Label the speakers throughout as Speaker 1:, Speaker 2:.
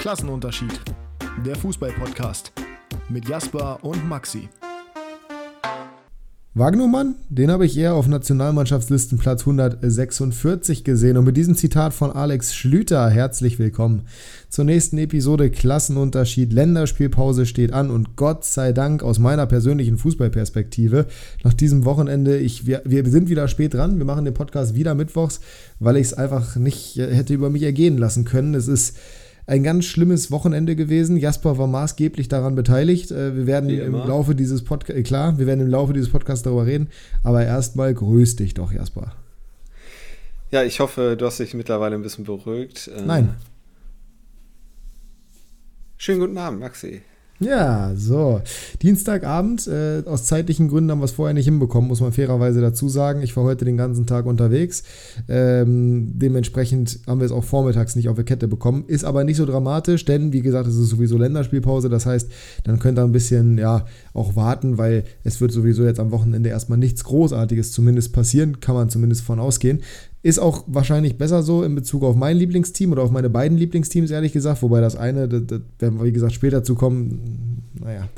Speaker 1: Klassenunterschied. Der Fußball-Podcast mit Jasper und Maxi.
Speaker 2: Wagnumann, den habe ich eher auf Nationalmannschaftslistenplatz 146 gesehen. Und mit diesem Zitat von Alex Schlüter herzlich willkommen zur nächsten Episode Klassenunterschied. Länderspielpause steht an und Gott sei Dank aus meiner persönlichen Fußballperspektive nach diesem Wochenende, ich, wir, wir sind wieder spät dran. Wir machen den Podcast wieder mittwochs, weil ich es einfach nicht hätte über mich ergehen lassen können. Es ist ein ganz schlimmes Wochenende gewesen. Jasper war maßgeblich daran beteiligt. Äh, wir werden im Laufe dieses Podcasts, äh, klar, wir werden im Laufe dieses Podcasts darüber reden. Aber erstmal grüß dich doch, Jasper.
Speaker 3: Ja, ich hoffe, du hast dich mittlerweile ein bisschen beruhigt.
Speaker 2: Äh, Nein.
Speaker 3: Schönen guten Abend, Maxi.
Speaker 2: Ja, so. Dienstagabend, äh, aus zeitlichen Gründen haben wir es vorher nicht hinbekommen, muss man fairerweise dazu sagen. Ich war heute den ganzen Tag unterwegs. Ähm, dementsprechend haben wir es auch vormittags nicht auf der Kette bekommen. Ist aber nicht so dramatisch, denn wie gesagt, es ist sowieso Länderspielpause. Das heißt, dann könnt ihr ein bisschen ja auch warten, weil es wird sowieso jetzt am Wochenende erstmal nichts Großartiges zumindest passieren. Kann man zumindest von ausgehen. Ist auch wahrscheinlich besser so in Bezug auf mein Lieblingsteam oder auf meine beiden Lieblingsteams, ehrlich gesagt. Wobei das eine, das, das werden wir, wie gesagt, später zu kommen, naja,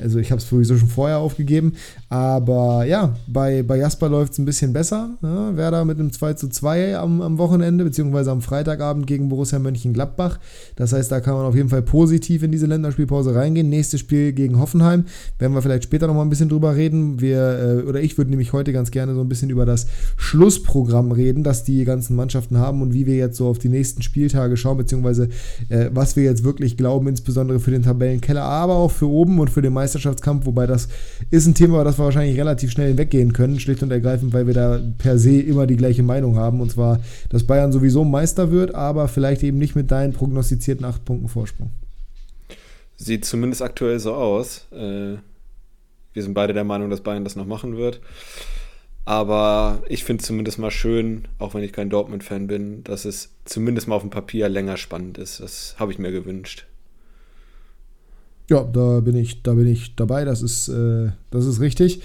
Speaker 2: also ich habe es sowieso schon vorher aufgegeben. Aber ja, bei, bei Jasper läuft es ein bisschen besser. Ja, Werder mit einem 2 zu 2 am, am Wochenende, beziehungsweise am Freitagabend gegen Borussia Mönchengladbach. Das heißt, da kann man auf jeden Fall positiv in diese Länderspielpause reingehen. Nächstes Spiel gegen Hoffenheim. Werden wir vielleicht später nochmal ein bisschen drüber reden. Wir, äh, oder ich würde nämlich heute ganz gerne so ein bisschen über das Schlussprogramm reden, das die ganzen Mannschaften haben und wie wir jetzt so auf die nächsten Spieltage schauen, beziehungsweise äh, was wir jetzt wirklich glauben, insbesondere für den Tabellenkeller, aber auch für oben und für den Meister Meisterschaftskampf, wobei das ist ein Thema, das wir wahrscheinlich relativ schnell hinweggehen können, schlicht und ergreifend, weil wir da per se immer die gleiche Meinung haben, und zwar, dass Bayern sowieso Meister wird, aber vielleicht eben nicht mit deinen prognostizierten acht Punkten Vorsprung.
Speaker 3: Sieht zumindest aktuell so aus. Äh, wir sind beide der Meinung, dass Bayern das noch machen wird. Aber ich finde es zumindest mal schön, auch wenn ich kein Dortmund-Fan bin, dass es zumindest mal auf dem Papier länger spannend ist. Das habe ich mir gewünscht.
Speaker 2: Ja, da bin ich, da bin ich dabei. Das ist, äh, das ist richtig.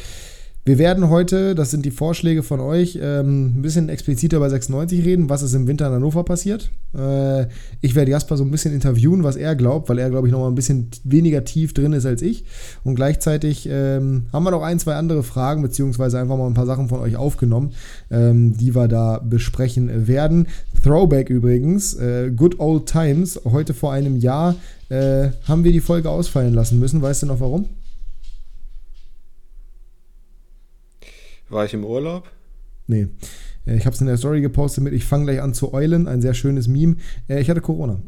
Speaker 2: Wir werden heute, das sind die Vorschläge von euch, ähm, ein bisschen expliziter über 96 reden, was ist im Winter in Hannover passiert. Äh, ich werde Jasper so ein bisschen interviewen, was er glaubt, weil er, glaube ich, noch mal ein bisschen weniger tief drin ist als ich. Und gleichzeitig ähm, haben wir noch ein, zwei andere Fragen, beziehungsweise einfach mal ein paar Sachen von euch aufgenommen, ähm, die wir da besprechen werden. Throwback übrigens, äh, Good Old Times, heute vor einem Jahr äh, haben wir die Folge ausfallen lassen müssen. Weißt du noch warum?
Speaker 3: War ich im Urlaub?
Speaker 2: Nee. Äh, ich habe es in der Story gepostet mit, ich fange gleich an zu eulen, ein sehr schönes Meme. Äh, ich hatte Corona.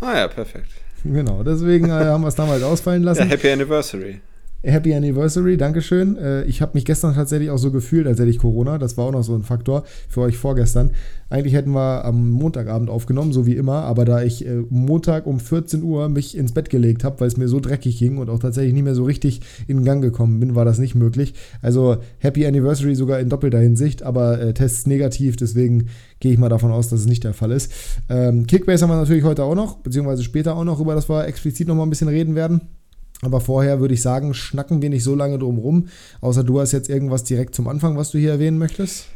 Speaker 3: Ah ja, perfekt.
Speaker 2: Genau, deswegen äh, haben wir es damals ausfallen lassen. Ja,
Speaker 3: Happy Anniversary.
Speaker 2: Happy Anniversary, Dankeschön. Äh, ich habe mich gestern tatsächlich auch so gefühlt, als hätte ich Corona. Das war auch noch so ein Faktor für euch vorgestern. Eigentlich hätten wir am Montagabend aufgenommen, so wie immer, aber da ich äh, Montag um 14 Uhr mich ins Bett gelegt habe, weil es mir so dreckig ging und auch tatsächlich nicht mehr so richtig in Gang gekommen bin, war das nicht möglich. Also Happy Anniversary sogar in doppelter Hinsicht, aber äh, Tests negativ, deswegen gehe ich mal davon aus, dass es nicht der Fall ist. Ähm, Kickbase haben wir natürlich heute auch noch, beziehungsweise später auch noch, über das wir explizit noch mal ein bisschen reden werden. Aber vorher würde ich sagen, schnacken wir nicht so lange drum rum, außer du hast jetzt irgendwas direkt zum Anfang, was du hier erwähnen möchtest.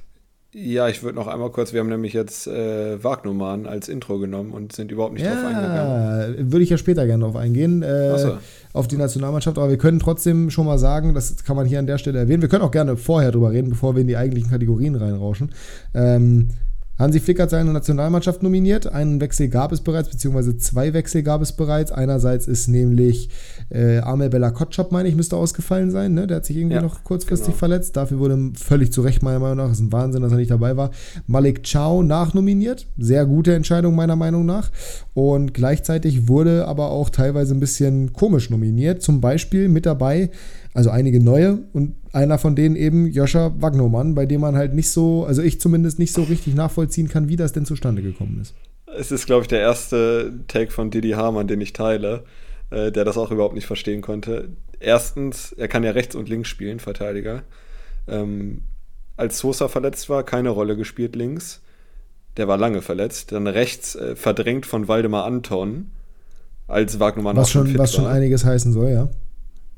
Speaker 3: Ja, ich würde noch einmal kurz, wir haben nämlich jetzt äh, Wagnumann als Intro genommen und sind überhaupt nicht ja, drauf eingegangen.
Speaker 2: Ja, würde ich ja später gerne drauf eingehen, äh, so. auf die Nationalmannschaft, aber wir können trotzdem schon mal sagen, das kann man hier an der Stelle erwähnen, wir können auch gerne vorher drüber reden, bevor wir in die eigentlichen Kategorien reinrauschen. Ähm, Hansi Flick hat seine Nationalmannschaft nominiert. Einen Wechsel gab es bereits, beziehungsweise zwei Wechsel gab es bereits. Einerseits ist nämlich äh, Amel Bella Kotschap, meine ich, müsste ausgefallen sein. Ne? Der hat sich irgendwie ja, noch kurzfristig genau. verletzt. Dafür wurde völlig zu Recht, meiner Meinung nach, ist ein Wahnsinn, dass er nicht dabei war. Malik Chow nachnominiert. Sehr gute Entscheidung, meiner Meinung nach. Und gleichzeitig wurde aber auch teilweise ein bisschen komisch nominiert. Zum Beispiel mit dabei also einige neue und einer von denen eben Joscha Wagnomann, bei dem man halt nicht so, also ich zumindest nicht so richtig nachvollziehen kann, wie das denn zustande gekommen ist.
Speaker 3: Es ist, glaube ich, der erste Take von Didi Hamann, den ich teile, äh, der das auch überhaupt nicht verstehen konnte. Erstens, er kann ja rechts und links spielen, Verteidiger. Ähm, als Sosa verletzt war, keine Rolle gespielt links. Der war lange verletzt. Dann rechts äh, verdrängt von Waldemar Anton, als Wagnermann
Speaker 2: was schon, was schon einiges heißen soll, ja.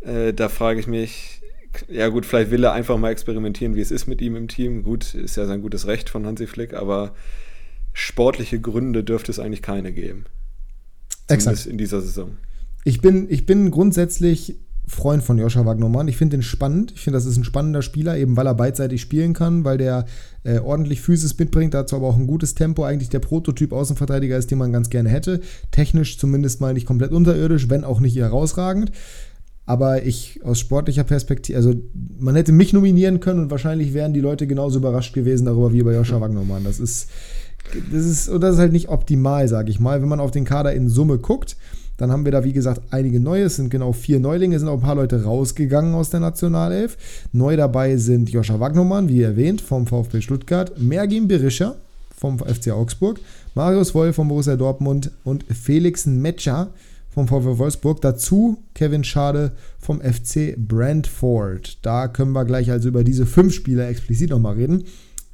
Speaker 3: Äh, da frage ich mich, ja gut, vielleicht will er einfach mal experimentieren, wie es ist mit ihm im Team. Gut, ist ja sein gutes Recht von Hansi Flick, aber sportliche Gründe dürfte es eigentlich keine geben. Exakt. in dieser Saison.
Speaker 2: Ich bin, ich bin grundsätzlich Freund von Joscha Wagnermann. Ich finde ihn spannend. Ich finde, das ist ein spannender Spieler, eben weil er beidseitig spielen kann, weil der äh, ordentlich Physis mitbringt, dazu aber auch ein gutes Tempo. Eigentlich der Prototyp Außenverteidiger ist, den man ganz gerne hätte. Technisch zumindest mal nicht komplett unterirdisch, wenn auch nicht herausragend. Aber ich aus sportlicher Perspektive, also man hätte mich nominieren können und wahrscheinlich wären die Leute genauso überrascht gewesen darüber wie bei Joscha Wagnermann. Das ist, das ist, das ist halt nicht optimal, sage ich mal. Wenn man auf den Kader in Summe guckt, dann haben wir da, wie gesagt, einige neue. Es sind genau vier Neulinge, es sind auch ein paar Leute rausgegangen aus der Nationalelf. Neu dabei sind Joscha Wagnermann, wie erwähnt, vom VfB Stuttgart, Mergin Berischer vom FC Augsburg, Marius Wolf vom Borussia Dortmund und Felix Metscher vom VfB Wolfsburg. Dazu Kevin Schade vom FC Brentford. Da können wir gleich also über diese fünf Spieler explizit nochmal reden.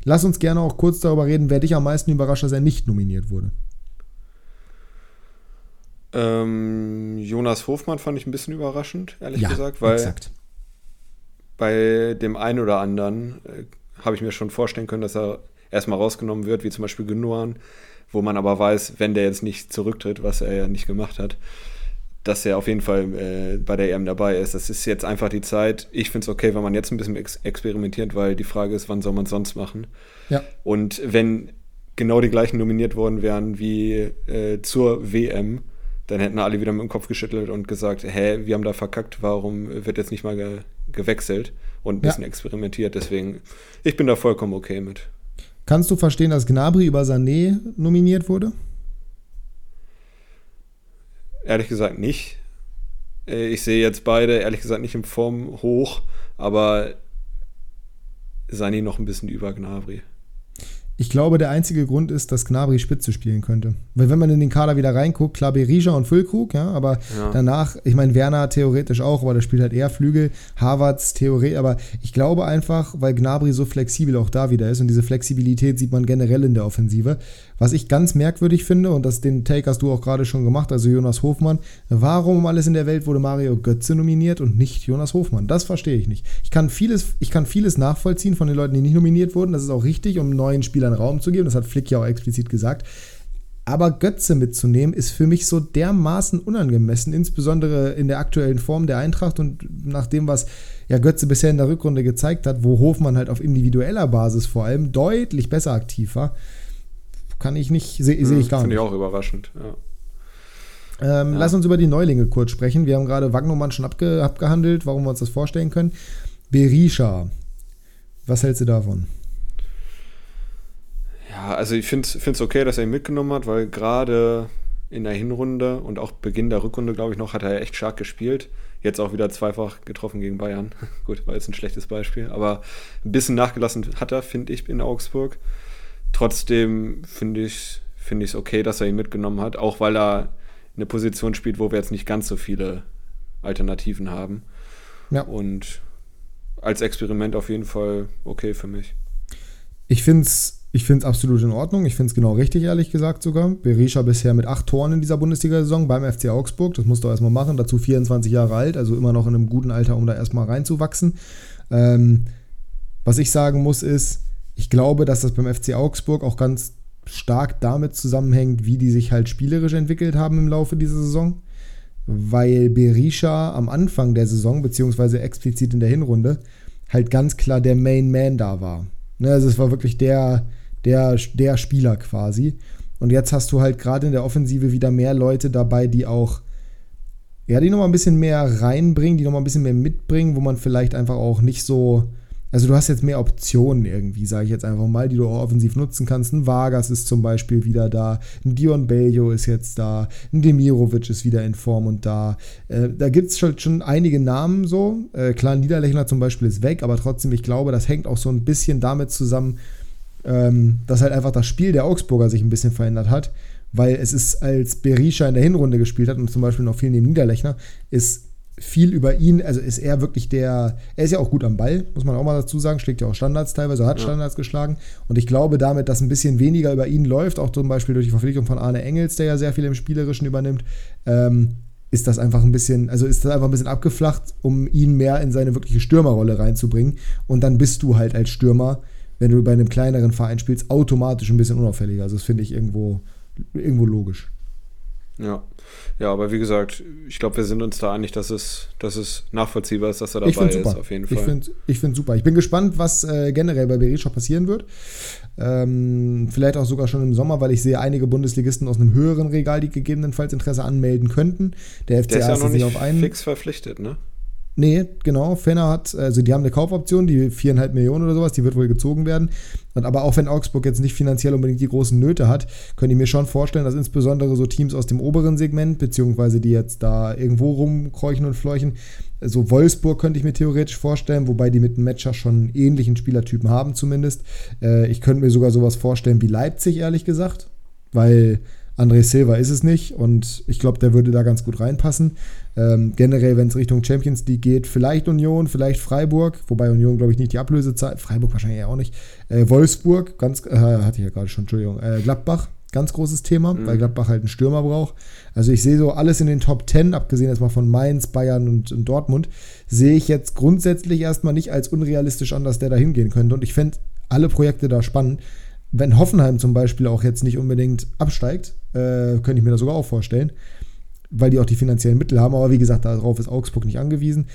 Speaker 2: Lass uns gerne auch kurz darüber reden, wer dich am meisten überrascht, dass er nicht nominiert wurde.
Speaker 3: Ähm, Jonas Hofmann fand ich ein bisschen überraschend, ehrlich ja, gesagt, weil exakt. bei dem einen oder anderen äh, habe ich mir schon vorstellen können, dass er erstmal rausgenommen wird, wie zum Beispiel Genuan, wo man aber weiß, wenn der jetzt nicht zurücktritt, was er ja nicht gemacht hat, dass er auf jeden Fall äh, bei der EM dabei ist. Das ist jetzt einfach die Zeit. Ich finde es okay, wenn man jetzt ein bisschen ex experimentiert, weil die Frage ist, wann soll man es sonst machen? Ja. Und wenn genau die gleichen nominiert worden wären wie äh, zur WM, dann hätten alle wieder mit dem Kopf geschüttelt und gesagt, hä, wir haben da verkackt, warum wird jetzt nicht mal ge gewechselt und ein bisschen ja. experimentiert. Deswegen, ich bin da vollkommen okay mit.
Speaker 2: Kannst du verstehen, dass Gnabry über Sané nominiert wurde?
Speaker 3: Ehrlich gesagt nicht. Äh, ich sehe jetzt beide, ehrlich gesagt, nicht in Form hoch, aber Sané noch ein bisschen über Gnabry.
Speaker 2: Ich glaube, der einzige Grund ist, dass Gnabry Spitze spielen könnte. Weil wenn man in den Kader wieder reinguckt, klar Berisha und Füllkrug, ja, aber ja. danach, ich meine, Werner theoretisch auch, aber der spielt halt eher Flügel, Harvards theoretisch, aber ich glaube einfach, weil Gnabry so flexibel auch da wieder ist und diese Flexibilität sieht man generell in der Offensive. Was ich ganz merkwürdig finde, und das den Take hast du auch gerade schon gemacht, also Jonas Hofmann, warum alles in der Welt wurde Mario Götze nominiert und nicht Jonas Hofmann? Das verstehe ich nicht. Ich kann vieles, ich kann vieles nachvollziehen von den Leuten, die nicht nominiert wurden. Das ist auch richtig, um neuen Spielern Spielern Raum zu geben. Das hat Flick ja auch explizit gesagt. Aber Götze mitzunehmen, ist für mich so dermaßen unangemessen, insbesondere in der aktuellen Form der Eintracht und nach dem, was ja Götze bisher in der Rückrunde gezeigt hat, wo Hofmann halt auf individueller Basis vor allem deutlich besser aktiv war. Kann ich nicht, sehe seh ich gar
Speaker 3: Finde
Speaker 2: nicht.
Speaker 3: Finde ich auch überraschend, ja.
Speaker 2: Ähm, ja. Lass uns über die Neulinge kurz sprechen. Wir haben gerade Wagnermann schon abge abgehandelt, warum wir uns das vorstellen können. Berisha, was hältst du davon?
Speaker 3: Ja, also ich finde es okay, dass er ihn mitgenommen hat, weil gerade in der Hinrunde und auch Beginn der Rückrunde, glaube ich noch, hat er echt stark gespielt. Jetzt auch wieder zweifach getroffen gegen Bayern. Gut, war jetzt ein schlechtes Beispiel, aber ein bisschen nachgelassen hat er, finde ich, in Augsburg. Trotzdem finde ich es find okay, dass er ihn mitgenommen hat, auch weil er eine Position spielt, wo wir jetzt nicht ganz so viele Alternativen haben. Ja. Und als Experiment auf jeden Fall okay für mich.
Speaker 2: Ich finde es ich finde es absolut in Ordnung. Ich finde es genau richtig, ehrlich gesagt sogar. Berisha bisher mit acht Toren in dieser Bundesliga-Saison beim FC Augsburg. Das musst du erstmal machen. Dazu 24 Jahre alt, also immer noch in einem guten Alter, um da erstmal reinzuwachsen. Ähm, was ich sagen muss, ist, ich glaube, dass das beim FC Augsburg auch ganz stark damit zusammenhängt, wie die sich halt spielerisch entwickelt haben im Laufe dieser Saison. Weil Berisha am Anfang der Saison, beziehungsweise explizit in der Hinrunde, halt ganz klar der Main Man da war. Ne, also es war wirklich der, der, der Spieler quasi. Und jetzt hast du halt gerade in der Offensive wieder mehr Leute dabei, die auch, ja, die nochmal ein bisschen mehr reinbringen, die nochmal ein bisschen mehr mitbringen, wo man vielleicht einfach auch nicht so, also du hast jetzt mehr Optionen irgendwie, sage ich jetzt einfach mal, die du auch offensiv nutzen kannst. Ein Vargas ist zum Beispiel wieder da, ein Dion Bello ist jetzt da, ein Demirovic ist wieder in Form und da. Äh, da gibt es schon, schon einige Namen so. Äh, klar, Niederlechner zum Beispiel ist weg, aber trotzdem, ich glaube, das hängt auch so ein bisschen damit zusammen, ähm, dass halt einfach das Spiel der Augsburger sich ein bisschen verändert hat, weil es ist, als Berisha in der Hinrunde gespielt hat und zum Beispiel noch viel neben Niederlechner, ist viel über ihn, also ist er wirklich der, er ist ja auch gut am Ball, muss man auch mal dazu sagen, schlägt ja auch Standards teilweise, hat ja. Standards geschlagen und ich glaube damit, dass ein bisschen weniger über ihn läuft, auch zum Beispiel durch die Verpflichtung von Arne Engels, der ja sehr viel im Spielerischen übernimmt, ähm, ist das einfach ein bisschen, also ist das einfach ein bisschen abgeflacht, um ihn mehr in seine wirkliche Stürmerrolle reinzubringen und dann bist du halt als Stürmer wenn du bei einem kleineren Verein spielst, automatisch ein bisschen unauffälliger. Also das finde ich irgendwo, irgendwo logisch.
Speaker 3: Ja. Ja, aber wie gesagt, ich glaube, wir sind uns da einig, dass es, dass es nachvollziehbar ist, dass er
Speaker 2: Ich
Speaker 3: dabei
Speaker 2: finde
Speaker 3: ist, auf jeden
Speaker 2: Ich
Speaker 3: Fall.
Speaker 2: finde ich find super. Ich bin gespannt, was äh, generell bei Berisha passieren wird. Ähm, vielleicht auch sogar schon im Sommer, weil ich sehe einige Bundesligisten aus einem höheren Regal, die gegebenenfalls Interesse anmelden könnten. Der FCA
Speaker 3: Der ist ja noch
Speaker 2: nicht auf einen.
Speaker 3: fix verpflichtet, ne?
Speaker 2: Nee, genau. Fenner hat, also die haben eine Kaufoption, die viereinhalb Millionen oder sowas, die wird wohl gezogen werden. Und aber auch wenn Augsburg jetzt nicht finanziell unbedingt die großen Nöte hat, könnte ich mir schon vorstellen, dass insbesondere so Teams aus dem oberen Segment, beziehungsweise die jetzt da irgendwo rumkräuchen und fleuchen, so Wolfsburg könnte ich mir theoretisch vorstellen, wobei die mit dem Matcher schon einen ähnlichen Spielertypen haben zumindest. Äh, ich könnte mir sogar sowas vorstellen wie Leipzig, ehrlich gesagt, weil André Silva ist es nicht und ich glaube, der würde da ganz gut reinpassen. Ähm, generell, wenn es Richtung Champions League geht, vielleicht Union, vielleicht Freiburg, wobei Union, glaube ich, nicht die Ablösezeit, Freiburg wahrscheinlich auch nicht. Äh, Wolfsburg, ganz, äh, hatte ich ja gerade schon, Entschuldigung, äh, Gladbach, ganz großes Thema,
Speaker 3: Mhm.
Speaker 2: weil Gladbach halt einen Stürmer braucht. Also ich sehe so alles in den Top 10, abgesehen jetzt mal von Mainz, Bayern und, und Dortmund, sehe ich jetzt grundsätzlich erstmal nicht als unrealistisch an, dass der da hingehen könnte. Und ich fände alle Projekte da spannend. Wenn Hoffenheim zum Beispiel auch jetzt nicht unbedingt absteigt, äh, könnte ich mir das sogar auch vorstellen, weil die auch die finanziellen Mittel haben. Aber wie gesagt, darauf ist Augsburg nicht angewiesen.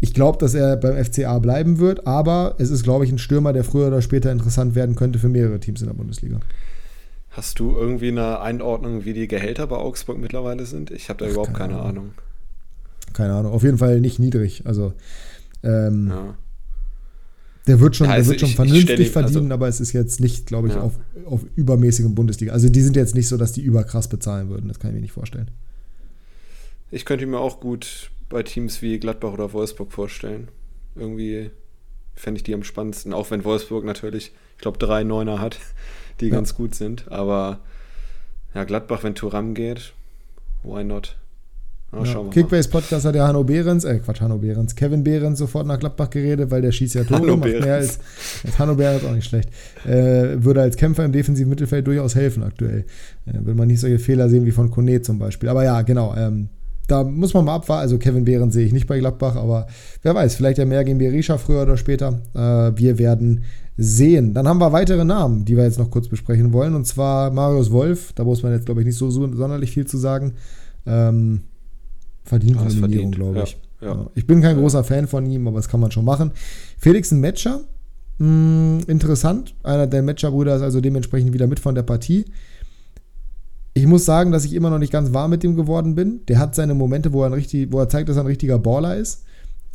Speaker 2: Ich glaube, dass er beim FCA bleiben wird, aber es ist, glaube ich, ein Stürmer, der früher oder später interessant werden könnte für mehrere Teams in der Bundesliga.
Speaker 3: Hast du irgendwie eine Einordnung, wie die Gehälter bei Augsburg mittlerweile sind? Ich habe da
Speaker 2: Ach,
Speaker 3: überhaupt
Speaker 2: keine
Speaker 3: keine,
Speaker 2: Ahnung.
Speaker 3: Ahnung.
Speaker 2: Keine Ahnung, auf jeden Fall nicht niedrig. Also ähm,
Speaker 3: Ja.
Speaker 2: Der wird schon,
Speaker 3: Ja,
Speaker 2: der
Speaker 3: also
Speaker 2: wird schon
Speaker 3: ich- ich
Speaker 2: vernünftig
Speaker 3: stell ihm-
Speaker 2: verdienen,
Speaker 3: also-
Speaker 2: aber es ist jetzt nicht, glaube ich,
Speaker 3: Ja.
Speaker 2: auf, auf übermäßigem Bundesliga. Also die sind jetzt nicht so, dass die überkrass bezahlen würden. Das kann ich mir nicht vorstellen.
Speaker 3: Ich könnte mir auch gut bei Teams wie Gladbach oder Wolfsburg vorstellen. Irgendwie fände ich die am spannendsten, auch wenn Wolfsburg natürlich, ich glaube, drei Neuner hat, die
Speaker 2: Ja.
Speaker 3: ganz gut sind. Aber ja, Gladbach, wenn Turam geht, why not?
Speaker 2: Ja.
Speaker 3: schauen wir mal.
Speaker 2: Kickbase Podcast hat ja Hanno Behrens, äh Quatsch, Hanno Behrens, Kevin Behrens sofort nach Gladbach geredet, weil der schießt ja Tore,
Speaker 3: Hanno
Speaker 2: macht mehr
Speaker 3: Behrens.
Speaker 2: als, als Hanno Behrens auch nicht schlecht. Äh, würde als Kämpfer im defensiven Mittelfeld durchaus helfen aktuell. Äh, will man nicht solche Fehler sehen wie von Kone zum Beispiel. Aber ja, genau, ähm, da muss man mal abwarten. Also Kevin Behrens sehe ich nicht bei Gladbach, aber wer weiß, vielleicht ja mehr gegen Berisha früher oder später. Äh, wir werden sehen. Dann haben wir weitere Namen, die wir jetzt noch kurz besprechen wollen. Und zwar Marius Wolf. Da muss man jetzt, glaube ich, nicht so, so sonderlich viel zu sagen. Ähm, verdient glaube ich.
Speaker 3: Ja, ja.
Speaker 2: Ich bin kein großer Fan von ihm, aber das kann man schon machen. Felix ein Matcher. Mh, interessant. Einer der Matcher-Brüder ist also dementsprechend wieder mit von der Partie. Ich muss sagen, dass ich immer noch nicht ganz warm mit ihm geworden bin. Der hat seine Momente, wo er, ein richtig, wo er zeigt, dass er ein richtiger Baller ist.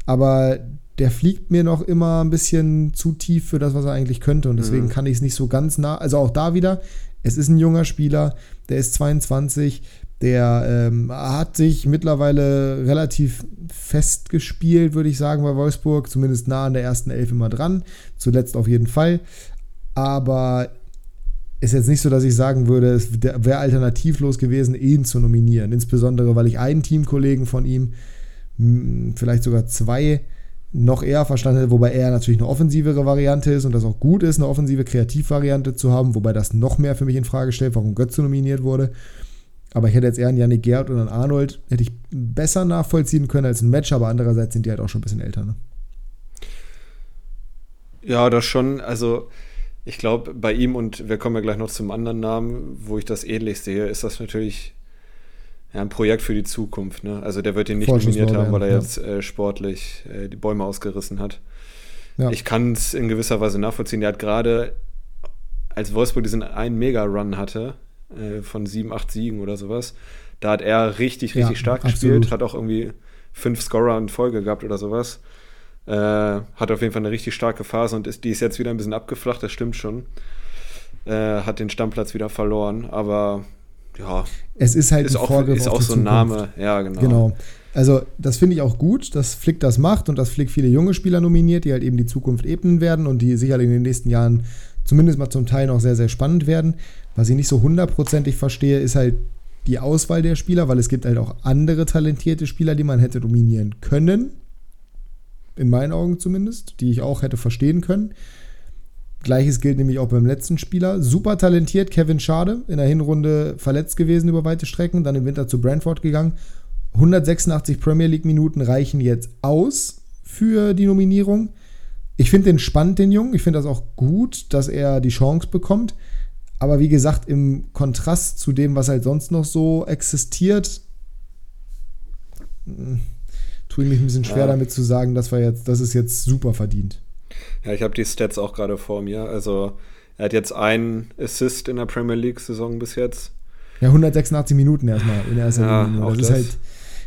Speaker 2: Aber der fliegt mir noch immer ein bisschen zu tief für das, was er eigentlich könnte. Und deswegen
Speaker 3: Mhm.
Speaker 2: kann ich es nicht so ganz nah. Also auch da wieder, es ist ein junger Spieler, der ist 22, der ähm, hat sich mittlerweile relativ fest gespielt, würde ich sagen, bei Wolfsburg. Zumindest nah an der ersten Elf immer dran. Zuletzt auf jeden Fall. Aber ist jetzt nicht so, dass ich sagen würde, es wäre alternativlos gewesen, ihn zu nominieren. Insbesondere, weil ich einen Teamkollegen von ihm, mh, vielleicht sogar zwei, noch eher verstanden hätte, wobei er natürlich eine offensivere Variante ist und das auch gut ist, eine offensive Kreativvariante zu haben, wobei das noch mehr für mich in Frage stellt, warum Götze nominiert wurde. Aber ich hätte jetzt eher einen Yannick Gerd oder einen Arnold, hätte ich besser nachvollziehen können als ein Match, aber andererseits sind die halt auch schon ein bisschen älter. Ne?
Speaker 3: Ja, das schon. Also, ich glaube, bei ihm und wir kommen ja gleich noch zum anderen Namen, wo ich das ähnlich sehe, ist das natürlich ja, ein Projekt für die Zukunft. Ne? Also, der wird ihn nicht nominiert haben, weil er
Speaker 2: ja.
Speaker 3: jetzt äh, sportlich äh, die Bäume ausgerissen hat.
Speaker 2: Ja.
Speaker 3: Ich kann es in gewisser Weise nachvollziehen. Der hat gerade, als Wolfsburg diesen einen Mega-Run hatte, äh, von sieben, acht Siegen oder sowas, da hat er richtig, richtig
Speaker 2: Ja,
Speaker 3: stark
Speaker 2: absolut.
Speaker 3: gespielt, hat auch irgendwie fünf Scorer in Folge gehabt oder sowas. Äh, hat auf jeden Fall eine richtig starke Phase und ist, die ist jetzt wieder ein bisschen abgeflacht, das stimmt schon. Äh, hat den Stammplatz wieder verloren, aber ja,
Speaker 2: Es ist halt
Speaker 3: ist
Speaker 2: ein
Speaker 3: auch, ist auch so ein. Name. Ja, genau.
Speaker 2: Genau. Also, das finde ich auch gut, dass Flick das macht und dass Flick viele junge Spieler nominiert, die halt eben die Zukunft ebnen werden und die sicherlich in den nächsten Jahren zumindest mal zum Teil noch sehr, sehr spannend werden. Was ich nicht so hundertprozentig verstehe, ist halt die Auswahl der Spieler, weil es gibt halt auch andere talentierte Spieler, die man hätte nominieren können. In meinen Augen zumindest, die ich auch hätte verstehen können. Gleiches gilt nämlich auch beim letzten Spieler. Super talentiert, Kevin Schade, in der Hinrunde verletzt gewesen über weite Strecken, dann im Winter zu Brentford gegangen. 186 Premier League Minuten reichen jetzt aus für die Nominierung. Ich finde den spannend, den Jungen. Ich finde das auch gut, dass er die Chance bekommt. Aber wie gesagt, im Kontrast zu dem, was halt sonst noch so existiert, hm, tue ich mich ein bisschen schwer ja. damit zu sagen, dass wir jetzt, das ist jetzt super verdient.
Speaker 3: Ja, ich habe die Stats auch gerade vor mir. Also er hat jetzt einen Assist in der Premier League-Saison bis jetzt.
Speaker 2: Ja, 186 Minuten erstmal in erster ja, Linie. Das, das ist halt.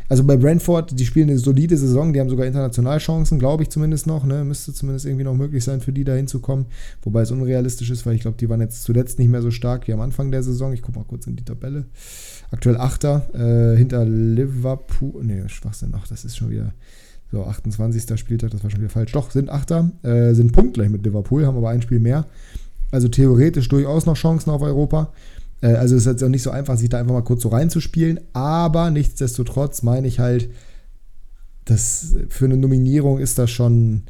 Speaker 2: Also bei Brentford, die spielen eine solide Saison, die haben sogar international Chancen, glaube ich zumindest noch. Ne? Müsste zumindest irgendwie noch möglich sein, für die da hinzukommen. Wobei es unrealistisch ist, weil ich glaube, die waren jetzt zuletzt nicht mehr so stark wie am Anfang der Saison. Ich gucke mal kurz in die Tabelle. Aktuell Achter äh, hinter Liverpool. Nee, Schwachsinn. Ach, das ist schon wieder. So, 28. Spieltag, das war schon wieder falsch. Doch, sind Achter, äh, sind punktgleich mit Liverpool, haben aber ein Spiel mehr. Also theoretisch durchaus noch Chancen auf Europa. Äh, also es ist jetzt auch nicht so einfach, sich da einfach mal kurz so reinzuspielen. Aber nichtsdestotrotz meine ich halt, dass für eine Nominierung ist das schon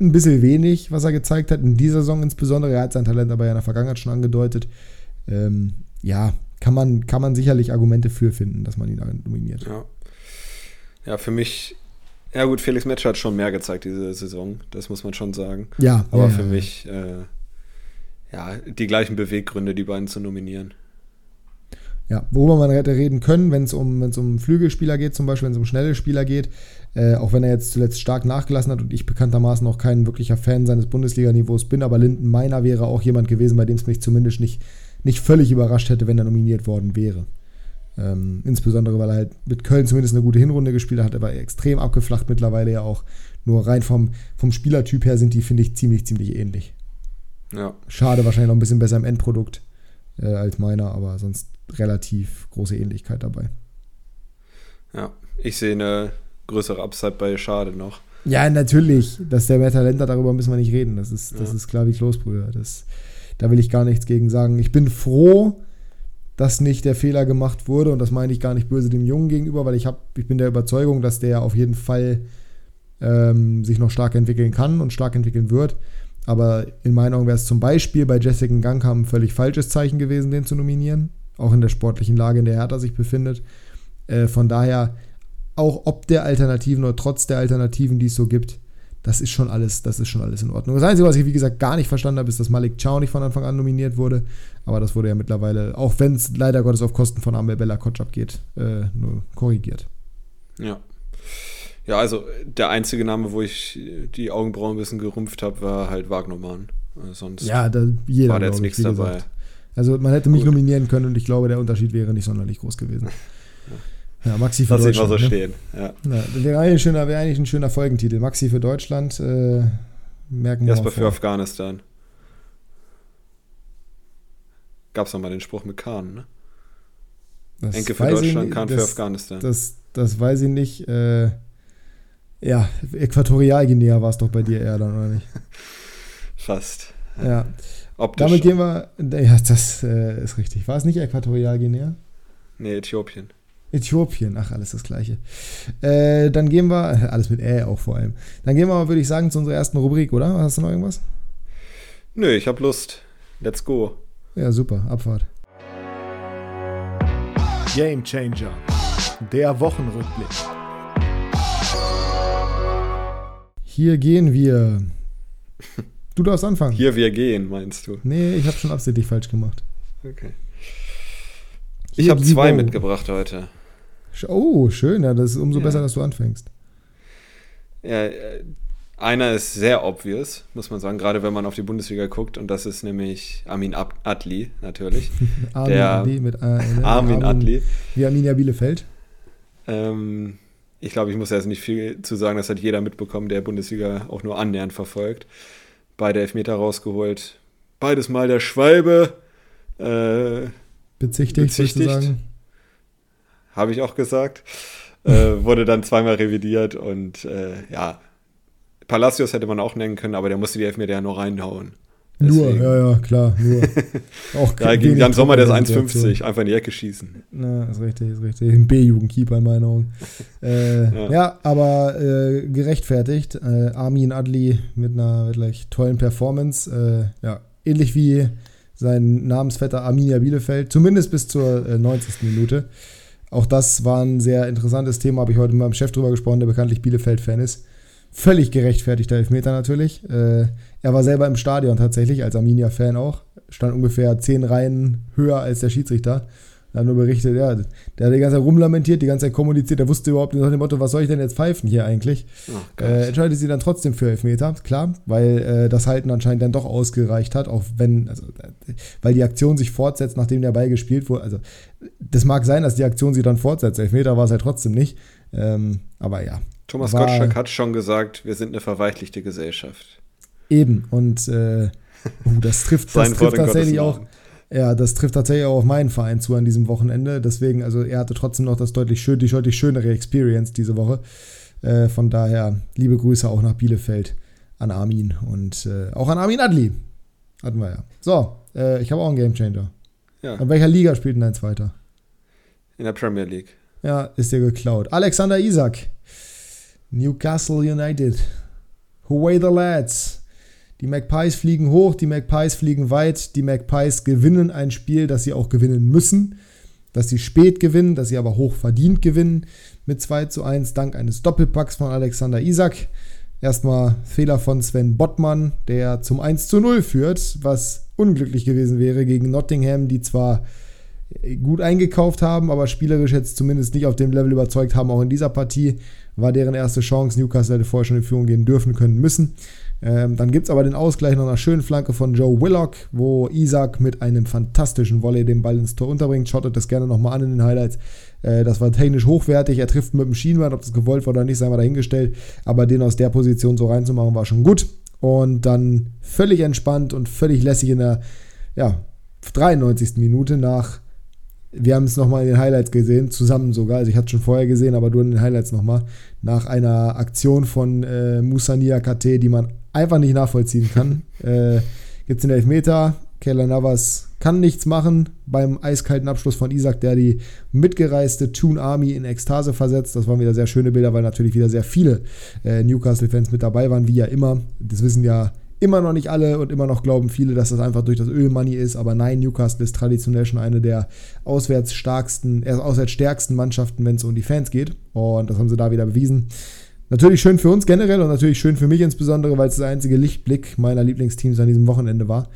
Speaker 2: ein bisschen wenig, was er gezeigt hat. In dieser Saison insbesondere. Er hat sein Talent aber ja in der Vergangenheit schon angedeutet. Ähm, ja, kann man, kann man sicherlich Argumente für finden, dass man ihn nominiert.
Speaker 3: Ja. ja, für mich, ja gut, Felix Metscher hat schon mehr gezeigt diese Saison, das muss man schon sagen.
Speaker 2: Ja,
Speaker 3: aber
Speaker 2: ja,
Speaker 3: für
Speaker 2: ja.
Speaker 3: mich, äh, ja, die gleichen Beweggründe, die beiden zu nominieren.
Speaker 2: Ja, worüber man hätte reden können, wenn es um, um Flügelspieler geht, zum Beispiel, wenn es um schnelle Spieler geht, äh, auch wenn er jetzt zuletzt stark nachgelassen hat und ich bekanntermaßen auch kein wirklicher Fan seines Bundesliga-Niveaus bin, aber Linden Meiner wäre auch jemand gewesen, bei dem es mich zumindest nicht nicht völlig überrascht hätte, wenn er nominiert worden wäre. Ähm, insbesondere, weil er halt mit Köln zumindest eine gute Hinrunde gespielt hat. Er war extrem abgeflacht mittlerweile ja auch. Nur rein vom, vom Spielertyp her sind die, finde ich, ziemlich, ziemlich ähnlich.
Speaker 3: Ja.
Speaker 2: Schade, wahrscheinlich noch ein bisschen besser im Endprodukt äh, als meiner, aber sonst relativ große Ähnlichkeit dabei.
Speaker 3: Ja, ich sehe eine größere Upside bei Schade noch.
Speaker 2: Ja, natürlich. Dass der mehr Talent hat, darüber müssen wir nicht reden. Das ist, das ja. ist klar wie Kloßbrühe. Das da will ich gar nichts gegen sagen. Ich bin froh, dass nicht der Fehler gemacht wurde und das meine ich gar nicht böse dem Jungen gegenüber, weil ich, hab, ich bin der Überzeugung, dass der auf jeden Fall ähm, sich noch stark entwickeln kann und stark entwickeln wird. Aber in meinen Augen wäre es zum Beispiel bei Jessica Gangkamp ein völlig falsches Zeichen gewesen, den zu nominieren. Auch in der sportlichen Lage, in der Hertha sich befindet. Äh, von daher, auch ob der Alternativen oder trotz der Alternativen, die es so gibt, das ist schon alles, das ist schon alles in Ordnung. Das Einzige, was ich, wie gesagt, gar nicht verstanden habe, ist, dass Malik Chow nicht von Anfang an nominiert wurde. Aber das wurde ja mittlerweile, auch wenn es leider Gottes auf Kosten von Amel Bella Kotschap geht, äh, nur korrigiert.
Speaker 3: Ja. Ja, also der einzige Name, wo ich die Augenbrauen ein bisschen gerümpft habe, war halt Wagnermann. Äh, sonst
Speaker 2: ja, da, jeder,
Speaker 3: war da jetzt nichts dabei.
Speaker 2: Also man hätte mich Gut. nominieren können und ich glaube, der Unterschied wäre nicht sonderlich groß gewesen. Ja, Maxi für
Speaker 3: Lass
Speaker 2: Deutschland.
Speaker 3: Lass ich mal so
Speaker 2: ne?
Speaker 3: stehen. Ja.
Speaker 2: Ja, wäre eigentlich, schöner, wäre eigentlich ein schöner Folgentitel. Maxi für Deutschland. Äh, merken wir
Speaker 3: Jasper für Afghanistan. Gab es mal den Spruch mit Kahn, ne? Das Enke für Deutschland, Kahn für Afghanistan.
Speaker 2: Das, das weiß ich nicht. Äh, ja, Äquatorialguinea war es doch bei dir eher dann, oder nicht?
Speaker 3: Fast.
Speaker 2: Ja. Optisch. Damit gehen wir. Ja, das äh, ist richtig. War es nicht Äquatorialguinea?
Speaker 3: Nee, Äthiopien.
Speaker 2: Äthiopien, ach, alles das Gleiche. Äh, dann gehen wir, alles mit Ä auch vor allem. Dann gehen wir mal, würde ich sagen, zu unserer ersten Rubrik, oder? Hast du noch irgendwas?
Speaker 3: Nö, ich habe Lust. Let's go.
Speaker 2: Ja, super, Abfahrt.
Speaker 1: Game Changer, der Wochenrückblick.
Speaker 2: Hier gehen wir. Du darfst anfangen.
Speaker 3: Hier wir gehen, meinst du?
Speaker 2: Nee, ich habe schon absichtlich falsch gemacht.
Speaker 3: Okay. Ich habe zwei mitgebracht heute.
Speaker 2: Oh, schön. Ja, das ist umso ja. besser, dass du anfängst.
Speaker 3: Ja, äh, einer ist sehr obvious, muss man sagen, gerade wenn man auf die Bundesliga guckt. Und das ist nämlich Armin Adli, natürlich.
Speaker 2: Armin der, Adli mit äh,
Speaker 3: ne? Armin, Armin Adli.
Speaker 2: Wie Arminia Bielefeld.
Speaker 3: Ähm, ich glaube, ich muss jetzt nicht viel zu sagen. Das hat jeder mitbekommen, der Bundesliga auch nur annähernd verfolgt. Beide Elfmeter rausgeholt. Beides mal der Schwalbe. Äh,
Speaker 2: bezichtigt, bezichtigt.
Speaker 3: Habe ich auch gesagt. äh, wurde dann zweimal revidiert und äh, ja, Palacios hätte man auch nennen können, aber der musste die Elfmeter ja nur reinhauen.
Speaker 2: Deswegen. Nur, ja, ja, klar, nur.
Speaker 3: auch ja, gegen Jan Sommer, der ist 1,50, einfach in die Ecke schießen.
Speaker 2: Na, ist richtig, ist richtig. Ein B-Jugendkeeper in meiner Augen. Äh, ja. ja. aber äh, gerechtfertigt. Äh, Armin Adli mit einer wirklich tollen Performance. Äh, ja, ähnlich wie sein Namensvetter Arminia Bielefeld, zumindest bis zur äh, 90. Minute. Auch das war ein sehr interessantes Thema, habe ich heute mit meinem Chef drüber gesprochen, der bekanntlich Bielefeld-Fan ist. Völlig gerechtfertigter Elfmeter natürlich. Äh, er war selber im Stadion tatsächlich, als Arminia-Fan auch. stand ungefähr zehn Reihen höher als der Schiedsrichter. Er hat nur berichtet, ja, der hat die ganze Zeit rumlamentiert, die ganze Zeit kommuniziert, der wusste überhaupt nicht nach dem Motto, was soll ich denn jetzt pfeifen hier eigentlich? Oh, äh, entscheidet sie dann trotzdem für Elfmeter, klar, weil äh, das Halten anscheinend dann doch ausgereicht hat, auch wenn, also, weil die Aktion sich fortsetzt, nachdem der Ball gespielt wurde. Also, das mag sein, dass die Aktion sich dann fortsetzt. Elfmeter war es halt trotzdem nicht. Ähm, aber ja.
Speaker 3: Thomas war, Gottschalk hat schon gesagt, wir sind eine verweichlichte Gesellschaft.
Speaker 2: Eben, und äh, uh, das trifft, das trifft tatsächlich auch. Ja, das trifft tatsächlich auch auf meinen Verein zu an diesem Wochenende. Deswegen, also er hatte trotzdem noch das deutlich, schön, die deutlich schönere Experience diese Woche. Äh, von daher, liebe Grüße auch nach Bielefeld an Armin und äh, auch an Armin Adli. Hatten wir ja. So, äh, ich habe auch einen Gamechanger. Ja. In welcher Liga spielt denn dein Zweiter?
Speaker 3: In der Premier League.
Speaker 2: Ja, ist dir geklaut. Alexander Isak. Newcastle United. Away the lads. Die Magpies fliegen hoch, die Magpies fliegen weit, die Magpies gewinnen ein Spiel, das sie auch gewinnen müssen, dass sie spät gewinnen, dass sie aber hoch verdient gewinnen mit 2 zu 1 dank eines Doppelpacks von Alexander Isak. Erstmal Fehler von Sven Bottmann, der zum 1 zu 0 führt, was unglücklich gewesen wäre gegen Nottingham, die zwar gut eingekauft haben, aber spielerisch jetzt zumindest nicht auf dem Level überzeugt haben, auch in dieser Partie war deren erste Chance. Newcastle hätte vorher schon in Führung gehen dürfen können müssen. Ähm, dann gibt es aber den Ausgleich nach einer schönen Flanke von Joe Willock, wo Isaac mit einem fantastischen Volley den Ball ins Tor unterbringt. Schaut das gerne nochmal an in den Highlights. Äh, das war technisch hochwertig. Er trifft mit dem Schienbein, ob das gewollt war oder nicht, sei mal dahingestellt. Aber den aus der Position so reinzumachen, war schon gut. Und dann völlig entspannt und völlig lässig in der ja, 93. Minute nach wir haben es nochmal in den Highlights gesehen, zusammen sogar. Also ich hatte es schon vorher gesehen, aber du in den Highlights nochmal. Nach einer Aktion von äh, Musa Niakate, die man einfach nicht nachvollziehen kann. äh, Gibt es den Elfmeter. Keller Navas kann nichts machen beim eiskalten Abschluss von Isaac, der die mitgereiste Toon Army in Ekstase versetzt. Das waren wieder sehr schöne Bilder, weil natürlich wieder sehr viele äh, Newcastle-Fans mit dabei waren, wie ja immer. Das wissen ja immer noch nicht alle und immer noch glauben viele, dass das einfach durch das Ölmoney ist. Aber nein, Newcastle ist traditionell schon eine der auswärts starksten, äh, auswärts stärksten Mannschaften, wenn es um die Fans geht. Und das haben sie da wieder bewiesen. Natürlich schön für uns generell und natürlich schön für mich insbesondere, weil es der einzige Lichtblick meiner Lieblingsteams an diesem Wochenende war.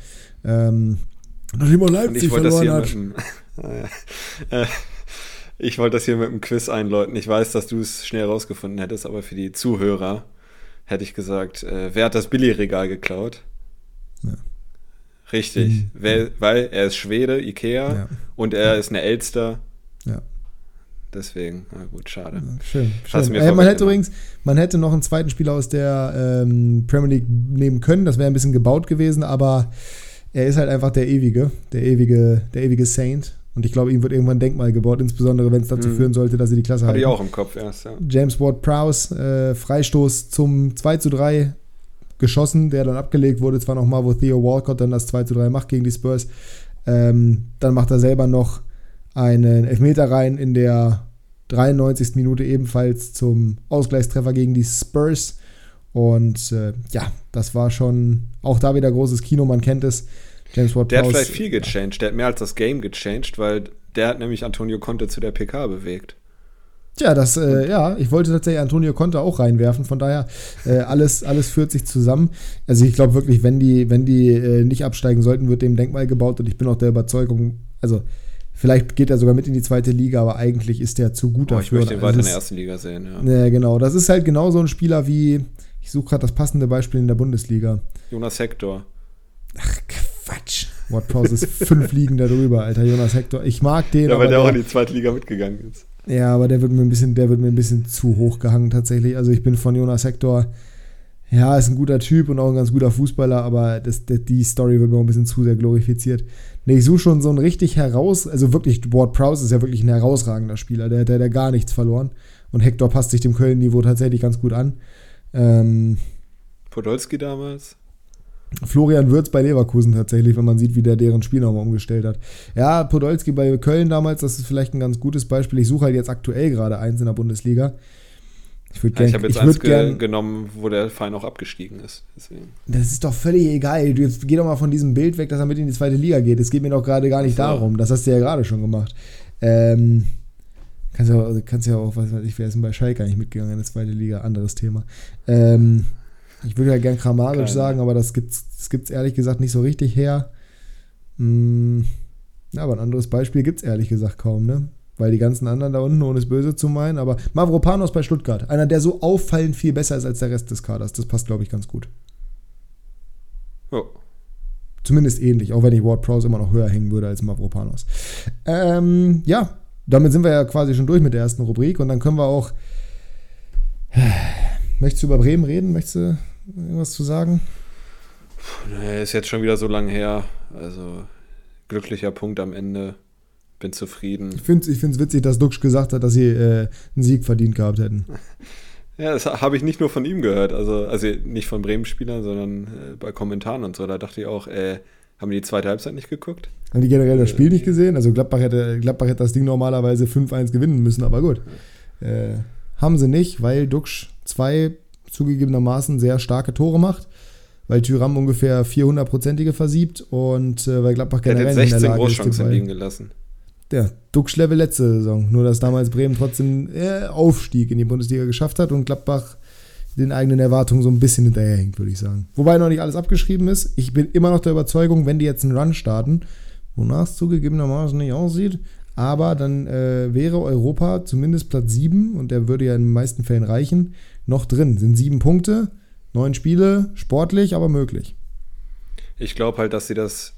Speaker 2: Ähm,
Speaker 3: nachdem man Leipzig verloren hat. Dem, äh, ich wollte das hier mit dem Quiz einläuten. Ich weiß, dass du es schnell rausgefunden hättest, aber für die Zuhörer hätte ich gesagt, äh, wer hat das Billigregal geklaut? Ja. Richtig, mhm. weil, weil er ist Schwede, Ikea, ja. und er ja. ist eine Elster. Ja. Deswegen, na gut, schade.
Speaker 2: schön. schön. Äh, man hätte übrigens, man hätte noch einen zweiten Spieler aus der ähm, Premier League nehmen können. Das wäre ein bisschen gebaut gewesen, aber er ist halt einfach der ewige, der ewige, der ewige Saint. Und ich glaube, ihm wird irgendwann ein Denkmal gebaut, insbesondere wenn es dazu mhm. führen sollte, dass sie die Klasse
Speaker 3: haben. Hatte ich auch im Kopf erst, ja.
Speaker 2: James Ward Prowse, äh, Freistoß zum 2 zu 3 geschossen, der dann abgelegt wurde, zwar nochmal, wo Theo Walcott dann das 2 zu 3 macht gegen die Spurs. Ähm, dann macht er selber noch einen Elfmeter rein in der 93. Minute ebenfalls zum Ausgleichstreffer gegen die Spurs. Und äh, ja, das war schon auch da wieder großes Kino, man kennt es.
Speaker 3: James Ward Der hat vielleicht viel gechanged, der hat mehr als das Game gechanged, weil der hat nämlich Antonio Conte zu der PK bewegt.
Speaker 2: Tja, das, äh, ja, ich wollte tatsächlich Antonio Conte auch reinwerfen, von daher, äh, alles, alles führt sich zusammen. Also ich glaube wirklich, wenn die, wenn die äh, nicht absteigen sollten, wird dem Denkmal gebaut und ich bin auch der Überzeugung, also vielleicht geht er sogar mit in die zweite Liga, aber eigentlich ist der zu gut
Speaker 3: oh, dafür. Ich möchte ihn weiter in der ersten Liga sehen,
Speaker 2: ja. Genau. Das ist halt genau so ein Spieler wie, ich suche gerade das passende Beispiel in der Bundesliga.
Speaker 3: Jonas Hector.
Speaker 2: Ach. Ward Prowse ist fünf Ligen darüber, Alter. Jonas Hector. Ich mag den.
Speaker 3: Ja, weil der, der auch in die zweite Liga mitgegangen ist.
Speaker 2: Ja, aber der wird mir ein bisschen, der wird mir ein bisschen zu hoch gehangen tatsächlich. Also ich bin von Jonas Hector, ja, ist ein guter Typ und auch ein ganz guter Fußballer, aber das, das, die Story wird mir auch ein bisschen zu sehr glorifiziert. Nee, ich suche schon so einen richtig heraus, also wirklich, Ward Prowse ist ja wirklich ein herausragender Spieler, der hat ja gar nichts verloren. Und Hector passt sich dem Köln-Niveau tatsächlich ganz gut an. Ähm,
Speaker 3: Podolski damals?
Speaker 2: Florian Würz bei Leverkusen tatsächlich, wenn man sieht, wie der deren Spiel nochmal umgestellt hat. Ja, Podolski bei Köln damals, das ist vielleicht ein ganz gutes Beispiel. Ich suche halt jetzt aktuell gerade eins in der Bundesliga.
Speaker 3: Ich, ja, ich habe jetzt ich eins ge gern, genommen, wo der Verein auch abgestiegen ist. Deswegen.
Speaker 2: Das ist doch völlig egal. Du, jetzt geh doch mal von diesem Bild weg, dass er mit in die zweite Liga geht. Es geht mir doch gerade gar nicht so. darum. Das hast du ja gerade schon gemacht. Ähm, kannst ja, kannst ja auch, was weiß ich, wer ist denn bei Schalke eigentlich mitgegangen in die zweite Liga? Anderes Thema. Ähm, ich würde ja gern Kramaric sagen, aber das gibt es das gibt's ehrlich gesagt nicht so richtig her. Mm, ja, aber ein anderes Beispiel gibt es ehrlich gesagt kaum, ne? Weil die ganzen anderen da unten, ohne es böse zu meinen, aber Mavropanos bei Stuttgart, einer, der so auffallend viel besser ist als der Rest des Kaders, das passt, glaube ich, ganz gut.
Speaker 3: Ja.
Speaker 2: Zumindest ähnlich, auch wenn ich Ward Prowse immer noch höher hängen würde als Mavropanos. Ähm, ja, damit sind wir ja quasi schon durch mit der ersten Rubrik und dann können wir auch. Möchtest du über Bremen reden? Möchtest du irgendwas zu sagen?
Speaker 3: Nee, ist jetzt schon wieder so lange her. Also glücklicher Punkt am Ende. Bin zufrieden.
Speaker 2: Ich finde es witzig, dass Duxch gesagt hat, dass sie äh, einen Sieg verdient gehabt hätten.
Speaker 3: Ja, das habe ich nicht nur von ihm gehört. Also, also nicht von Bremen-Spielern, sondern äh, bei Kommentaren und so. Da dachte ich auch, äh, haben die die zweite Halbzeit nicht geguckt?
Speaker 2: Haben die generell das Spiel nicht gesehen? Also Gladbach hätte, Gladbach hätte das Ding normalerweise 5-1 gewinnen müssen, aber gut. Äh, haben sie nicht, weil Duxch zwei zugegebenermaßen sehr starke Tore macht, weil Tyram ungefähr 400-prozentige versiebt und äh, weil Gladbach generell
Speaker 3: der hat 16 Großchancen liegen gelassen.
Speaker 2: Der Duxch-Level letzte Saison. Nur, dass damals Bremen trotzdem äh, Aufstieg in die Bundesliga geschafft hat und Gladbach den eigenen Erwartungen so ein bisschen hinterherhängt, würde ich sagen. Wobei noch nicht alles abgeschrieben ist. Ich bin immer noch der Überzeugung, wenn die jetzt einen Run starten, wonach es zugegebenermaßen nicht aussieht, aber dann äh, wäre Europa zumindest Platz 7 und der würde ja in den meisten Fällen reichen, noch drin. Sind sieben Punkte, neun Spiele, sportlich, aber möglich.
Speaker 3: Ich glaube halt, dass sie das.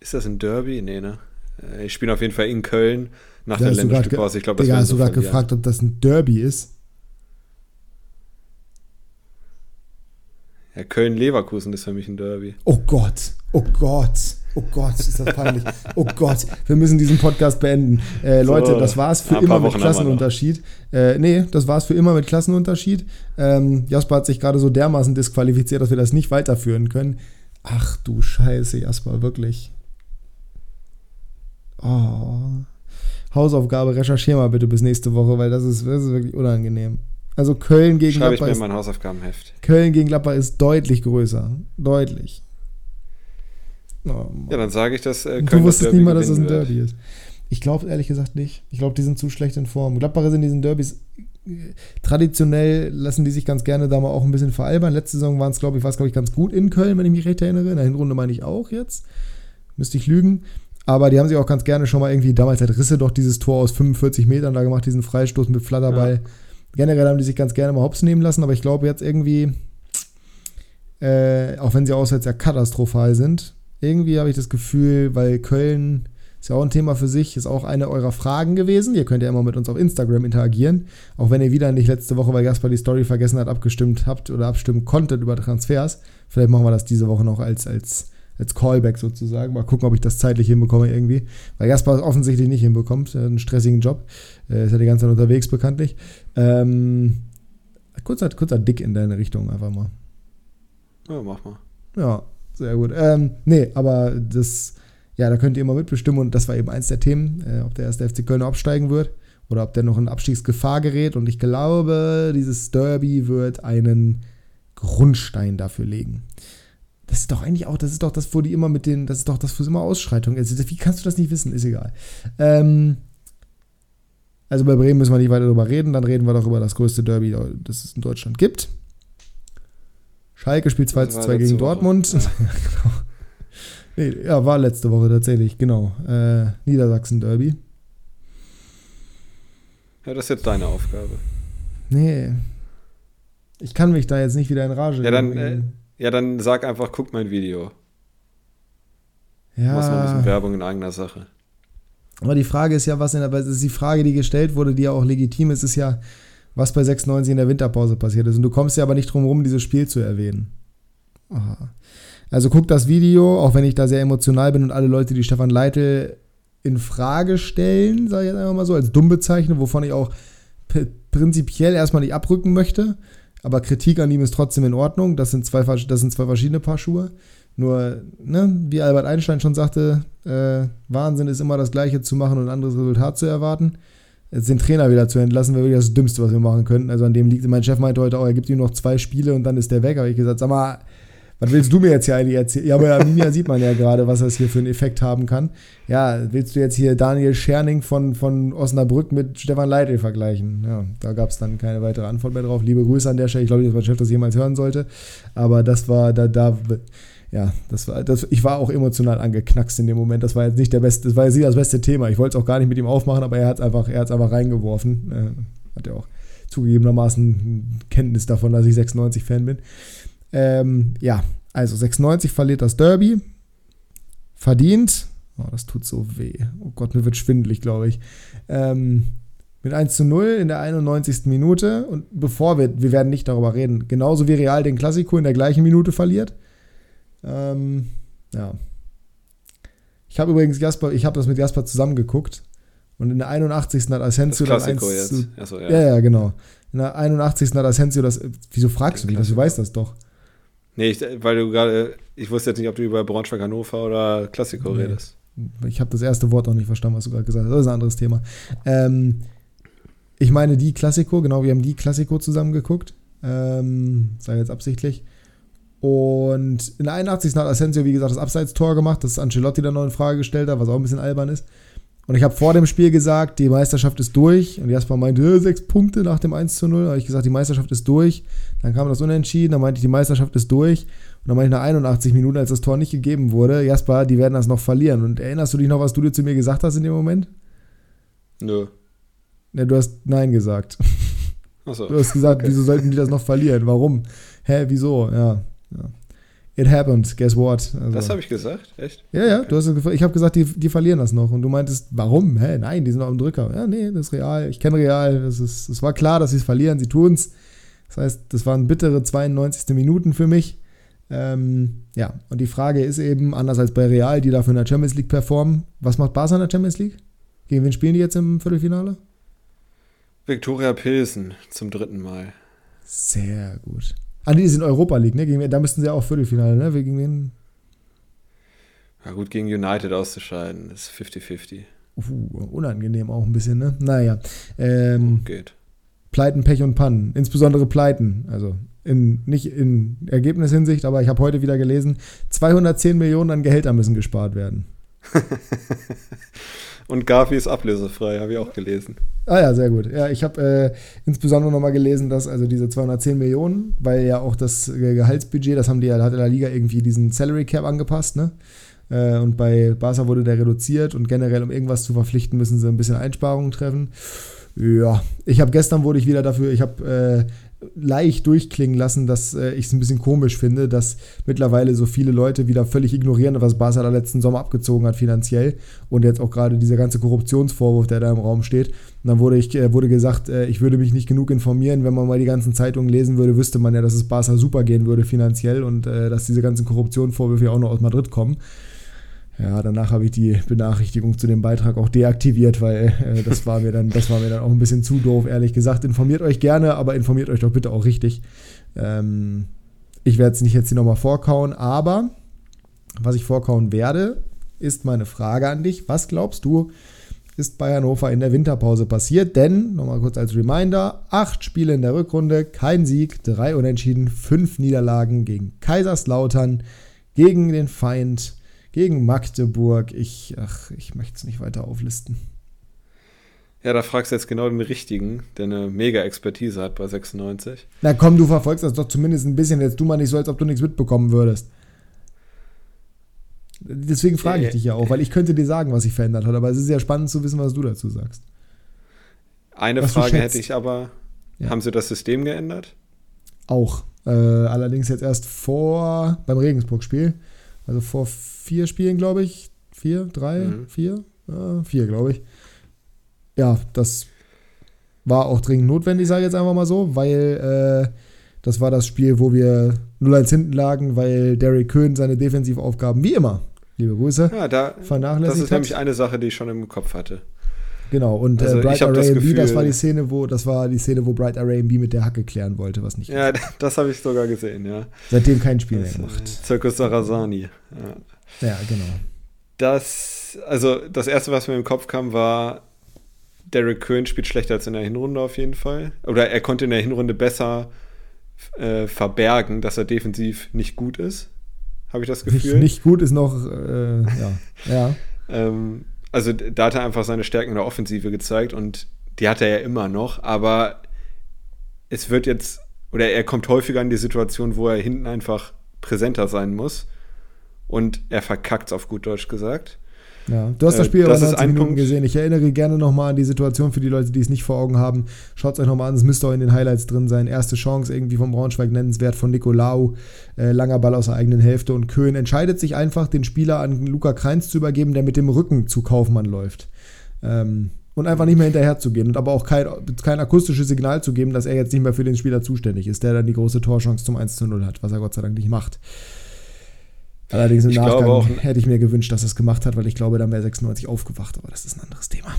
Speaker 3: Ist das ein Derby? Nee, ne? Äh, ich spiele auf jeden Fall in Köln nach der Länderspielpause. Ich glaube, das
Speaker 2: wäre hast du gerade gefragt, ob das ein Derby ist.
Speaker 3: Ja, Köln-Leverkusen ist für mich ein Derby.
Speaker 2: Oh Gott, oh Gott, oh Gott, ist das peinlich. Oh Gott, wir müssen diesen Podcast beenden. Äh, so, Leute, das war's für immer mit Klassenunterschied. Äh, nee, das war's für immer mit Klassenunterschied. Ähm, Jasper hat sich gerade so dermaßen disqualifiziert, dass wir das nicht weiterführen können. Ach du Scheiße, Jasper, wirklich. Oh. Hausaufgabe, recherchier mal bitte bis nächste Woche, weil das ist, das ist wirklich unangenehm. Also Köln gegen
Speaker 3: Schreibe Gladbach. ich mir in mein Hausaufgabenheft.
Speaker 2: Köln gegen Gladbach ist deutlich größer. Deutlich.
Speaker 3: Oh, ja, dann sage ich, dass
Speaker 2: äh, Du wusstest nie mal, dass es ein Derby ist. Ich glaube ehrlich gesagt nicht. Ich glaube, die sind zu schlecht in Form. Gladbacher sind in diesen Derbys äh, traditionell lassen die sich ganz gerne da mal auch ein bisschen veralbern. Letzte Saison waren es, glaube ich, war es, glaube ich, ganz gut in Köln, wenn ich mich recht erinnere. In der Hinrunde meine ich auch jetzt. Müsste ich lügen. Aber die haben sich auch ganz gerne schon mal irgendwie, damals hat Risse doch dieses Tor aus 45 Metern da gemacht, diesen Freistoß mit Flatterball. Ja generell haben die sich ganz gerne mal hops nehmen lassen, aber ich glaube jetzt irgendwie, äh, auch wenn sie auswärts ja katastrophal sind, irgendwie habe ich das Gefühl, weil Köln ist ja auch ein Thema für sich, ist auch eine eurer Fragen gewesen. Ihr könnt ja immer mit uns auf Instagram interagieren, auch wenn ihr wieder nicht letzte Woche, weil Gaspar die Story vergessen hat, abgestimmt habt oder abstimmen konntet über Transfers. Vielleicht machen wir das diese Woche noch als, als als Callback sozusagen. Mal gucken, ob ich das zeitlich hinbekomme irgendwie. Weil Jasper es offensichtlich nicht hinbekommt. Er einen stressigen Job. Er ist ja die ganze Zeit unterwegs bekanntlich. Ähm, kurzer, kurzer Dick in deine Richtung einfach mal.
Speaker 3: Ja, mach mal.
Speaker 2: Ja, sehr gut. Ähm, nee, aber das, ja, da könnt ihr immer mitbestimmen und das war eben eins der Themen, äh, ob der erste FC Köln absteigen wird oder ob der noch in Abstiegsgefahr gerät. Und ich glaube, dieses Derby wird einen Grundstein dafür legen. Das ist doch eigentlich auch, das ist doch das, wo die immer mit den, das ist doch das, wo immer Ausschreitungen. Also, wie kannst du das nicht wissen? Ist egal. Ähm, also bei Bremen müssen wir nicht weiter darüber reden. Dann reden wir doch über das größte Derby, das es in Deutschland gibt. Schalke spielt 2 zu 2 gegen Dortmund. Ja. nee, ja, war letzte Woche tatsächlich, genau. Äh, Niedersachsen-Derby.
Speaker 3: Ja, das ist jetzt deine Aufgabe.
Speaker 2: Nee. Ich kann mich da jetzt nicht wieder in Rage
Speaker 3: Ja, dann, äh, ja, dann sag einfach, guck mein Video. Ja. Mach mal ein bisschen Werbung in eigener Sache.
Speaker 2: Aber die Frage ist ja, was in der, aber ist die Frage, die gestellt wurde, die ja auch legitim ist, ist ja, was bei 96 in der Winterpause passiert ist. Und du kommst ja aber nicht drum herum, dieses Spiel zu erwähnen. Aha. Also guck das Video, auch wenn ich da sehr emotional bin und alle Leute, die Stefan Leitl in Frage stellen, sage ich jetzt einfach mal so, als dumm bezeichne, wovon ich auch prinzipiell erstmal nicht abrücken möchte. Aber Kritik an ihm ist trotzdem in Ordnung. Das sind zwei, das sind zwei verschiedene Paar Schuhe. Nur, ne, wie Albert Einstein schon sagte, äh, Wahnsinn ist immer das Gleiche zu machen und ein anderes Resultat zu erwarten. Jetzt den Trainer wieder zu entlassen, wäre wirklich das Dümmste, was wir machen könnten. Also an dem liegt, mein Chef meinte heute auch, er gibt ihm noch zwei Spiele und dann ist der weg. Aber ich gesagt, sag mal, was willst du mir jetzt hier eigentlich erzählen? Ja, aber ja, Mimia sieht man ja gerade, was das hier für einen Effekt haben kann. Ja, willst du jetzt hier Daniel Scherning von, von Osnabrück mit Stefan Leitl vergleichen? Ja, da gab es dann keine weitere Antwort mehr drauf. Liebe Grüße an der Stelle. Ich glaube nicht, dass mein Chef das jemals hören sollte. Aber das war, da, da ja, das war, das, ich war auch emotional angeknackst in dem Moment. Das war jetzt nicht der beste, das war jetzt nicht das beste Thema. Ich wollte es auch gar nicht mit ihm aufmachen, aber er hat es einfach, einfach reingeworfen. Äh, hat ja auch zugegebenermaßen Kenntnis davon, dass ich 96-Fan bin. Ähm, ja, also 96 verliert das Derby. Verdient. Oh, das tut so weh. Oh Gott, mir wird schwindelig, glaube ich. Ähm, mit 1 zu 0 in der 91. Minute. Und bevor wir, wir werden nicht darüber reden, genauso wie Real den Klassiko in der gleichen Minute verliert. Ähm, ja. Ich habe übrigens Jasper, ich habe das mit Jasper zusammengeguckt. Und in der 81. hat Asensio
Speaker 3: das Klassiko jetzt. Zu,
Speaker 2: Achso, ja. ja, ja, genau. In der 81. hat Asensio das. Wieso fragst du mich das? Du weißt das doch.
Speaker 3: Nee, ich, weil du gerade. Ich wusste jetzt nicht, ob du über Braunschweig Hannover oder Klassiko nee. redest.
Speaker 2: Ich habe das erste Wort auch nicht verstanden, was du gerade gesagt hast. Das ist ein anderes Thema. Ähm, ich meine die Klassiko, genau, wir haben die Klassiko zusammengeguckt. Ähm, sei jetzt absichtlich. Und in der 81. hat Asensio, wie gesagt, das Abseits-Tor gemacht, das Ancelotti dann noch in Frage gestellt hat, was auch ein bisschen albern ist. Und ich habe vor dem Spiel gesagt, die Meisterschaft ist durch. Und Jasper meinte, sechs Punkte nach dem 1 zu 0. Da habe ich gesagt, die Meisterschaft ist durch. Dann kam das Unentschieden, dann meinte ich, die Meisterschaft ist durch. Und dann meinte ich nach 81 Minuten, als das Tor nicht gegeben wurde, Jasper, die werden das noch verlieren. Und erinnerst du dich noch, was du dir zu mir gesagt hast in dem Moment?
Speaker 3: Nö.
Speaker 2: Ja, du hast Nein gesagt.
Speaker 3: Achso.
Speaker 2: Du hast gesagt, okay. wieso sollten die das noch verlieren? Warum? Hä, wieso? Ja. Ja. It happened, guess what?
Speaker 3: Also, das habe ich gesagt, echt?
Speaker 2: Ja, ja, du hast, ich habe gesagt, die, die verlieren das noch. Und du meintest, warum? Hä, nein, die sind auf dem Drücker. Ja, nee, das ist real. Ich kenne real. Es, ist, es war klar, dass sie es verlieren. Sie tun es. Das heißt, das waren bittere 92. Minuten für mich. Ähm, ja, und die Frage ist eben, anders als bei Real, die dafür in der Champions League performen, was macht Barca in der Champions League? Gegen wen spielen die jetzt im Viertelfinale?
Speaker 3: Viktoria Pilsen zum dritten Mal.
Speaker 2: Sehr gut. Ah, die sind Europa League, ne? Gegen, da müssten sie auch Viertelfinale, ne? Gegen wen?
Speaker 3: Ja, gut, gegen United auszuscheiden, ist 50-50.
Speaker 2: Uh, unangenehm auch ein bisschen, ne? Naja. Ähm,
Speaker 3: geht.
Speaker 2: Pleiten, Pech und Pannen. Insbesondere Pleiten. Also in, nicht in Ergebnishinsicht, aber ich habe heute wieder gelesen, 210 Millionen an Gehältern müssen gespart werden.
Speaker 3: Und Garfi ist ablösefrei, habe ich auch gelesen.
Speaker 2: Ah ja, sehr gut. Ja, ich habe äh, insbesondere nochmal gelesen, dass also diese 210 Millionen, weil ja auch das Gehaltsbudget, das haben die ja, hat in der Liga irgendwie diesen Salary Cap angepasst, ne? Äh, und bei Barca wurde der reduziert und generell, um irgendwas zu verpflichten, müssen sie ein bisschen Einsparungen treffen. Ja, ich habe gestern wurde ich wieder dafür, ich habe äh, leicht durchklingen lassen, dass äh, ich es ein bisschen komisch finde, dass mittlerweile so viele Leute wieder völlig ignorieren, was Barca da letzten Sommer abgezogen hat finanziell und jetzt auch gerade dieser ganze Korruptionsvorwurf, der da im Raum steht. Und dann wurde, ich, äh, wurde gesagt, äh, ich würde mich nicht genug informieren. Wenn man mal die ganzen Zeitungen lesen würde, wüsste man ja, dass es Barca super gehen würde finanziell und äh, dass diese ganzen Korruptionsvorwürfe ja auch noch aus Madrid kommen. Ja, danach habe ich die Benachrichtigung zu dem Beitrag auch deaktiviert, weil äh, das war mir dann, das war mir dann auch ein bisschen zu doof, ehrlich gesagt. Informiert euch gerne, aber informiert euch doch bitte auch richtig. Ähm, ich werde es nicht jetzt hier nochmal vorkauen, aber was ich vorkauen werde, ist meine Frage an dich. Was glaubst du, ist bei Hannover in der Winterpause passiert? Denn, nochmal kurz als Reminder, acht Spiele in der Rückrunde, kein Sieg, drei Unentschieden, fünf Niederlagen gegen Kaiserslautern, gegen den Feind gegen Magdeburg. Ich, ach, ich möchte es nicht weiter auflisten.
Speaker 3: Ja, da fragst du jetzt genau den richtigen, der eine mega Expertise hat bei 96.
Speaker 2: Na komm, du verfolgst das doch zumindest ein bisschen. Jetzt tu mal nicht so, als ob du nichts mitbekommen würdest. Deswegen frage ich dich ja auch, weil ich könnte dir sagen, was sich verändert hat, aber es ist ja spannend zu wissen, was du dazu sagst.
Speaker 3: Eine was Frage hätte ich aber: ja. Haben sie das System geändert?
Speaker 2: Auch. Äh, allerdings jetzt erst vor beim Regensburg-Spiel. Also vor vier Spielen, glaube ich. Vier, drei, mhm. vier? Ja, vier, glaube ich. Ja, das war auch dringend notwendig, sage ich jetzt einfach mal so, weil äh, das war das Spiel, wo wir 0-1 hinten lagen, weil Derek Köhn seine Defensivaufgaben wie immer, liebe Grüße,
Speaker 3: ja, da, vernachlässigt Das ist hat. nämlich eine Sache, die ich schon im Kopf hatte.
Speaker 2: Genau, und äh, also, äh, Bright R.A.M.B., das, das war die Szene, wo, das war die Szene, wo Bright R.A.M.B. mit der Hacke klären wollte, was nicht.
Speaker 3: Ja, das habe ich sogar gesehen, ja.
Speaker 2: Seitdem kein Spiel mehr gemacht. Äh,
Speaker 3: Zirkus Sarasani.
Speaker 2: Ja. Ja, genau.
Speaker 3: Das, also das erste, was mir im Kopf kam, war, Derek Köhn spielt schlechter als in der Hinrunde auf jeden Fall. Oder er konnte in der Hinrunde besser äh, verbergen, dass er defensiv nicht gut ist. Habe ich das Gefühl.
Speaker 2: Nicht, nicht gut ist noch, äh, ja. ja.
Speaker 3: ähm, also da hat er einfach seine Stärken in der Offensive gezeigt und die hat er ja immer noch, aber es wird jetzt, oder er kommt häufiger in die Situation, wo er hinten einfach präsenter sein muss. Und er verkackt auf gut Deutsch gesagt.
Speaker 2: Ja, du hast das Spiel äh, das aber 90 Minuten Punkt. gesehen. Ich erinnere gerne nochmal an die Situation für die Leute, die es nicht vor Augen haben. Schaut es euch nochmal an, es müsste auch in den Highlights drin sein. Erste Chance irgendwie vom Braunschweig nennenswert von Nicolau. Äh, langer Ball aus der eigenen Hälfte und Köhn entscheidet sich einfach, den Spieler an Luca Kreins zu übergeben, der mit dem Rücken zu Kaufmann läuft. Ähm, und einfach nicht mehr hinterher zu gehen und aber auch kein, kein akustisches Signal zu geben, dass er jetzt nicht mehr für den Spieler zuständig ist, der dann die große Torchance zum 1 zu 0 hat, was er Gott sei Dank nicht macht. Allerdings im ich Nachgang auch, hätte ich mir gewünscht, dass er es gemacht hat, weil ich glaube, dann wäre 96 aufgewacht, aber das ist ein anderes Thema.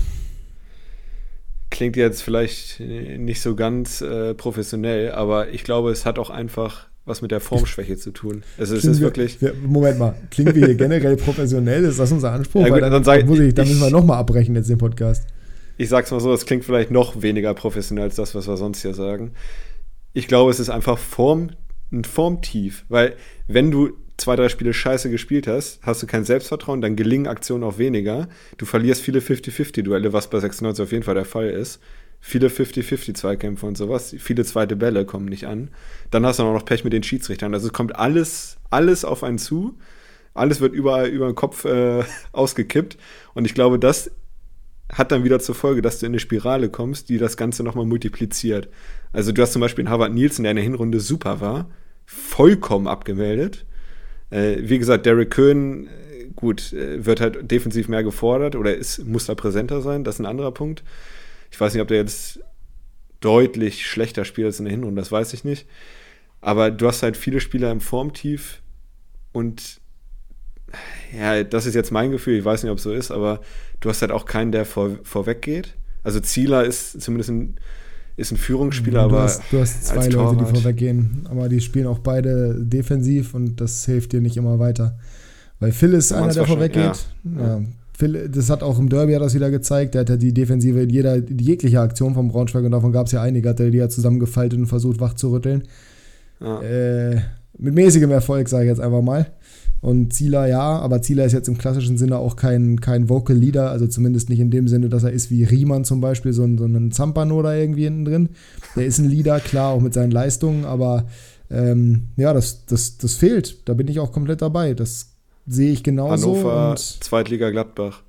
Speaker 3: Klingt jetzt vielleicht nicht so ganz äh, professionell, aber ich glaube, es hat auch einfach was mit der Formschwäche zu tun. Also es ist wirklich.
Speaker 2: Wir, Moment mal, klingen wir hier generell professionell? Ist das unser Anspruch? Ja, gut, dann, dann, sag, muss ich, dann müssen wir nochmal abbrechen jetzt den Podcast.
Speaker 3: Ich sag's mal so, es klingt vielleicht noch weniger professionell als das, was wir sonst hier sagen. Ich glaube, es ist einfach Form, ein Formtief, weil wenn du zwei, drei Spiele scheiße gespielt hast, hast du kein Selbstvertrauen, dann gelingen Aktionen auch weniger. Du verlierst viele 50-50-Duelle, was bei 96 auf jeden Fall der Fall ist. Viele 50-50-Zweikämpfe und sowas. Viele zweite Bälle kommen nicht an. Dann hast du auch noch Pech mit den Schiedsrichtern. Also es kommt alles, alles auf einen zu. Alles wird überall über den Kopf äh, ausgekippt. Und ich glaube, das hat dann wieder zur Folge, dass du in eine Spirale kommst, die das Ganze nochmal multipliziert. Also du hast zum Beispiel einen Harvard Nielsen, der in der Hinrunde super war, vollkommen abgemeldet. Äh, wie gesagt, Derek Köhn, äh, gut, äh, wird halt defensiv mehr gefordert oder ist, muss da präsenter sein, das ist ein anderer Punkt. Ich weiß nicht, ob der jetzt deutlich schlechter spielt als in der Hinrunde, das weiß ich nicht. Aber du hast halt viele Spieler im Formtief und ja, das ist jetzt mein Gefühl, ich weiß nicht, ob es so ist, aber du hast halt auch keinen, der vor, vorweg geht. Also Zieler ist zumindest ein ist ein Führungsspieler,
Speaker 2: du
Speaker 3: aber.
Speaker 2: Hast, du hast zwei Leute, die vorweggehen, aber die spielen auch beide defensiv und das hilft dir nicht immer weiter. Weil Phil ist einer, der vorweggeht. Ja. ja. Phil, das hat auch im Derby hat das wieder gezeigt. Der hat ja die Defensive in jeder, jeglicher Aktion vom Braunschweig und davon gab es ja einige, hat er die ja zusammengefaltet und versucht wach zu rütteln. Ja. Äh, mit mäßigem Erfolg, sage ich jetzt einfach mal. Und Zieler ja, aber Zieler ist jetzt im klassischen Sinne auch kein, kein Vocal Leader, also zumindest nicht in dem Sinne, dass er ist wie Riemann zum Beispiel, so ein, so ein Zampano da irgendwie hinten drin. Der ist ein Leader, klar, auch mit seinen Leistungen, aber ähm, ja, das, das, das fehlt. Da bin ich auch komplett dabei. Das sehe ich genauso.
Speaker 3: Hannover, und Zweitliga Gladbach.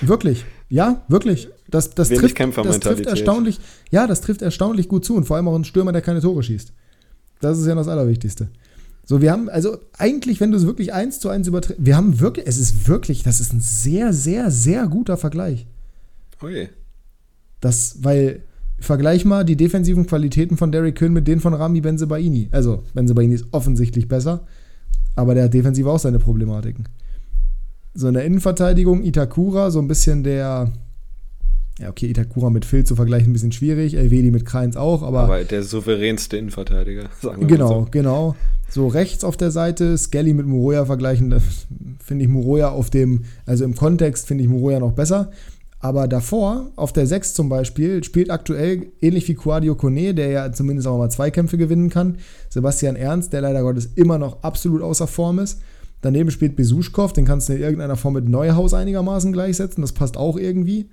Speaker 2: Wirklich, ja, wirklich. Das, das, trifft, das trifft erstaunlich, ja, das trifft erstaunlich gut zu und vor allem auch ein Stürmer, der keine Tore schießt. Das ist ja das Allerwichtigste. So, wir haben, also eigentlich, wenn du es wirklich eins zu eins überträgst, wir haben wirklich, es ist wirklich, das ist ein sehr, sehr, sehr guter Vergleich.
Speaker 3: Ui.
Speaker 2: Das, weil, vergleich mal die defensiven Qualitäten von Derrick Köhn mit denen von Rami Benzebaini. Also, Benzebaini ist offensichtlich besser, aber der hat defensiv auch seine Problematiken. So in der Innenverteidigung, Itakura, so ein bisschen der, ja, okay, Itakura mit Phil zu vergleichen, ein bisschen schwierig. Elvedi mit Kreins auch, aber.
Speaker 3: Aber der souveränste Innenverteidiger,
Speaker 2: sagen wir genau, mal so. Genau, genau. So rechts auf der Seite, Skelly mit Moroja vergleichen, finde ich Moroja auf dem, also im Kontext finde ich Moroja noch besser. Aber davor, auf der 6 zum Beispiel, spielt aktuell ähnlich wie Quadio Kone, der ja zumindest auch mal Zweikämpfe gewinnen kann. Sebastian Ernst, der leider Gottes immer noch absolut außer Form ist. Daneben spielt Besuschkow, den kannst du in irgendeiner Form mit Neuhaus einigermaßen gleichsetzen. Das passt auch irgendwie.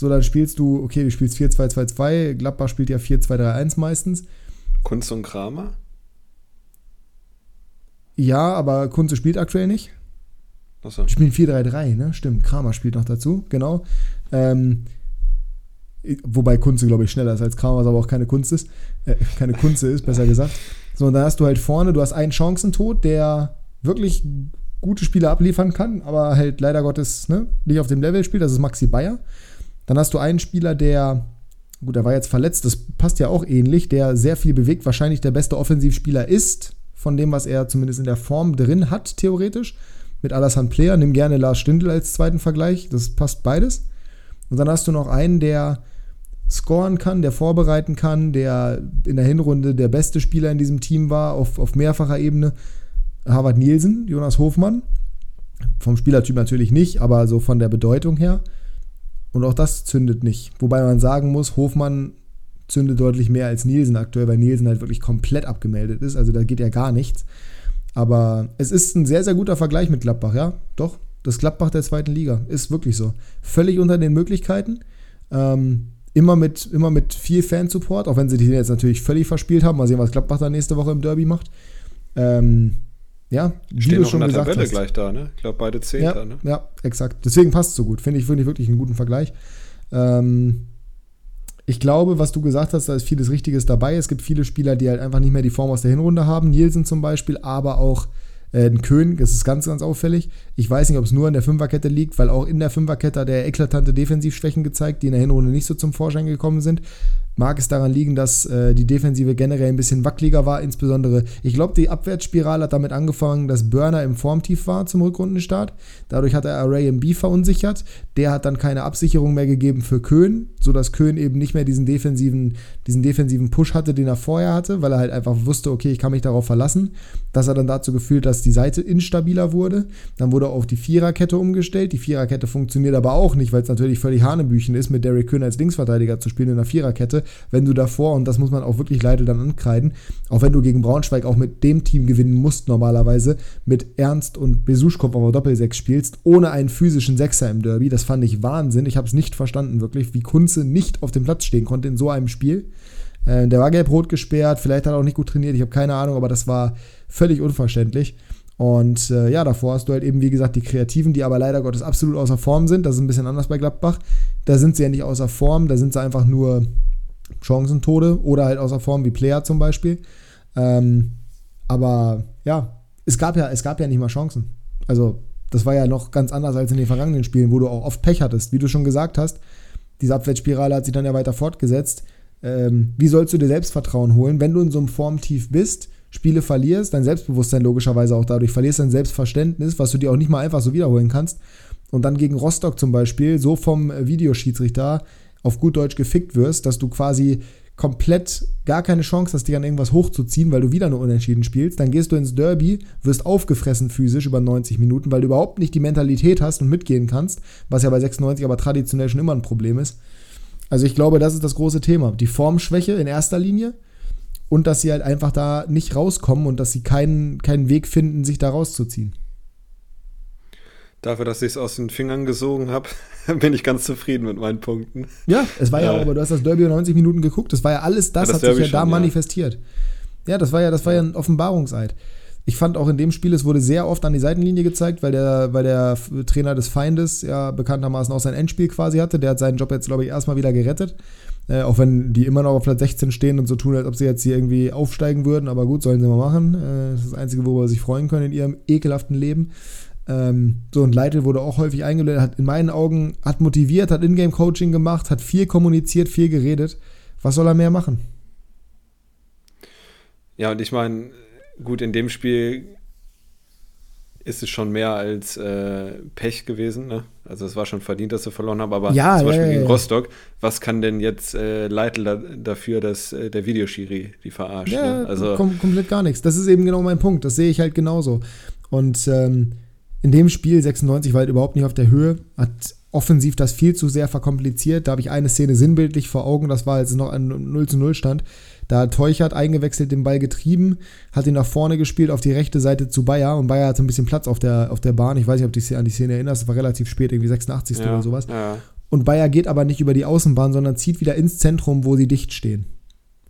Speaker 2: So, dann spielst du, okay, du spielst 4-2-2-2, Gladbach spielt ja 4-2-3-1 meistens.
Speaker 3: Kunst und Kramer?
Speaker 2: Ja, aber Kunze spielt aktuell nicht. Achso. Spielen 4-3-3, ne? Stimmt, Kramer spielt noch dazu, genau. Ähm, wobei Kunze, glaube ich, schneller ist als Kramer, was aber auch keine Kunst ist. Äh, keine Kunze ist, besser gesagt. So, und dann hast du halt vorne, du hast einen Chancentod, der wirklich gute Spiele abliefern kann, aber halt leider Gottes ne, nicht auf dem Level spielt, das ist Maxi Bayer. Dann hast du einen Spieler, der, gut, der war jetzt verletzt, das passt ja auch ähnlich, der sehr viel bewegt, wahrscheinlich der beste Offensivspieler ist, von dem, was er zumindest in der Form drin hat, theoretisch. Mit Alassane Player, nimm gerne Lars Stindl als zweiten Vergleich, das passt beides. Und dann hast du noch einen, der scoren kann, der vorbereiten kann, der in der Hinrunde der beste Spieler in diesem Team war, auf, auf mehrfacher Ebene. Harvard Nielsen, Jonas Hofmann. Vom Spielertyp natürlich nicht, aber so von der Bedeutung her. Und auch das zündet nicht. Wobei man sagen muss, Hofmann zündet deutlich mehr als Nielsen aktuell, weil Nielsen halt wirklich komplett abgemeldet ist. Also da geht ja gar nichts. Aber es ist ein sehr, sehr guter Vergleich mit Gladbach, ja. Doch, das Gladbach der zweiten Liga ist wirklich so. Völlig unter den Möglichkeiten. Ähm, immer, mit, immer mit viel Fansupport, auch wenn sie den jetzt natürlich völlig verspielt haben. Mal sehen, was Gladbach da nächste Woche im Derby macht. Ähm, ja,
Speaker 3: wie Stehen du schon gesagt Tabelle hast. gleich da, ne? Ich glaube, beide Zehnter,
Speaker 2: ja,
Speaker 3: ne?
Speaker 2: Ja, exakt. Deswegen passt es so gut. Finde ich, find ich wirklich einen guten Vergleich. Ähm, ich glaube, was du gesagt hast, da ist vieles Richtiges dabei. Es gibt viele Spieler, die halt einfach nicht mehr die Form aus der Hinrunde haben. Nielsen zum Beispiel, aber auch äh, ein König, das ist ganz, ganz auffällig. Ich weiß nicht, ob es nur in der Fünferkette liegt, weil auch in der Fünferkette hat er eklatante Defensivschwächen gezeigt, die in der Hinrunde nicht so zum Vorschein gekommen sind. Mag es daran liegen, dass äh, die Defensive generell ein bisschen wackeliger war, insbesondere, ich glaube, die Abwärtsspirale hat damit angefangen, dass Burner im Formtief war zum Rückrundenstart. Dadurch hat er Array im B verunsichert. Der hat dann keine Absicherung mehr gegeben für Köhn, sodass Köhn eben nicht mehr diesen defensiven, diesen defensiven Push hatte, den er vorher hatte, weil er halt einfach wusste, okay, ich kann mich darauf verlassen. Das hat dann dazu geführt, dass die Seite instabiler wurde. Dann wurde auf die Viererkette umgestellt. Die Viererkette funktioniert aber auch nicht, weil es natürlich völlig Hanebüchen ist, mit Derrick Köhn als Linksverteidiger zu spielen in der Viererkette wenn du davor, und das muss man auch wirklich leider dann ankreiden, auch wenn du gegen Braunschweig auch mit dem Team gewinnen musst normalerweise, mit Ernst und Besuschkopf auf Doppelsechs spielst, ohne einen physischen Sechser im Derby. Das fand ich Wahnsinn. Ich habe es nicht verstanden, wirklich, wie Kunze nicht auf dem Platz stehen konnte in so einem Spiel. Äh, der war gelb-rot gesperrt, vielleicht hat er auch nicht gut trainiert, ich habe keine Ahnung, aber das war völlig unverständlich. Und äh, ja, davor hast du halt eben, wie gesagt, die Kreativen, die aber leider Gottes absolut außer Form sind. Das ist ein bisschen anders bei Gladbach. Da sind sie ja nicht außer Form, da sind sie einfach nur Chancentode oder halt außer Form wie Player zum Beispiel. Ähm, aber ja, es gab ja, es gab ja nicht mal Chancen. Also, das war ja noch ganz anders als in den vergangenen Spielen, wo du auch oft Pech hattest. Wie du schon gesagt hast, diese Abwärtsspirale hat sich dann ja weiter fortgesetzt. Ähm, wie sollst du dir Selbstvertrauen holen, wenn du in so einem Formtief bist, Spiele verlierst, dein Selbstbewusstsein logischerweise auch dadurch verlierst, dein Selbstverständnis, was du dir auch nicht mal einfach so wiederholen kannst. Und dann gegen Rostock zum Beispiel, so vom Videoschiedsrichter, auf gut Deutsch gefickt wirst, dass du quasi komplett gar keine Chance hast, dich an irgendwas hochzuziehen, weil du wieder nur unentschieden spielst, dann gehst du ins Derby, wirst aufgefressen physisch über 90 Minuten, weil du überhaupt nicht die Mentalität hast und mitgehen kannst, was ja bei 96 aber traditionell schon immer ein Problem ist. Also ich glaube, das ist das große Thema. Die Formschwäche in erster Linie und dass sie halt einfach da nicht rauskommen und dass sie keinen, keinen Weg finden, sich da rauszuziehen.
Speaker 3: Dafür, dass ich es aus den Fingern gesogen habe, bin ich ganz zufrieden mit meinen Punkten.
Speaker 2: Ja, es war ja, äh, aber du hast das Derby 90 Minuten geguckt, das war ja alles, das, ja, das hat sich ja da schon, manifestiert. Ja. ja, das war ja, das war ja ein Offenbarungseid. Ich fand auch in dem Spiel, es wurde sehr oft an die Seitenlinie gezeigt, weil der, weil der Trainer des Feindes ja bekanntermaßen auch sein Endspiel quasi hatte. Der hat seinen Job jetzt, glaube ich, erstmal wieder gerettet. Äh, auch wenn die immer noch auf Platz 16 stehen und so tun, als ob sie jetzt hier irgendwie aufsteigen würden. Aber gut, sollen sie mal machen. Äh, das ist das Einzige, worüber sie sich freuen können in ihrem ekelhaften Leben. Ähm, so, und Leitl wurde auch häufig eingeladen, hat in meinen Augen, hat motiviert, hat Ingame-Coaching gemacht, hat viel kommuniziert, viel geredet. Was soll er mehr machen?
Speaker 3: Ja, und ich meine, gut, in dem Spiel ist es schon mehr als äh, Pech gewesen. Ne? Also es war schon verdient, dass sie verloren haben. Aber
Speaker 2: ja,
Speaker 3: zum Beispiel
Speaker 2: ja,
Speaker 3: gegen Rostock, was kann denn jetzt äh, Leitl da, dafür, dass äh, der Videoschiri die verarscht?
Speaker 2: Ja, ne? also, kom komplett gar nichts. Das ist eben genau mein Punkt. Das sehe ich halt genauso. Und ähm, in dem Spiel 96 war halt überhaupt nicht auf der Höhe, hat offensiv das viel zu sehr verkompliziert. Da habe ich eine Szene sinnbildlich vor Augen, das war, als es noch ein 0 zu 0 stand. Da hat Teuchert eingewechselt, den Ball getrieben, hat ihn nach vorne gespielt auf die rechte Seite zu Bayer und Bayer hatte ein bisschen Platz auf der, auf der Bahn. Ich weiß nicht, ob du dich an die Szene erinnerst, das war relativ spät, irgendwie 86. Ja, oder sowas. Ja. Und Bayer geht aber nicht über die Außenbahn, sondern zieht wieder ins Zentrum, wo sie dicht stehen.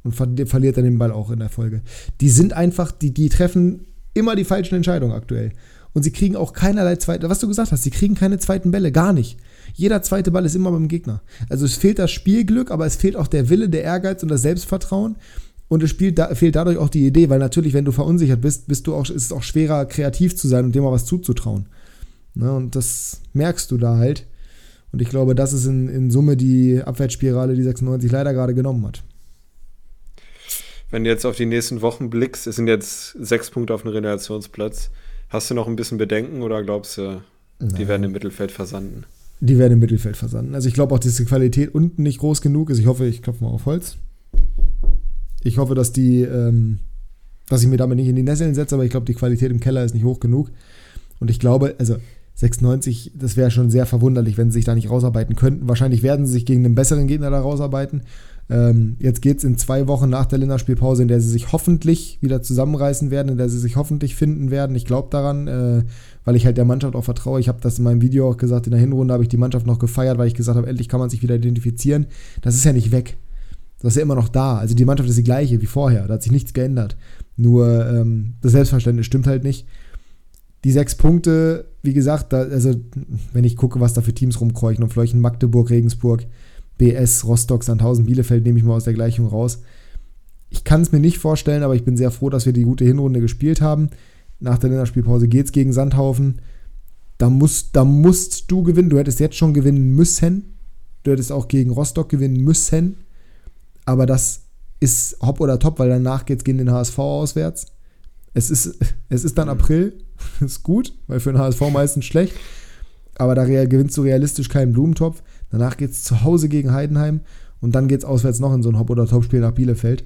Speaker 2: Und verliert dann den Ball auch in der Folge. Die sind einfach, die, die treffen immer die falschen Entscheidungen aktuell. Und sie kriegen auch keinerlei zweite, was du gesagt hast, sie kriegen keine zweiten Bälle, gar nicht. Jeder zweite Ball ist immer beim Gegner. Also es fehlt das Spielglück, aber es fehlt auch der Wille, der Ehrgeiz und das Selbstvertrauen. Und es spielt, da, fehlt dadurch auch die Idee, weil natürlich, wenn du verunsichert bist, bist du auch, ist es auch schwerer, kreativ zu sein und dem mal was zuzutrauen. Ne, und das merkst du da halt. Und ich glaube, das ist in, in Summe die Abwärtsspirale, die 96 leider gerade genommen hat.
Speaker 3: Wenn du jetzt auf die nächsten Wochen blickst, es sind jetzt sechs Punkte auf dem Relegationsplatz. Hast du noch ein bisschen Bedenken oder glaubst du, Nein. die werden im Mittelfeld versanden?
Speaker 2: Die werden im Mittelfeld versanden. Also ich glaube auch, dass die Qualität unten nicht groß genug ist. Ich hoffe, ich klopfe mal auf Holz. Ich hoffe, dass die, ähm, dass ich mir damit nicht in die Nesseln setze, aber ich glaube, die Qualität im Keller ist nicht hoch genug. Und ich glaube, also 96, das wäre schon sehr verwunderlich, wenn sie sich da nicht rausarbeiten könnten. Wahrscheinlich werden sie sich gegen einen besseren Gegner da rausarbeiten. Ähm, jetzt geht es in zwei Wochen nach der Länderspielpause, in der sie sich hoffentlich wieder zusammenreißen werden, in der sie sich hoffentlich finden werden. Ich glaube daran, äh, weil ich halt der Mannschaft auch vertraue. Ich habe das in meinem Video auch gesagt, in der Hinrunde habe ich die Mannschaft noch gefeiert, weil ich gesagt habe, endlich kann man sich wieder identifizieren. Das ist ja nicht weg. Das ist ja immer noch da. Also die Mannschaft ist die gleiche wie vorher. Da hat sich nichts geändert. Nur ähm, das Selbstverständnis stimmt halt nicht. die sechs Punkte, wie gesagt, da, also wenn ich gucke, was da für Teams rumkreuchen und Fleuchen, Magdeburg, Regensburg, BS, Rostock, Sandhausen, Bielefeld nehme ich mal aus der Gleichung raus. Ich kann es mir nicht vorstellen, aber ich bin sehr froh, dass wir die gute Hinrunde gespielt haben. Nach der Länderspielpause geht es gegen Sandhaufen. Da musst, da musst du gewinnen. Du hättest jetzt schon gewinnen müssen. Du hättest auch gegen Rostock gewinnen müssen. Aber das ist hopp oder top, weil danach geht es gegen den HSV auswärts. Es ist, es ist dann. April. ist gut, weil für den HSV meistens schlecht. Aber da gewinnst du realistisch keinen Blumentopf. Danach geht es zu Hause gegen Heidenheim und dann geht es auswärts noch in so ein Hop- oder Top-Spiel nach Bielefeld.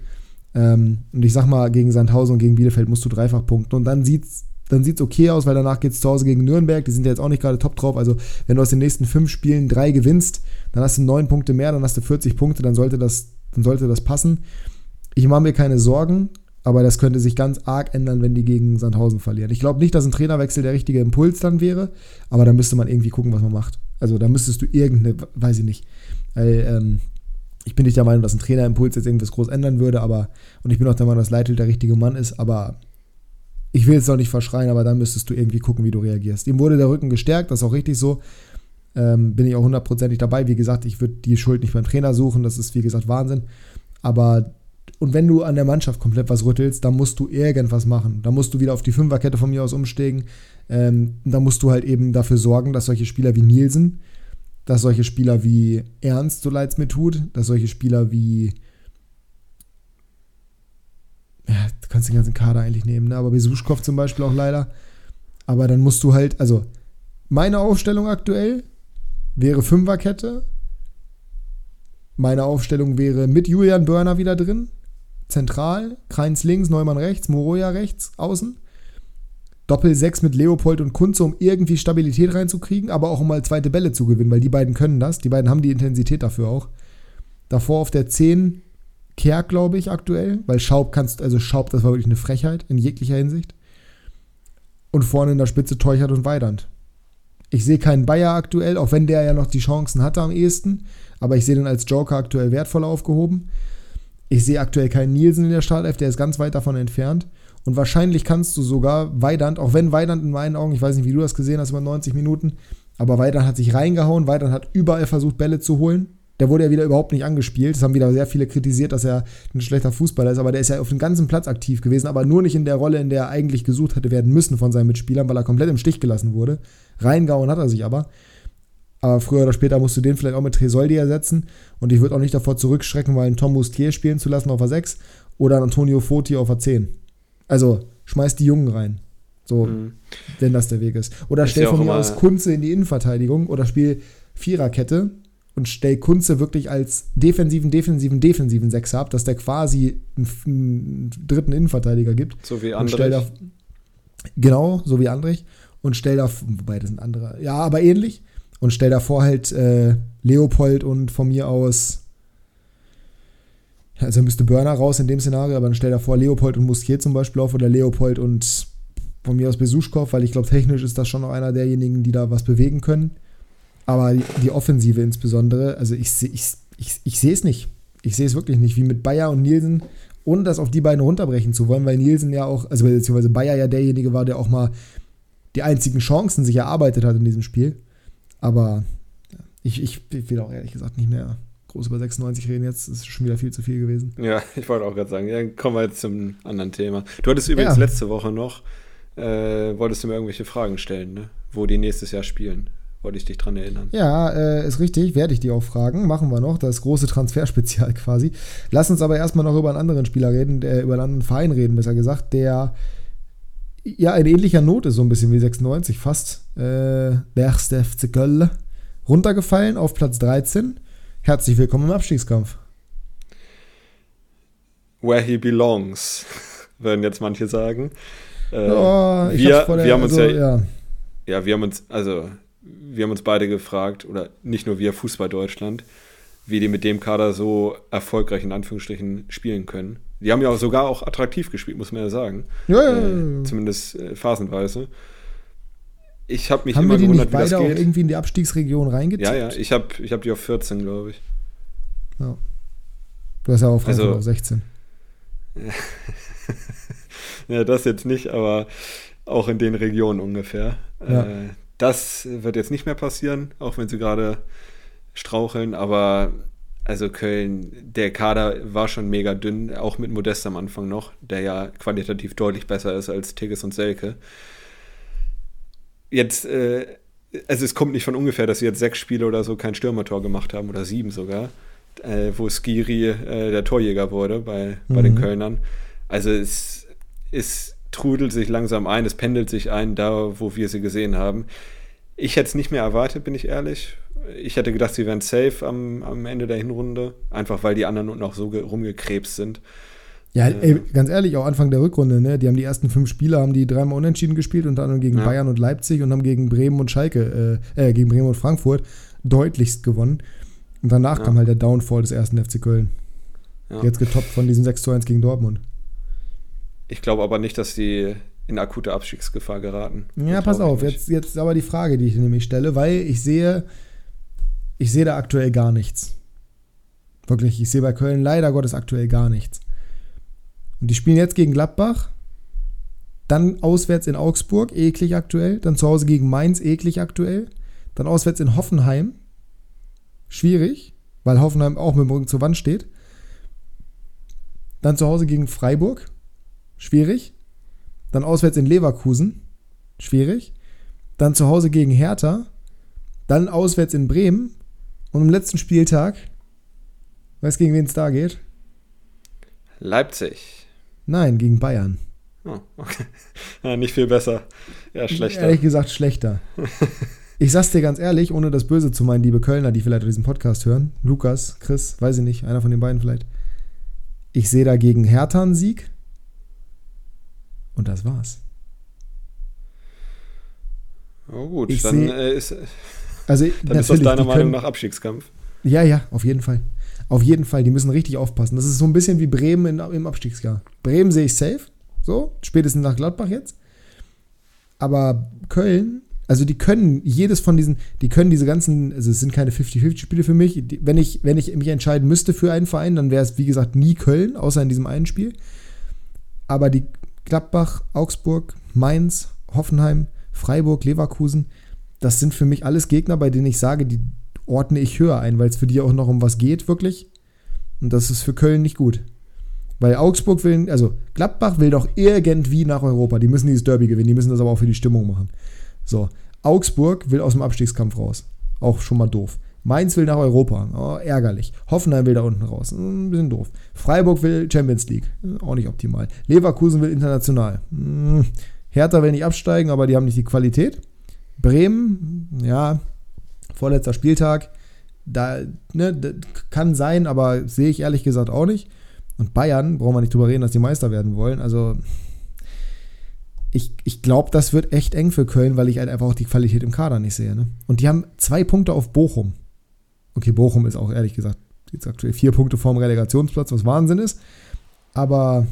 Speaker 2: Ähm, und ich sag mal, gegen Sandhausen und gegen Bielefeld musst du dreifach punkten. Und dann sieht's dann sieht's okay aus, weil danach geht es zu Hause gegen Nürnberg. Die sind ja jetzt auch nicht gerade top drauf. Also, wenn du aus den nächsten fünf Spielen drei gewinnst, dann hast du neun Punkte mehr, dann hast du 40 Punkte, dann sollte das, dann sollte das passen. Ich mache mir keine Sorgen, aber das könnte sich ganz arg ändern, wenn die gegen Sandhausen verlieren. Ich glaube nicht, dass ein Trainerwechsel der richtige Impuls dann wäre, aber da müsste man irgendwie gucken, was man macht. Also da müsstest du irgendeine, weiß ich nicht. Weil, ähm, ich bin nicht der Meinung, dass ein Trainerimpuls jetzt irgendwas groß ändern würde, aber, und ich bin auch der Meinung, dass Leitl der richtige Mann ist, aber ich will jetzt noch nicht verschreien, aber dann müsstest du irgendwie gucken, wie du reagierst. Ihm wurde der Rücken gestärkt, das ist auch richtig so. Ähm, bin ich auch hundertprozentig dabei. Wie gesagt, ich würde die Schuld nicht beim Trainer suchen, das ist wie gesagt Wahnsinn. Aber und wenn du an der Mannschaft komplett was rüttelst, dann musst du irgendwas machen. Da musst du wieder auf die Fünferkette von mir aus umsteigen. Ähm, da musst du halt eben dafür sorgen, dass solche Spieler wie Nielsen, dass solche Spieler wie Ernst, so leid es mir tut, dass solche Spieler wie ja, du kannst den ganzen Kader eigentlich nehmen, ne? aber Besuschkow zum Beispiel auch leider. Aber dann musst du halt, also meine Aufstellung aktuell wäre Fünferkette. Meine Aufstellung wäre mit Julian Börner wieder drin, zentral, Kreins links, Neumann rechts, Moroja rechts, außen. Doppel 6 mit Leopold und Kunze, um irgendwie Stabilität reinzukriegen, aber auch um mal zweite Bälle zu gewinnen, weil die beiden können das. Die beiden haben die Intensität dafür auch. Davor auf der 10 Kerk, glaube ich, aktuell, weil Schaub kannst, also Schaub, das war wirklich eine Frechheit in jeglicher Hinsicht. Und vorne in der Spitze Teuchert und Weidand. Ich sehe keinen Bayer aktuell, auch wenn der ja noch die Chancen hatte am ehesten, aber ich sehe den als Joker aktuell wertvoll aufgehoben. Ich sehe aktuell keinen Nielsen in der Startelf, der ist ganz weit davon entfernt. Und wahrscheinlich kannst du sogar Weidand, auch wenn Weidand in meinen Augen, ich weiß nicht, wie du das gesehen hast über 90 Minuten, aber Weidand hat sich reingehauen, Weidand hat überall versucht, Bälle zu holen. Der wurde ja wieder überhaupt nicht angespielt. Das haben wieder sehr viele kritisiert, dass er ein schlechter Fußballer ist, aber der ist ja auf dem ganzen Platz aktiv gewesen, aber nur nicht in der Rolle, in der er eigentlich gesucht hätte werden müssen von seinen Mitspielern, weil er komplett im Stich gelassen wurde. Reingehauen hat er sich aber. Aber früher oder später musst du den vielleicht auch mit Tresoldi ersetzen. Und ich würde auch nicht davor zurückschrecken, mal einen Tom Moustier spielen zu lassen auf der 6 oder einen Antonio Foti auf der 10. Also schmeiß die Jungen rein. So, mhm. wenn das der Weg ist. Oder ist stell von mir aus Kunze in die Innenverteidigung oder spiel Viererkette und stell Kunze wirklich als defensiven, defensiven, defensiven Sechser ab, dass der quasi einen, einen dritten Innenverteidiger gibt.
Speaker 3: So wie Andrich. Da,
Speaker 2: genau, so wie Andrich. Und stell da, wobei das sind andere, ja, aber ähnlich und stell davor halt äh, Leopold und von mir aus, also müsste Burner raus in dem Szenario, aber dann stell davor Leopold und Muskier zum Beispiel auf oder Leopold und von mir aus Besuschkow, weil ich glaube, technisch ist das schon noch einer derjenigen, die da was bewegen können. Aber die, die Offensive insbesondere, also ich, ich, ich, ich sehe es nicht. Ich sehe es wirklich nicht, wie mit Bayer und Nielsen, ohne das auf die beiden runterbrechen zu wollen, weil Nielsen ja auch, also beziehungsweise Bayer ja derjenige war, der auch mal die einzigen Chancen sich erarbeitet hat in diesem Spiel. Aber ich, ich, ich will auch ehrlich gesagt nicht mehr groß über 96 reden jetzt. Das ist schon wieder viel zu viel gewesen.
Speaker 3: Ja, ich wollte auch gerade sagen, ja, kommen wir jetzt zum anderen Thema. Du hattest übrigens ja. letzte Woche noch, äh, wolltest du mir irgendwelche Fragen stellen, ne? wo die nächstes Jahr spielen. Wollte ich dich dran erinnern.
Speaker 2: Ja, äh, ist richtig, werde ich dir auch fragen. Machen wir noch, das große Transferspezial quasi. Lass uns aber erstmal noch über einen anderen Spieler reden, der, über einen anderen Verein reden, besser gesagt, der ja in ähnlicher Not ist, so ein bisschen wie 96 fast. Äh, der FC Köln. Runtergefallen auf Platz 13. Herzlich willkommen im Abstiegskampf.
Speaker 3: Where he belongs, würden jetzt manche sagen.
Speaker 2: Äh, oh, wir,
Speaker 3: wir haben uns also, ja, ja, ja, wir haben uns, also wir haben uns beide gefragt, oder nicht nur wir, Fußball Deutschland, wie die mit dem Kader so erfolgreich in Anführungsstrichen spielen können. Die haben ja auch sogar auch attraktiv gespielt, muss man ja sagen.
Speaker 2: Ja, ja, ja. Äh,
Speaker 3: zumindest äh, phasenweise. Ich habe mich
Speaker 2: haben immer wir die gewundert, nicht beide wie das geht. auch irgendwie in die Abstiegsregion reingetippt?
Speaker 3: Ja, ja, ich habe ich hab die auf 14, glaube ich.
Speaker 2: Ja. Du hast ja auch Frankfurt also, auf 16.
Speaker 3: ja, das jetzt nicht, aber auch in den Regionen ungefähr.
Speaker 2: Ja.
Speaker 3: Äh, das wird jetzt nicht mehr passieren, auch wenn sie gerade straucheln, aber also Köln, der Kader war schon mega dünn, auch mit Modest am Anfang noch, der ja qualitativ deutlich besser ist als Tigges und Selke. Jetzt, äh, also es kommt nicht von ungefähr, dass sie jetzt sechs Spiele oder so kein Stürmertor gemacht haben oder sieben sogar, äh, wo Skiri äh, der Torjäger wurde bei, bei den
Speaker 2: Mhm.
Speaker 3: Kölnern. Also es, es trudelt sich langsam ein, es pendelt sich ein, da wo wir sie gesehen haben. Ich hätte es nicht mehr erwartet, bin ich ehrlich. Ich hätte gedacht, sie wären safe am, am Ende der Hinrunde, einfach weil die anderen noch so ge- rumgekrebst sind.
Speaker 2: Ja,
Speaker 3: Ja.
Speaker 2: ey, ganz ehrlich, auch Anfang der Rückrunde, ne? Die haben die ersten fünf Spiele, haben die dreimal unentschieden gespielt, unter anderem gegen
Speaker 3: Ja.
Speaker 2: Bayern und Leipzig und haben gegen Bremen und Schalke, äh, äh, gegen Bremen und Frankfurt deutlichst gewonnen. Und danach
Speaker 3: Ja.
Speaker 2: kam halt der Downfall des ersten FC Köln.
Speaker 3: Ja.
Speaker 2: Jetzt getoppt von diesem 6 zu 1 gegen Dortmund.
Speaker 3: Ich glaube aber nicht, dass sie in akute Abstiegsgefahr geraten.
Speaker 2: Ja,
Speaker 3: Das
Speaker 2: pass auf, jetzt, jetzt aber die Frage, die ich nämlich stelle, weil ich sehe, ich sehe da aktuell gar nichts. Wirklich, ich sehe bei Köln leider Gottes aktuell gar nichts. Und die spielen jetzt gegen Gladbach, dann auswärts in Augsburg, eklig aktuell, dann zu Hause gegen Mainz, eklig aktuell, dann auswärts in Hoffenheim, schwierig, weil Hoffenheim auch mit dem Rücken zur Wand steht. Dann zu Hause gegen Freiburg, schwierig. Dann auswärts in Leverkusen, schwierig. Dann zu Hause gegen Hertha. Dann auswärts in Bremen. Und am letzten Spieltag, weißt du, gegen wen es da geht?
Speaker 3: Leipzig.
Speaker 2: Nein, gegen Bayern.
Speaker 3: Oh, okay. Ja, nicht viel besser. Ja, schlechter.
Speaker 2: Ehrlich gesagt, schlechter. Ich sag's dir ganz ehrlich, ohne das Böse zu meinen, liebe Kölner, die vielleicht diesen Podcast hören. Lukas, Chris, weiß ich nicht, einer von den beiden vielleicht. Ich sehe da gegen Hertha einen Sieg. Und das war's.
Speaker 3: Oh, gut,
Speaker 2: Ich
Speaker 3: dann,
Speaker 2: seh-
Speaker 3: äh, ist,
Speaker 2: Also,
Speaker 3: dann ist das deiner Meinung
Speaker 2: können-
Speaker 3: nach Abstiegskampf.
Speaker 2: Ja, ja, auf jeden Fall. Auf jeden Fall, die müssen richtig aufpassen. Das ist so ein bisschen wie Bremen in, im Abstiegsjahr. Bremen sehe ich safe, so, spätestens nach Gladbach jetzt. Aber Köln, also die können jedes von diesen, die können diese ganzen, also es sind keine 50-50-Spiele für mich. Die, wenn, ich, wenn ich mich entscheiden müsste für einen Verein, dann wäre es, wie gesagt, nie Köln, außer in diesem einen Spiel. Aber die Gladbach, Augsburg, Mainz, Hoffenheim, Freiburg, Leverkusen, das sind für mich alles Gegner, bei denen ich sage, die ordne ich höher ein, weil es für die auch noch um was geht, wirklich. Und das ist für Köln nicht gut. Weil Augsburg will, also Gladbach will doch irgendwie nach Europa. Die müssen dieses Derby gewinnen, die müssen das aber auch für die Stimmung machen. So, Augsburg will aus dem Abstiegskampf raus. Auch schon mal doof. Mainz will nach Europa. Oh, ärgerlich. Hoffenheim will da unten raus. Hm, Ein bisschen doof. Freiburg will Champions League. Hm, Auch nicht optimal. Leverkusen will international. Hm, Hertha will nicht absteigen, aber die haben nicht die Qualität. Bremen, ja, vorletzter Spieltag. Da, ne, kann sein, aber sehe ich ehrlich gesagt auch nicht. Und Bayern, brauchen wir nicht drüber reden, dass die Meister werden wollen. Also, ich, ich glaube, das wird echt eng für Köln, weil ich halt einfach auch die Qualität im Kader nicht sehe. Ne? Und die haben zwei Punkte auf Bochum. Okay, Bochum ist auch ehrlich gesagt jetzt aktuell vier Punkte vorm Relegationsplatz, was Wahnsinn ist. Aber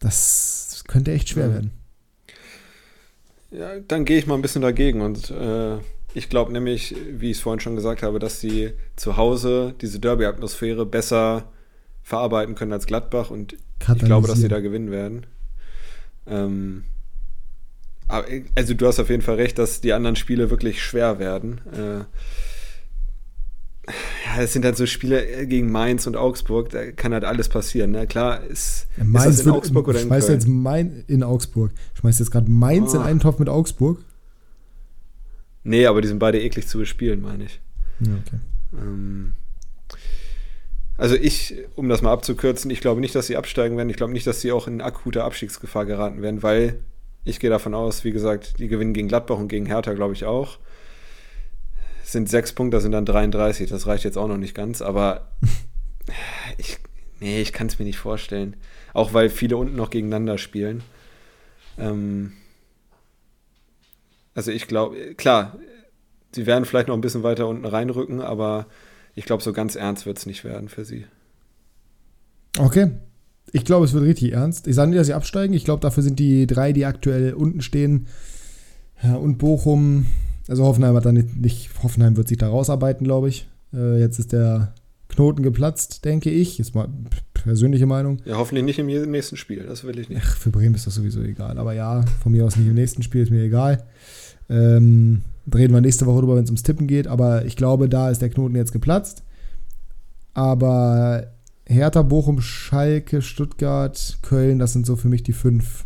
Speaker 2: das könnte echt schwer werden.
Speaker 3: Ja, dann gehe ich mal ein bisschen dagegen und äh, ich glaube nämlich, wie ich es vorhin schon gesagt habe, dass sie zu Hause diese Derby-Atmosphäre besser verarbeiten können als Gladbach und ich glaube, dass sie da gewinnen werden. Ähm, aber, also du hast auf jeden Fall recht, dass die anderen Spiele wirklich schwer werden. Äh, ja, es sind halt so Spiele gegen Mainz und Augsburg, da kann halt alles passieren. Ne? Klar, ist, ist
Speaker 2: Mainz
Speaker 3: das in
Speaker 2: wird,
Speaker 3: Augsburg oder in
Speaker 2: schmeißt
Speaker 3: Köln?
Speaker 2: jetzt Main, in Augsburg. Schmeißt jetzt gerade Mainz in
Speaker 3: Ah.
Speaker 2: einen Topf mit Augsburg.
Speaker 3: Nee, aber die sind beide eklig zu bespielen, meine ich.
Speaker 2: Ja, okay.
Speaker 3: Ähm, also ich, um das mal abzukürzen, ich glaube nicht, dass sie absteigen werden. Ich glaube nicht, dass sie auch in akute Abstiegsgefahr geraten werden, weil ich gehe davon aus, wie gesagt, die gewinnen gegen Gladbach und gegen Hertha, glaube ich, auch. Sind sechs Punkte, das sind dann 33. Das reicht jetzt auch noch nicht ganz, aber ich, nee, ich kann es mir nicht vorstellen. Auch weil viele unten noch gegeneinander spielen. Ähm, also ich glaube, klar, sie werden vielleicht noch ein bisschen weiter unten reinrücken, aber ich glaube, so ganz ernst wird es nicht werden für sie.
Speaker 2: Okay. Ich glaube, es wird richtig ernst. Ich sage nicht, dass sie absteigen. Ich glaube, dafür sind die drei, die aktuell unten stehen, ja, und Bochum. Also Hoffenheim hat dann nicht, nicht Hoffenheim wird sich da rausarbeiten, glaube ich. Äh, jetzt ist der Knoten geplatzt, denke ich. Jetzt mal persönliche Meinung.
Speaker 3: Ja, hoffentlich nicht im nächsten Spiel, das will ich nicht.
Speaker 2: Ach, für Bremen ist das sowieso egal. Aber ja, von mir aus nicht im nächsten Spiel, ist mir egal. Ähm, reden wir nächste Woche drüber, wenn es ums Tippen geht. Aber ich glaube, da ist der Knoten jetzt geplatzt. Aber Hertha, Bochum, Schalke, Stuttgart, Köln, das sind so für mich die fünf,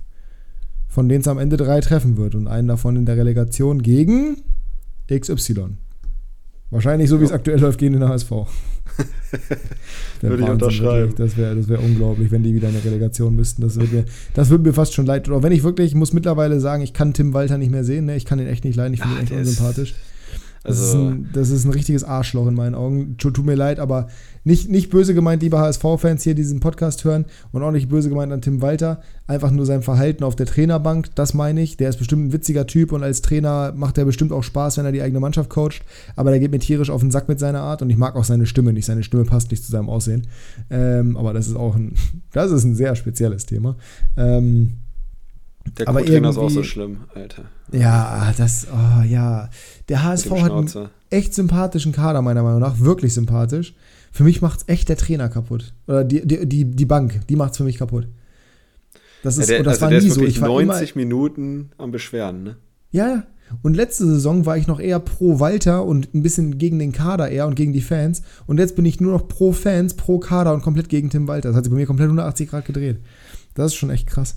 Speaker 2: von denen es am Ende drei treffen wird. Und einen davon in der Relegation gegen XY. Wahrscheinlich so, wie es aktuell läuft, gegen den HSV.
Speaker 3: Würde ich unterschreiben.
Speaker 2: Wirklich. Das wäre das wär unglaublich, wenn die wieder in der Relegation müssten. Das würde mir, das mir fast schon leid. Oder wenn ich wirklich, ich muss mittlerweile sagen, ich kann Tim Walter nicht mehr sehen. Ne? Ich kann ihn echt nicht leiden. Ich finde ihn echt unsympathisch. Das, also, ist ein, das ist ein richtiges Arschloch in meinen Augen. Tut mir leid, aber nicht, nicht böse gemeint, liebe HSV-Fans hier diesen Podcast hören und auch nicht böse gemeint an Tim Walter. Einfach nur sein Verhalten auf der Trainerbank, das meine ich. Der ist bestimmt ein witziger Typ und als Trainer macht er bestimmt auch Spaß, wenn er die eigene Mannschaft coacht. Aber der geht mir tierisch auf den Sack mit seiner Art und ich mag auch seine Stimme nicht. Seine Stimme passt nicht zu seinem Aussehen. Ähm, aber das ist auch ein, das ist ein sehr spezielles Thema. Ähm,
Speaker 3: der Co-Trainer ist auch so schlimm, Alter.
Speaker 2: Ja, das, oh ja. Der HSV hat einen echt sympathischen Kader, meiner Meinung nach. Wirklich sympathisch. Für mich macht es echt der Trainer kaputt. Oder die, die, die, die Bank, die macht es für mich kaputt.
Speaker 3: Das ist, ja, der, das also war der nie ist so. Ich war 90 immer, Minuten am Beschweren, ne?
Speaker 2: Ja, ja. Und letzte Saison war ich noch eher pro Walter und ein bisschen gegen den Kader eher und gegen die Fans. Und jetzt bin ich nur noch pro Fans, pro Kader und komplett gegen Tim Walter. Das hat sich bei mir komplett 180 Grad gedreht. Das ist schon echt krass.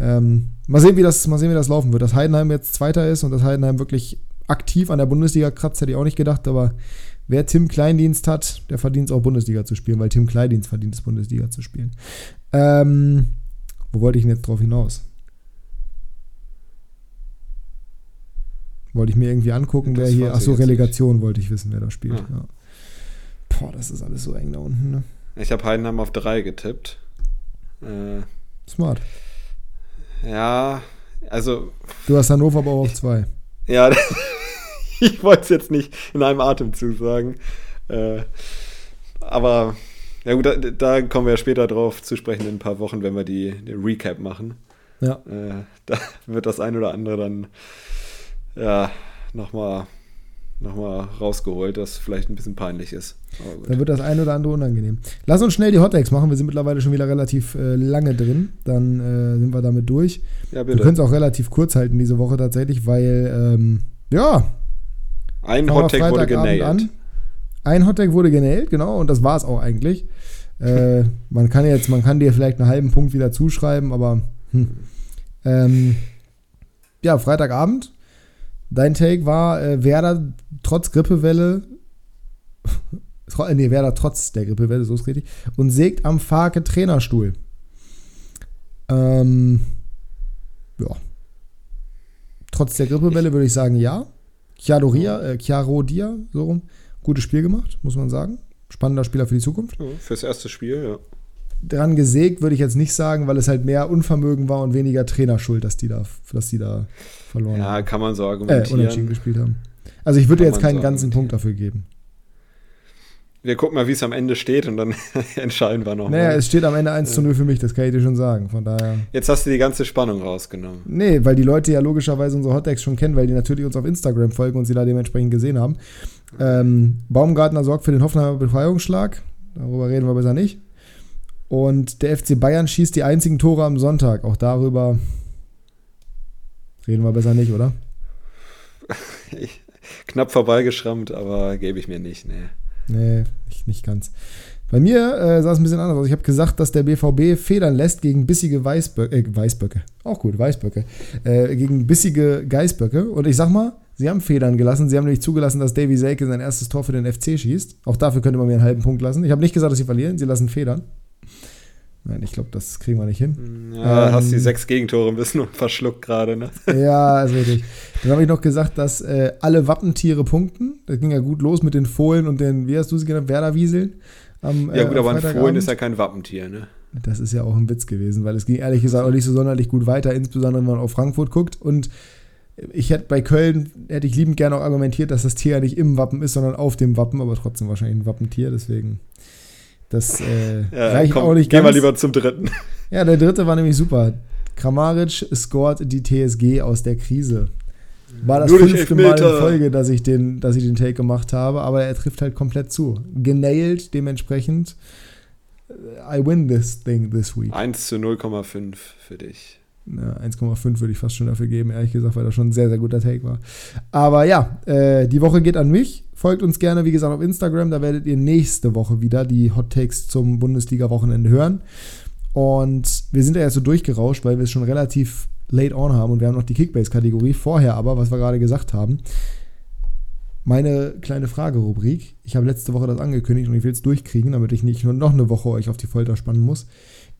Speaker 2: Ähm, mal, sehen, wie das, mal sehen, wie das laufen wird. Dass Heidenheim jetzt Zweiter ist und dass Heidenheim wirklich aktiv an der Bundesliga kratzt, hätte ich auch nicht gedacht. Aber wer Tim Kleindienst hat, der verdient es auch Bundesliga zu spielen, weil Tim Kleindienst verdient es, Bundesliga zu spielen. Ähm, wo wollte ich denn jetzt drauf hinaus? Wollte ich mir irgendwie angucken, wer hier. Achso, Relegation wollte ich wissen, wer da spielt. Ja. Ja. Boah, das ist alles so eng da unten, ne?
Speaker 3: Ich habe Heidenheim auf 3 getippt.
Speaker 2: Äh, Smart.
Speaker 3: Ja, also.
Speaker 2: Du hast Hannover aber auch auf zwei.
Speaker 3: Ja, ich wollte es jetzt nicht in einem Atemzug sagen. Äh, aber ja gut, da, da, kommen wir später drauf zu sprechen in ein paar Wochen, wenn wir die, die Recap machen.
Speaker 2: Ja.
Speaker 3: Äh, da wird das ein oder andere dann ja nochmal nochmal rausgeholt, das vielleicht ein bisschen peinlich ist.
Speaker 2: Dann wird das ein oder andere unangenehm. Lass uns schnell die Hottakes machen. Wir sind mittlerweile schon wieder relativ äh, lange drin. Dann äh, sind wir damit durch. Ja. Wir können es auch relativ kurz halten diese Woche tatsächlich, weil, ähm, ja.
Speaker 3: Ein Hottake wurde genäht.
Speaker 2: Ein Hottake wurde genäht, genau, und das war es auch eigentlich. äh, man kann jetzt, man kann dir vielleicht einen halben Punkt wieder zuschreiben, aber hm. ähm, ja, Freitagabend Dein Take war, äh, Werder trotz Grippewelle, nee, Werder trotz der Grippewelle, so ist richtig, und sägt am Farke Trainerstuhl. Ähm, ja. Trotz der Grippewelle würde ich sagen, ja. Chiaro Ria, äh, Chiaro Dia, so rum. Gutes Spiel gemacht, muss man sagen. Spannender Spieler für die Zukunft. Ja,
Speaker 3: fürs erste Spiel, ja
Speaker 2: dran gesägt, würde ich jetzt nicht sagen, weil es halt mehr Unvermögen war und weniger Trainerschuld, dass die da, dass die da verloren
Speaker 3: ja, haben. Ja, kann man so argumentieren.
Speaker 2: Äh, unentschieden gespielt haben. Also ich würde jetzt keinen so ganzen Punkt dafür geben.
Speaker 3: Wir gucken mal, wie es am Ende steht und dann entscheiden wir noch.
Speaker 2: Naja, mal. es steht am Ende 1 zu 0 für mich, das kann ich dir schon sagen. Von daher.
Speaker 3: Jetzt hast du die ganze Spannung rausgenommen.
Speaker 2: Nee, weil die Leute ja logischerweise unsere Hottex schon kennen, weil die natürlich uns auf Instagram folgen und sie da dementsprechend gesehen haben. Ähm, Baumgartner sorgt für den Hoffenheimer Befreiungsschlag. Darüber reden wir besser nicht. Und der FC Bayern schießt die einzigen Tore am Sonntag. Auch darüber reden wir besser nicht, oder?
Speaker 3: Knapp vorbeigeschrammt, aber gebe ich mir nicht, nee.
Speaker 2: Nee, nicht, nicht ganz. Bei mir äh, sah es ein bisschen anders aus. Ich habe gesagt, dass der BVB Federn lässt gegen bissige Weißböcke. Äh, Weißböcke. Auch gut, Weißböcke. Äh, gegen bissige Geißböcke. Und ich sag mal, sie haben Federn gelassen. Sie haben nämlich zugelassen, dass Davy Selke sein erstes Tor für den FC schießt. Auch dafür könnte man mir einen halben Punkt lassen. Ich habe nicht gesagt, dass sie verlieren. Sie lassen Federn. Nein, ich glaube, das kriegen wir nicht hin.
Speaker 3: Ja, ähm, hast die sechs Gegentore ein bisschen verschluckt gerade, ne?
Speaker 2: Ja, ist richtig. Dann habe ich noch gesagt, dass äh, alle Wappentiere punkten. Das ging ja gut los mit den Fohlen und den, wie hast du sie genannt, Werderwieseln.
Speaker 3: Am, ja, gut, äh, aber ein Fohlen ist ja kein Wappentier, ne?
Speaker 2: Das ist ja auch ein Witz gewesen, weil es ging ehrlich gesagt auch nicht so sonderlich gut weiter, insbesondere wenn man auf Frankfurt guckt. Und ich hätte bei Köln, hätte ich liebend gerne auch argumentiert, dass das Tier ja nicht im Wappen ist, sondern auf dem Wappen, aber trotzdem wahrscheinlich ein Wappentier, deswegen. Das äh, ja, reicht komm, auch nicht
Speaker 3: ganz. Gehen wir lieber zum dritten.
Speaker 2: Ja, der dritte war nämlich super. Kramaric scored die TSG aus der Krise. War das Nur fünfte Mal in Folge, dass ich, den, dass ich den Take gemacht habe, aber er trifft halt komplett zu. Genailt dementsprechend. I win this thing this week.
Speaker 3: 1 zu 0,5 für dich.
Speaker 2: Ja, 1,5 würde ich fast schon dafür geben, ehrlich gesagt, weil das schon ein sehr, sehr guter Take war. Aber ja, äh, die Woche geht an mich. Folgt uns gerne, wie gesagt, auf Instagram. Da werdet ihr nächste Woche wieder die Hot Takes zum Bundesliga-Wochenende hören. Und wir sind ja jetzt so durchgerauscht, weil wir es schon relativ late on haben und wir haben noch die Kickbase-Kategorie. Vorher aber, was wir gerade gesagt haben, meine kleine Fragerubrik. Ich habe letzte Woche das angekündigt und ich will es durchkriegen, damit ich nicht nur noch eine Woche euch auf die Folter spannen muss.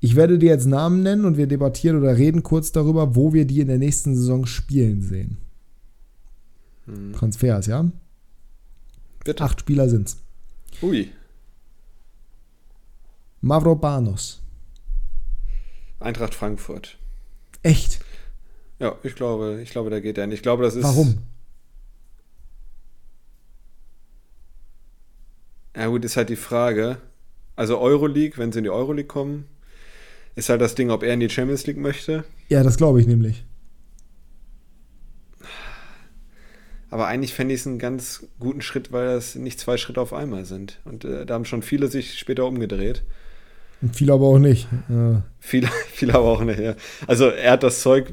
Speaker 2: Ich werde dir jetzt Namen nennen und wir debattieren oder reden kurz darüber, wo wir die in der nächsten Saison spielen sehen. Hm. Transfers, ja? Bitte. Acht Spieler sind's.
Speaker 3: Ui.
Speaker 2: Mavropanos.
Speaker 3: Eintracht Frankfurt.
Speaker 2: Echt?
Speaker 3: Ja, ich glaube, ich glaube, da geht er nicht. Ich glaube, das ist.
Speaker 2: Warum?
Speaker 3: Ja, gut, ist halt die Frage. Also Euroleague, wenn sie in die Euroleague kommen, ist halt das Ding, ob er in die Champions League möchte.
Speaker 2: Ja, das glaube ich nämlich.
Speaker 3: Aber eigentlich fände ich es einen ganz guten Schritt, weil das nicht zwei Schritte auf einmal sind. Und äh, da haben schon viele sich später umgedreht.
Speaker 2: Und viele aber auch nicht.
Speaker 3: Ja. Viele, viele aber auch nicht, ja. Also er hat das Zeug,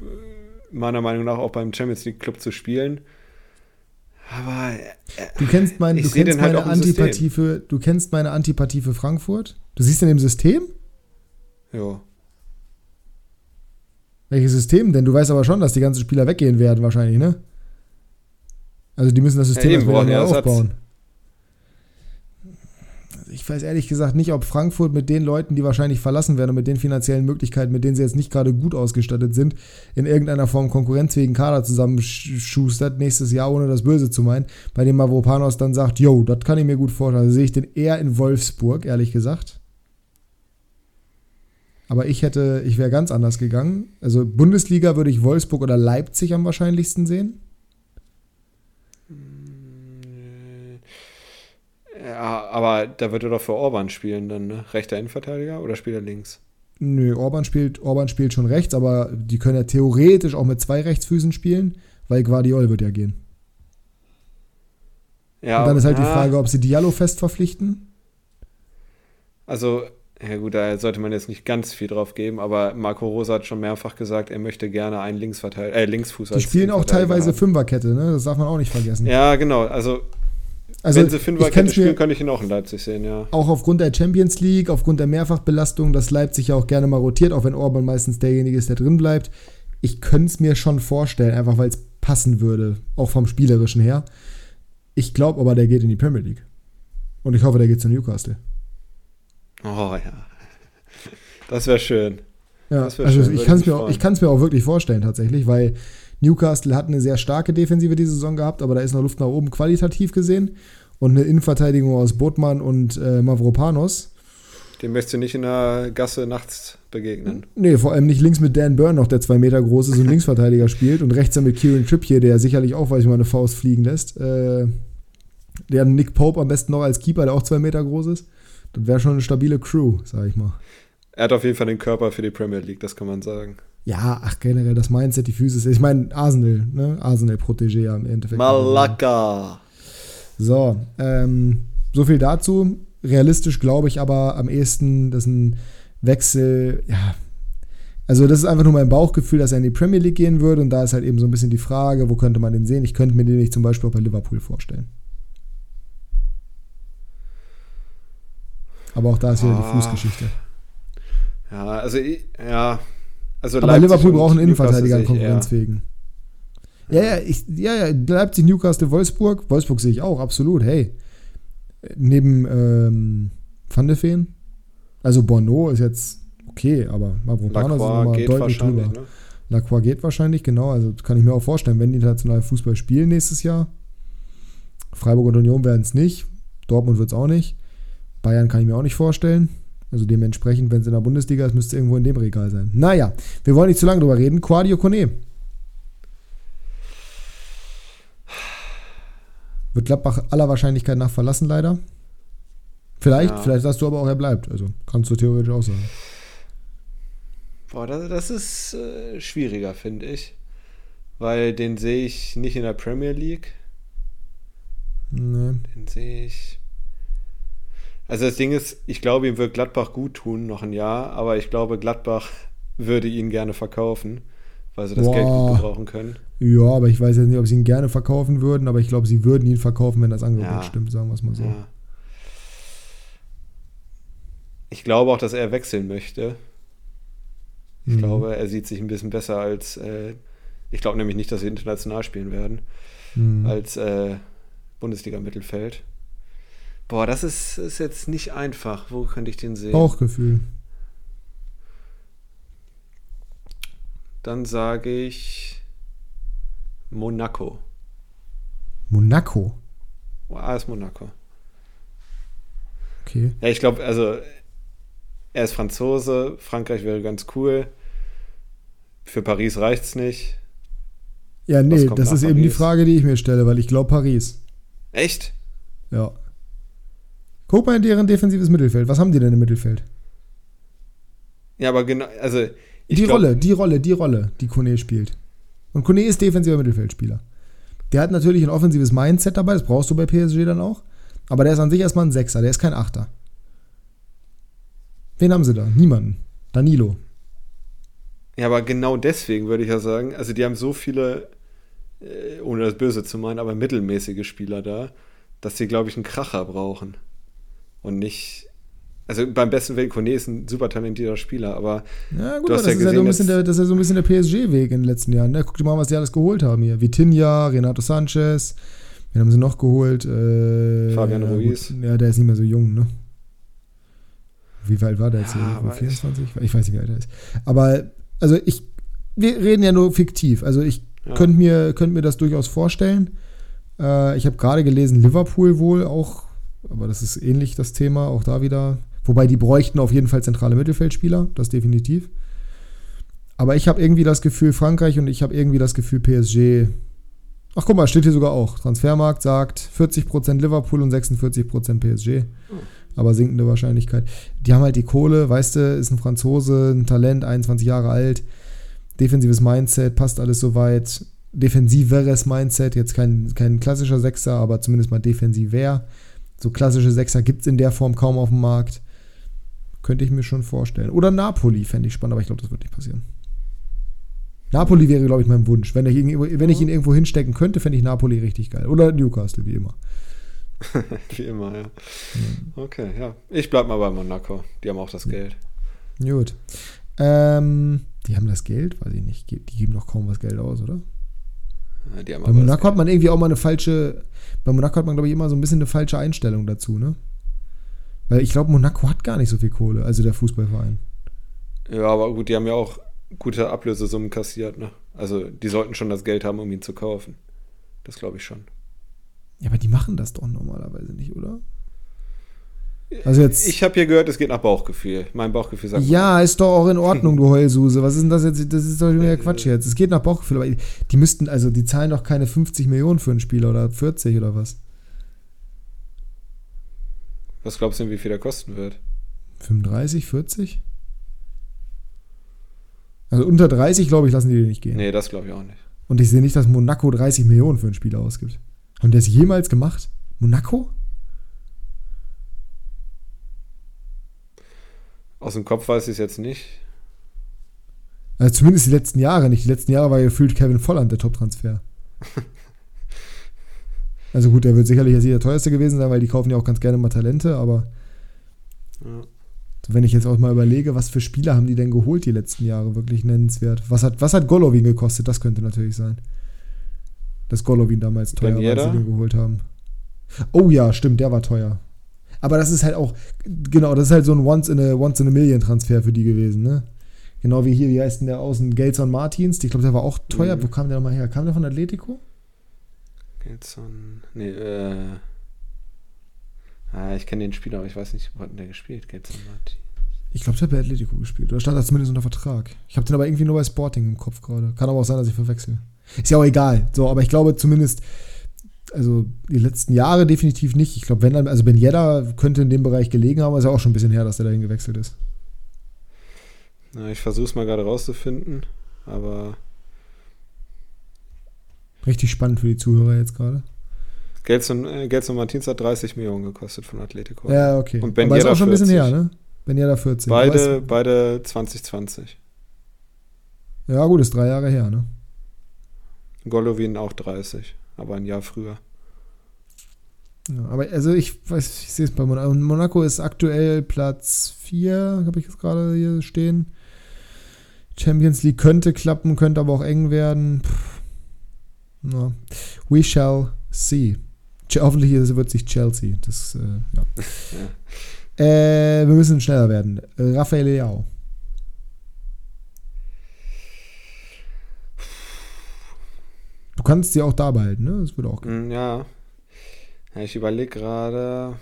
Speaker 3: meiner Meinung nach, auch beim Champions League Club zu spielen. Aber äh,
Speaker 2: du kennst, mein, du kennst halt meine Antipathie für, du kennst meine Antipathie für Frankfurt. Du siehst in dem System?
Speaker 3: Ja.
Speaker 2: Welches System denn? Du weißt aber schon, dass die ganzen Spieler weggehen werden, wahrscheinlich, ne? Also die müssen das System ja, erstmal neu aufbauen. Also ich weiß ehrlich gesagt nicht, ob Frankfurt mit den Leuten, die wahrscheinlich verlassen werden und mit den finanziellen Möglichkeiten, mit denen sie jetzt nicht gerade gut ausgestattet sind, in irgendeiner Form konkurrenzfähigen Kader zusammenschustert nächstes Jahr, ohne das Böse zu meinen, bei dem Mavropanos dann sagt, yo, das kann ich mir gut vorstellen. Also sehe ich den eher in Wolfsburg, ehrlich gesagt. Aber ich hätte, ich wäre ganz anders gegangen. Also Bundesliga würde ich Wolfsburg oder Leipzig am wahrscheinlichsten sehen.
Speaker 3: Ja, aber da wird er doch für Orban spielen, dann, ne? Rechter Innenverteidiger oder spielt er links?
Speaker 2: Nö, Orban spielt, Orban spielt schon rechts, aber die können ja theoretisch auch mit zwei Rechtsfüßen spielen, weil Guardiol wird ja gehen. Ja, Und dann ist halt ja. die Frage, ob sie Diallo fest verpflichten.
Speaker 3: Also, ja gut, da sollte man jetzt nicht ganz viel drauf geben, aber Marco Rosa hat schon mehrfach gesagt, er möchte gerne einen Linksverteidiger, äh, Linksfuß
Speaker 2: Die spielen auch teilweise haben. Fünferkette, ne? Das darf man auch nicht vergessen.
Speaker 3: Ja, genau. Also, also wenn sie Fünferkette spielen, kann ich ihn auch in Leipzig sehen, ja.
Speaker 2: Auch aufgrund der Champions League, aufgrund der Mehrfachbelastung, dass Leipzig ja auch gerne mal rotiert, auch wenn Orban meistens derjenige ist, der drin bleibt. Ich könnte es mir schon vorstellen, einfach weil es passen würde, auch vom Spielerischen her. Ich glaube aber, der geht in die Premier League. Und ich hoffe, der geht zu Newcastle.
Speaker 3: Oh ja. Das wäre schön.
Speaker 2: Ja, also schön, ich kann es mir, auch, mir auch wirklich vorstellen tatsächlich, weil Newcastle hat eine sehr starke Defensive diese Saison gehabt, aber da ist noch Luft nach oben qualitativ gesehen. Und eine Innenverteidigung aus Botman und äh, Mavropanos.
Speaker 3: Dem möchtest du nicht in der Gasse nachts begegnen.
Speaker 2: Nee, vor allem nicht links mit Dan Byrne noch, der zwei Meter groß ist und Linksverteidiger spielt. Und rechts dann mit Kieran Trippier, der sicherlich auch, weil ich mal eine Faust fliegen lässt. Äh, der Nick Pope am besten noch als Keeper, der auch zwei Meter groß ist. Das wäre schon eine stabile Crew, sag ich mal.
Speaker 3: Er hat auf jeden Fall den Körper für die Premier League, das kann man sagen.
Speaker 2: Ja, ach, generell das Mindset, die Physis. Ich meine, Arsenal, ne? Arsenal-Protégé ja im Endeffekt.
Speaker 3: Malaka.
Speaker 2: So, ähm, so viel dazu. Realistisch glaube ich aber am ehesten, dass ein Wechsel, ja, also das ist einfach nur mein Bauchgefühl, dass er in die Premier League gehen würde und da ist halt eben so ein bisschen die Frage, wo könnte man den sehen? Ich könnte mir den nicht zum Beispiel auch bei Liverpool vorstellen. Aber auch da ist wieder oh. die ah. Fußgeschichte.
Speaker 3: Ja, also ja. Also
Speaker 2: Aber Leipzig Liverpool braucht einen Innenverteidiger in konkurrenzfähigen. Ja, ja, ich, ja, ja, Leipzig, Newcastle, Wolfsburg. Wolfsburg sehe ich auch, absolut. Hey. Neben ähm, Van de Feen. Also Bono ist jetzt okay, aber Mavropanos ist nochmal deutlich drüber. Ne? Lacroix geht wahrscheinlich, genau. Also kann ich mir auch vorstellen, wenn die international Fußball spielen nächstes Jahr. Freiburg und Union werden es nicht. Dortmund wird es auch nicht. Bayern kann ich mir auch nicht vorstellen. Also dementsprechend, wenn es in der Bundesliga ist, müsste es irgendwo in dem Regal sein. Naja, wir wollen nicht zu lange drüber reden. Quadio Kone. Wird Gladbach aller Wahrscheinlichkeit nach verlassen, leider. Vielleicht, ja. vielleicht sagst du aber auch, er bleibt. Also kannst du theoretisch auch sagen.
Speaker 3: Boah, das, das ist äh, schwieriger, finde ich. Weil den sehe ich nicht in der Premier League. Nee. Den sehe ich Also das Ding ist, ich glaube, ihm wird Gladbach gut tun, noch ein Jahr, aber ich glaube, Gladbach würde ihn gerne verkaufen, weil sie das
Speaker 2: Boah.
Speaker 3: Geld gut gebrauchen können.
Speaker 2: Ja, aber ich weiß jetzt nicht, ob sie ihn gerne verkaufen würden, aber ich glaube, sie würden ihn verkaufen, wenn das Angebot
Speaker 3: Ja.
Speaker 2: stimmt, sagen wir es mal so.
Speaker 3: Ja. Ich glaube auch, dass er wechseln möchte. Ich
Speaker 2: Mhm.
Speaker 3: glaube, er sieht sich ein bisschen besser als. Äh, ich glaube nämlich nicht, dass sie international spielen werden,
Speaker 2: Mhm.
Speaker 3: als äh, Bundesliga-Mittelfeld. Boah, das ist, ist jetzt nicht einfach. Wo könnte ich den sehen?
Speaker 2: Bauchgefühl.
Speaker 3: Dann sage ich Monaco.
Speaker 2: Monaco.
Speaker 3: Oh, AS Monaco.
Speaker 2: Okay.
Speaker 3: Ja, ich glaube, also er ist Franzose, Frankreich wäre ganz cool. Für Paris reicht's nicht.
Speaker 2: Ja, nee, das ist eben die
Speaker 3: Paris?
Speaker 2: Frage, die ich mir stelle, weil ich glaube Paris.
Speaker 3: Echt?
Speaker 2: Ja. Guck mal in deren defensives Mittelfeld. Was haben die denn im Mittelfeld?
Speaker 3: Ja, aber genau, also
Speaker 2: die
Speaker 3: glaub-
Speaker 2: Rolle, die Rolle, die Rolle, die Kone spielt. Und Kone ist defensiver Mittelfeldspieler. Der hat natürlich ein offensives Mindset dabei, das brauchst du bei PSG dann auch. Aber der ist an sich erstmal ein Sechser, der ist kein Achter. Wen haben sie da? Niemanden. Danilo.
Speaker 3: Ja, aber genau deswegen würde ich ja sagen, also die haben so viele, äh, ohne das Böse zu meinen, aber mittelmäßige Spieler da, dass sie, glaube ich, einen Kracher brauchen. Und nicht. Also beim besten Willen, Kone ist ein super talentierter Spieler, aber
Speaker 2: Ja, gut,
Speaker 3: Du
Speaker 2: aber
Speaker 3: hast
Speaker 2: das,
Speaker 3: ja
Speaker 2: ist ja so ein
Speaker 3: gesehen,
Speaker 2: bisschen der, das ist ja so ein bisschen der PSG-Weg in den letzten Jahren. Ne? Guck dir mal, was die alles geholt haben hier. Vitinha, Renato Sanchez. Wen haben sie noch geholt? Äh,
Speaker 3: Fabian Ruiz.
Speaker 2: Ja, der ist nicht mehr so jung, ne? Wie alt war der jetzt?
Speaker 3: Ja,
Speaker 2: hier?
Speaker 3: aber
Speaker 2: 24? Ich weiß nicht, wie alt er ist. Aber, also ich, wir reden ja nur fiktiv. Also ich
Speaker 3: Ja.
Speaker 2: könnte mir, könnt mir das durchaus vorstellen. Äh, ich habe gerade gelesen, Liverpool wohl auch, aber das ist ähnlich das Thema, auch da wieder. Wobei die bräuchten auf jeden Fall zentrale Mittelfeldspieler, das definitiv. Aber ich habe irgendwie das Gefühl, Frankreich und ich habe irgendwie das Gefühl, PSG. Ach guck mal, steht hier sogar auch. Transfermarkt sagt 40% Liverpool und 46% PSG. Aber sinkende Wahrscheinlichkeit. Die haben halt die Kohle, weißt du, ist ein Franzose, ein Talent, 21 Jahre alt, defensives Mindset, passt alles soweit. Defensiveres Mindset, jetzt kein, kein klassischer Sechser, aber zumindest mal defensiver. So klassische Sechser gibt es in der Form kaum auf dem Markt. Könnte ich mir schon vorstellen. Oder Napoli fände ich spannend, aber ich glaube, das wird nicht passieren. Napoli wäre, glaube ich, mein Wunsch. Wenn ich, ihn, wenn ich ihn irgendwo hinstecken könnte, fände ich Napoli richtig geil. Oder Newcastle, wie immer.
Speaker 3: wie immer, ja. Okay, ja. Ich bleib mal bei Monaco. Die haben auch das Geld.
Speaker 2: Gut. Ähm, die haben das Geld? Weiß ich nicht. Die geben doch kaum was Geld aus, oder?
Speaker 3: Ja,
Speaker 2: Bei Monaco hat man irgendwie auch mal eine falsche. Bei Monaco hat man, glaube ich, immer so ein bisschen eine falsche Einstellung dazu, ne? Weil ich glaube, Monaco hat gar nicht so viel Kohle, also der Fußballverein.
Speaker 3: Ja, aber gut, die haben ja auch gute Ablösesummen kassiert, ne? Also die sollten schon das Geld haben, um ihn zu kaufen. Das glaube ich schon.
Speaker 2: Ja, aber die machen das doch normalerweise nicht, oder? Also jetzt.
Speaker 3: Ich habe hier gehört, es geht nach Bauchgefühl. Mein Bauchgefühl sagt
Speaker 2: ja, ist doch auch in Ordnung, du Heulsuse. Was ist denn das jetzt? Das ist doch wieder Quatsch jetzt. Es geht nach Bauchgefühl, aber die müssten, also die zahlen doch keine 50 Millionen für einen Spieler oder 40 oder was?
Speaker 3: Was glaubst du denn, wie viel der kosten wird?
Speaker 2: 35, 40? Also unter 30, glaube ich, lassen die den nicht gehen.
Speaker 3: Nee, das glaube ich auch nicht.
Speaker 2: Und ich sehe nicht, dass Monaco 30 Millionen für einen Spieler ausgibt. Haben die das jemals gemacht? Monaco?
Speaker 3: Aus dem Kopf weiß ich es jetzt nicht.
Speaker 2: Also zumindest die letzten Jahre nicht. Die letzten Jahre war ja gefühlt Kevin Volland der Top-Transfer. also gut, der wird sicherlich jetzt nicht der teuerste gewesen sein, weil die kaufen ja auch ganz gerne mal Talente, aber
Speaker 3: Ja.
Speaker 2: wenn ich jetzt auch mal überlege, was für Spieler haben die denn geholt die letzten Jahre, wirklich nennenswert. Was hat, was hat Golovin gekostet? Das könnte natürlich sein. Dass Golovin damals teuer war, als sie den geholt haben. Oh ja, stimmt, der war teuer. Aber das ist halt auch, genau, das ist halt so ein Once in a, Once in a Million Transfer für die gewesen, ne? Genau wie hier, wie heißt denn der außen? Gelson Martins, ich glaube, der war auch teuer.
Speaker 3: Mhm.
Speaker 2: Wo kam der nochmal her? Kam der von Atletico?
Speaker 3: Gelson. Nee, äh. Ah, ich kenne den Spieler, aber ich weiß nicht, wo hat denn der gespielt? Gelson Martin.
Speaker 2: Ich glaube, der hat bei Atletico gespielt. Oder stand da zumindest unter Vertrag. Ich habe den aber irgendwie nur bei Sporting im Kopf gerade. Kann aber auch sein, dass ich verwechsel. Ist ja auch egal. So, aber ich glaube zumindest, also die letzten Jahre definitiv nicht. Ich glaube, wenn dann, also Ben Yedda könnte in dem Bereich gelegen haben, ist ja auch schon ein bisschen her, dass der dahin gewechselt ist.
Speaker 3: Na, ich versuche es mal gerade rauszufinden, aber
Speaker 2: Richtig spannend für die Zuhörer jetzt gerade.
Speaker 3: Gelson, äh, Gelson Martins hat 30 Millionen gekostet von Atletico.
Speaker 2: Ja, okay.
Speaker 3: Und Ben
Speaker 2: Aber ist
Speaker 3: Yedder
Speaker 2: auch schon ein bisschen
Speaker 3: 40.
Speaker 2: her, ne? Ben Yedder 40.
Speaker 3: Beide,
Speaker 2: Aber
Speaker 3: beide 2020.
Speaker 2: ist- Ja, gut, ist drei Jahre her, ne?
Speaker 3: Golovin auch 30, aber ein Jahr früher.
Speaker 2: Ja, aber also ich weiß, ich sehe es bei Monaco. Monaco ist aktuell Platz 4, habe ich jetzt gerade hier stehen. Champions League könnte klappen, könnte aber auch eng werden. Na. We shall see. Ch- Hoffentlich wird sich Chelsea. Das, äh, ja. Äh, wir müssen schneller werden. Rafael Leao. Du kannst sie auch da behalten, ne? Das würde auch gehen.
Speaker 3: Mm, Ja. ja ich überlege gerade.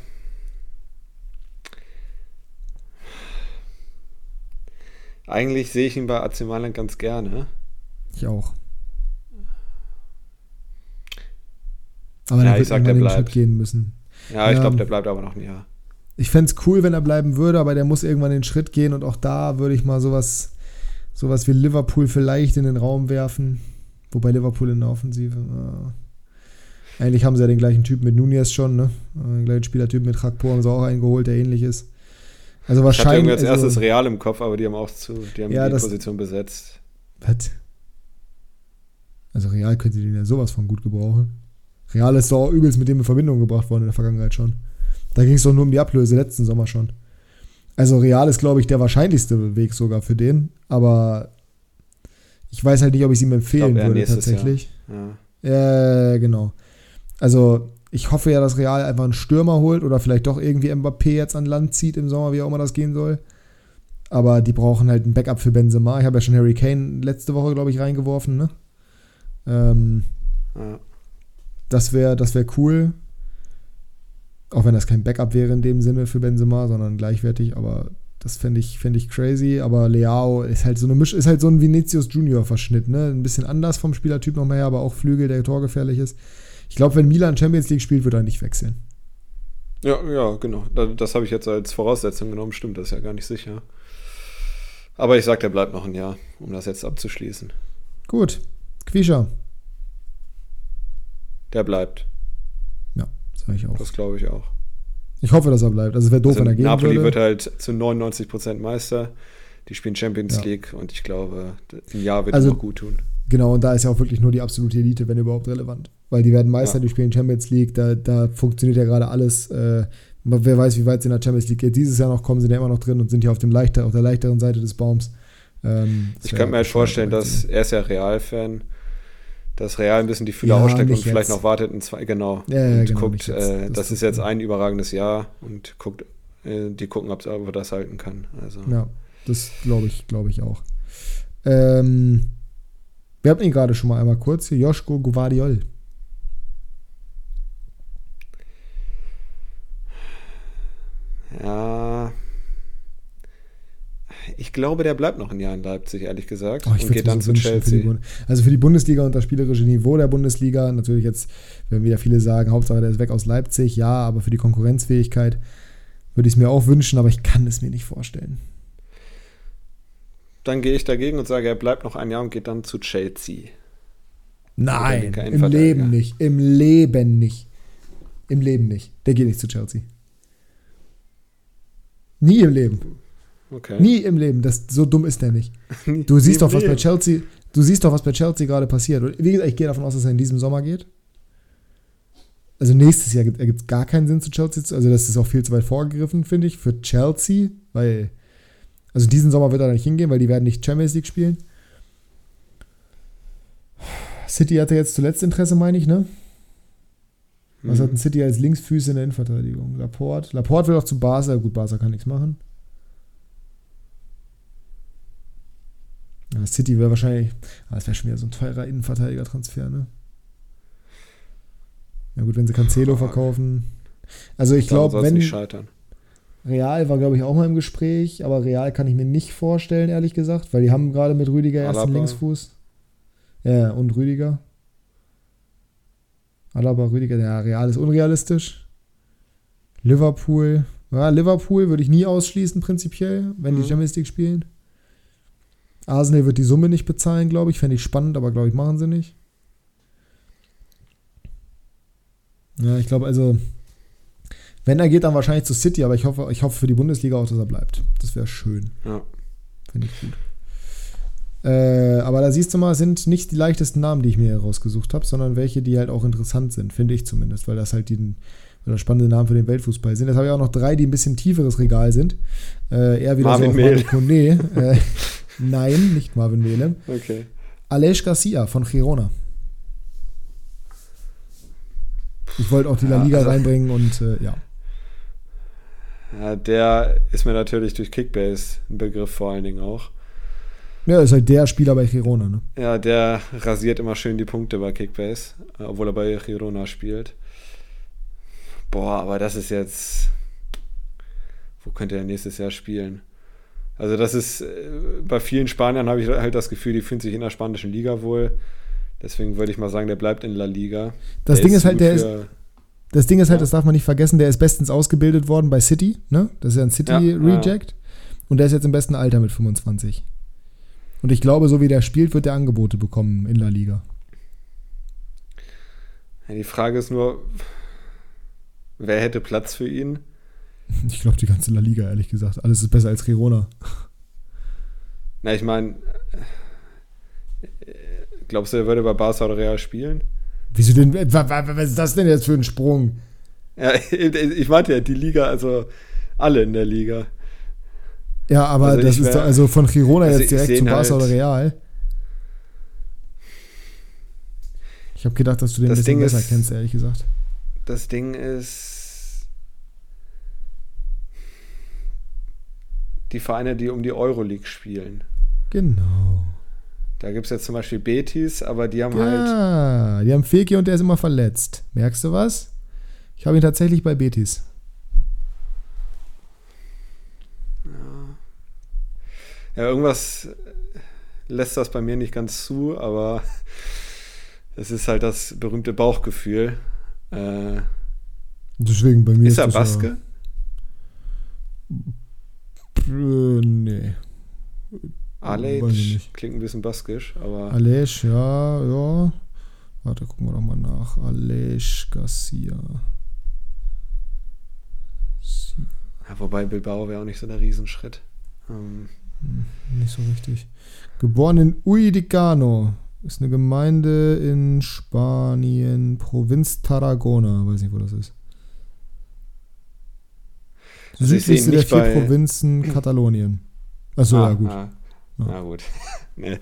Speaker 3: Eigentlich sehe ich ihn bei AC Mailand ganz gerne.
Speaker 2: Ich auch. Aber
Speaker 3: Ja,
Speaker 2: der
Speaker 3: ich
Speaker 2: wird
Speaker 3: sag, der bleibt.
Speaker 2: Schritt gehen müssen.
Speaker 3: Ja, ich
Speaker 2: Ja.
Speaker 3: glaube, der bleibt aber noch ein Jahr.
Speaker 2: Ich fände es cool, wenn er bleiben würde, aber der muss irgendwann den Schritt gehen und auch da würde ich mal sowas, sowas wie Liverpool vielleicht in den Raum werfen. Wobei Liverpool in der Offensive. Äh, eigentlich haben sie ja den gleichen Typ mit Nunez schon, ne? Äh, Den gleichen Spielertyp mit Krakpo haben sie auch einen geholt, der ähnlich ist. Also
Speaker 3: Ich hatte
Speaker 2: wahrscheinlich.
Speaker 3: als
Speaker 2: also,
Speaker 3: erstes Real im Kopf, aber die haben auch zu, die haben
Speaker 2: Ja,
Speaker 3: die
Speaker 2: das-
Speaker 3: Position besetzt.
Speaker 2: Was? Also Real könnte den ja sowas von gut gebrauchen. Real ist doch auch übelst mit dem in Verbindung gebracht worden in der Vergangenheit schon. Da ging es doch nur um die Ablöse letzten Sommer schon. Also Real ist, glaube ich, der wahrscheinlichste Weg sogar für den. Aber ich weiß halt nicht, ob ich es ihm empfehlen
Speaker 3: eher
Speaker 2: würde tatsächlich.
Speaker 3: Ja.
Speaker 2: Ja, genau. Also ich hoffe ja, dass Real einfach einen Stürmer holt oder vielleicht doch irgendwie Mbappé jetzt an Land zieht im Sommer, wie auch immer das gehen soll. Aber die brauchen halt ein Backup für Benzema. Ich habe ja schon Harry Kane letzte Woche, glaube ich, reingeworfen. Ne? Ähm,
Speaker 3: Ja.
Speaker 2: das wäre das wär cool. Auch wenn das kein Backup wäre in dem Sinne für Benzema, sondern gleichwertig. Aber das fände ich, fänd ich crazy. Aber Leao ist halt so eine Misch, ist halt so ein Vinicius Junior Verschnitt. Ne? Ein bisschen anders vom Spielertyp noch mehr, aber auch Flügel, der torgefährlich ist. Ich glaube, wenn Milan Champions League spielt, wird er nicht wechseln.
Speaker 3: Ja, ja, genau. Das, habe ich jetzt als Voraussetzung genommen. Stimmt, das ist ja gar nicht sicher. Aber ich sag, der bleibt noch ein Jahr, um das jetzt abzuschließen.
Speaker 2: Gut. Quisha.
Speaker 3: Der bleibt.
Speaker 2: Ja, sage ich auch.
Speaker 3: Das glaube ich auch.
Speaker 2: Ich hoffe, dass er bleibt. Also es wäre doof,
Speaker 3: Also
Speaker 2: wenn er gehen
Speaker 3: Napoli
Speaker 2: würde.
Speaker 3: wird halt zu 99% Meister. Die spielen Champions
Speaker 2: Ja.
Speaker 3: League und ich glaube, ein Jahr wird
Speaker 2: Also-
Speaker 3: ihm auch gut tun.
Speaker 2: Genau, und da ist ja auch wirklich nur die absolute Elite, wenn überhaupt relevant. Weil die werden Meister,
Speaker 3: Ja.
Speaker 2: die spielen Champions League, da, da funktioniert ja gerade alles. Äh, wer weiß, wie weit sie in der Champions League geht. Dieses Jahr noch kommen sie ja immer noch drin und sind ja auf, dem leichter, auf der leichteren Seite des Baums. Ähm,
Speaker 3: Ich könnte mir halt vorstellen, dass er ist ja Real-Fan, dass Real ein bisschen die Fühler
Speaker 2: Ja,
Speaker 3: aussteckt und
Speaker 2: nicht
Speaker 3: vielleicht
Speaker 2: jetzt.
Speaker 3: noch wartet in zwei, genau.
Speaker 2: Ja, ja,
Speaker 3: und
Speaker 2: genau,
Speaker 3: guckt,
Speaker 2: jetzt.
Speaker 3: äh,
Speaker 2: Das
Speaker 3: das,
Speaker 2: ist
Speaker 3: jetzt ein überragendes Jahr und guckt, äh, die gucken, ob er das halten kann. Also
Speaker 2: Ja, das glaube ich, glaube ich auch. Ähm, wir hatten ihn gerade schon mal einmal kurz hier. Joschko Guardiol.
Speaker 3: Ja. Ich glaube, der bleibt noch ein Jahr in Leipzig, ehrlich gesagt.
Speaker 2: Oh, ich
Speaker 3: und geht dann zu
Speaker 2: für
Speaker 3: Chelsea.
Speaker 2: Bund- also für die Bundesliga und das spielerische Niveau der Bundesliga, natürlich jetzt, werden wieder viele sagen, Hauptsache der ist weg aus Leipzig, ja, aber für die Konkurrenzfähigkeit würde ich es mir auch wünschen, aber ich kann es mir nicht vorstellen.
Speaker 3: Dann gehe ich dagegen und sage, er bleibt noch ein Jahr und geht dann zu Chelsea.
Speaker 2: Nein, im. Leben nicht, im Leben nicht. Im Leben nicht. Der geht nicht zu Chelsea. Nie im Leben.
Speaker 3: Okay.
Speaker 2: Nie im Leben. Das, so dumm ist der nicht. Du siehst doch, was bei. Chelsea, du siehst doch, was bei Chelsea gerade passiert. Und wie gesagt, ich gehe davon aus, dass er in diesem Sommer geht. Also nächstes Jahr gibt es gar keinen Sinn zu Chelsea. zu- Also das ist auch viel zu weit vorgegriffen, finde ich, für Chelsea, weil also diesen Sommer wird er nicht hingehen, weil die werden nicht Champions League spielen. City hatte jetzt zuletzt Interesse, meine ich, ne? Was
Speaker 3: Mhm.
Speaker 2: hat ein City als Linksfüße in der Innenverteidigung? Laporte. Laporte will auch zu Barca. Gut, Barca kann nichts machen. Ja, City wäre wahrscheinlich. Ah, das wäre schon wieder so ein teurer Innenverteidiger-Transfer, ne? Ja, gut, wenn sie Cancelo verkaufen. Also, ich glaube, wenn. Real war, glaube ich, auch mal im Gespräch, aber Real kann ich mir nicht vorstellen, ehrlich gesagt, weil die haben gerade mit Rüdiger erst
Speaker 3: Alaba.
Speaker 2: Linksfuß. Ja, und Rüdiger. Alaba, Rüdiger, ja, Real ist unrealistisch. Liverpool, ja, Liverpool würde ich nie ausschließen, prinzipiell, wenn die
Speaker 3: Mhm.
Speaker 2: Champions League spielen. Arsenal wird die Summe nicht bezahlen, glaube ich. Fände ich spannend, aber glaube ich, machen sie nicht. Ja, ich glaube, also, wenn er geht, dann wahrscheinlich zu City, aber ich hoffe, ich hoffe für die Bundesliga auch, dass er bleibt. Das wäre schön.
Speaker 3: Ja.
Speaker 2: Finde ich gut. Äh, aber da siehst du mal, sind nicht die leichtesten Namen, die ich mir hier rausgesucht habe, sondern welche, die halt auch interessant sind, finde ich zumindest, weil das halt die das spannende Namen für den Weltfußball sind. Jetzt habe ich auch noch drei, die ein bisschen tieferes Regal sind. Äh, eher wieder
Speaker 3: Marvin
Speaker 2: so
Speaker 3: Mehl.
Speaker 2: Kone. Äh, nein, nicht Marvin Mehlem.
Speaker 3: Okay.
Speaker 2: Alej Garcia von Girona. Ich wollte auch die La
Speaker 3: Ja,
Speaker 2: Liga
Speaker 3: also-
Speaker 2: reinbringen und äh, ja.
Speaker 3: Ja, der ist mir natürlich durch Kickbase ein Begriff vor allen Dingen auch.
Speaker 2: Ja, ist halt der Spieler bei Girona, ne?
Speaker 3: Ja, der rasiert immer schön die Punkte bei Kickbase, obwohl er bei Girona spielt. Boah, aber das ist jetzt. Wo könnte er nächstes Jahr spielen? Also, das ist. äh, Bei vielen Spaniern habe ich halt das Gefühl, die fühlen sich in der spanischen Liga wohl. Deswegen würde ich mal sagen, der bleibt in La Liga.
Speaker 2: Das
Speaker 3: Der
Speaker 2: Ding ist halt, der ist, das Ding ist halt,
Speaker 3: Ja.
Speaker 2: das darf man nicht vergessen, der ist bestens ausgebildet worden bei City, ne? Das ist ja ein
Speaker 3: Ja,
Speaker 2: City-Reject. Und der ist jetzt im besten Alter mit 25. Und ich glaube, so wie der spielt, wird der Angebote bekommen in La Liga.
Speaker 3: Ja, die Frage ist nur, wer hätte Platz für ihn?
Speaker 2: Ich glaube, die ganze La Liga, ehrlich gesagt. Alles ist besser als Girona.
Speaker 3: Na, ich meine, glaubst du, er würde bei Barca oder Real spielen?
Speaker 2: Wieso denn? wa- wa- Was ist das denn jetzt für ein Sprung?
Speaker 3: Ja, ich meinte ja, die Liga, also alle in der Liga.
Speaker 2: Ja, aber
Speaker 3: Also
Speaker 2: das ist
Speaker 3: wär-
Speaker 2: doch also von Girona
Speaker 3: also
Speaker 2: jetzt direkt zu Barca
Speaker 3: halt-
Speaker 2: oder Real. Ich habe gedacht, dass du den
Speaker 3: Das
Speaker 2: ein bisschen
Speaker 3: Ding
Speaker 2: besser
Speaker 3: ist-
Speaker 2: kennst, ehrlich gesagt.
Speaker 3: Das Ding ist, die Vereine, die um die Euroleague spielen.
Speaker 2: Genau.
Speaker 3: Da gibt es jetzt zum Beispiel Betis, aber die haben halt,
Speaker 2: Ja, die haben Feki und der ist immer verletzt. Merkst du was? Ich habe ihn tatsächlich bei Betis.
Speaker 3: ja, irgendwas lässt das bei mir nicht ganz zu, aber es ist halt das berühmte Bauchgefühl. Äh,
Speaker 2: Deswegen bei mir
Speaker 3: ist
Speaker 2: ist
Speaker 3: er Baske?
Speaker 2: Ja, äh, nee.
Speaker 3: Alej klingt ein bisschen baskisch, aber
Speaker 2: Alej, ja, ja. Warte, gucken wir doch mal nach. Alej Garcia.
Speaker 3: Ja, wobei Bilbao wäre auch nicht so der Riesenschritt. Ähm,
Speaker 2: Hm, Nicht so richtig. Geboren in Uidicano. Ist eine Gemeinde in Spanien, Provinz Tarragona. Weiß nicht, wo das ist.
Speaker 3: Also ich sehe ihn
Speaker 2: Südlichste der vier
Speaker 3: bei-
Speaker 2: Provinzen Katalonien. Achso,
Speaker 3: ah,
Speaker 2: ja, gut.
Speaker 3: Ah,
Speaker 2: Ja.
Speaker 3: Na gut. nee.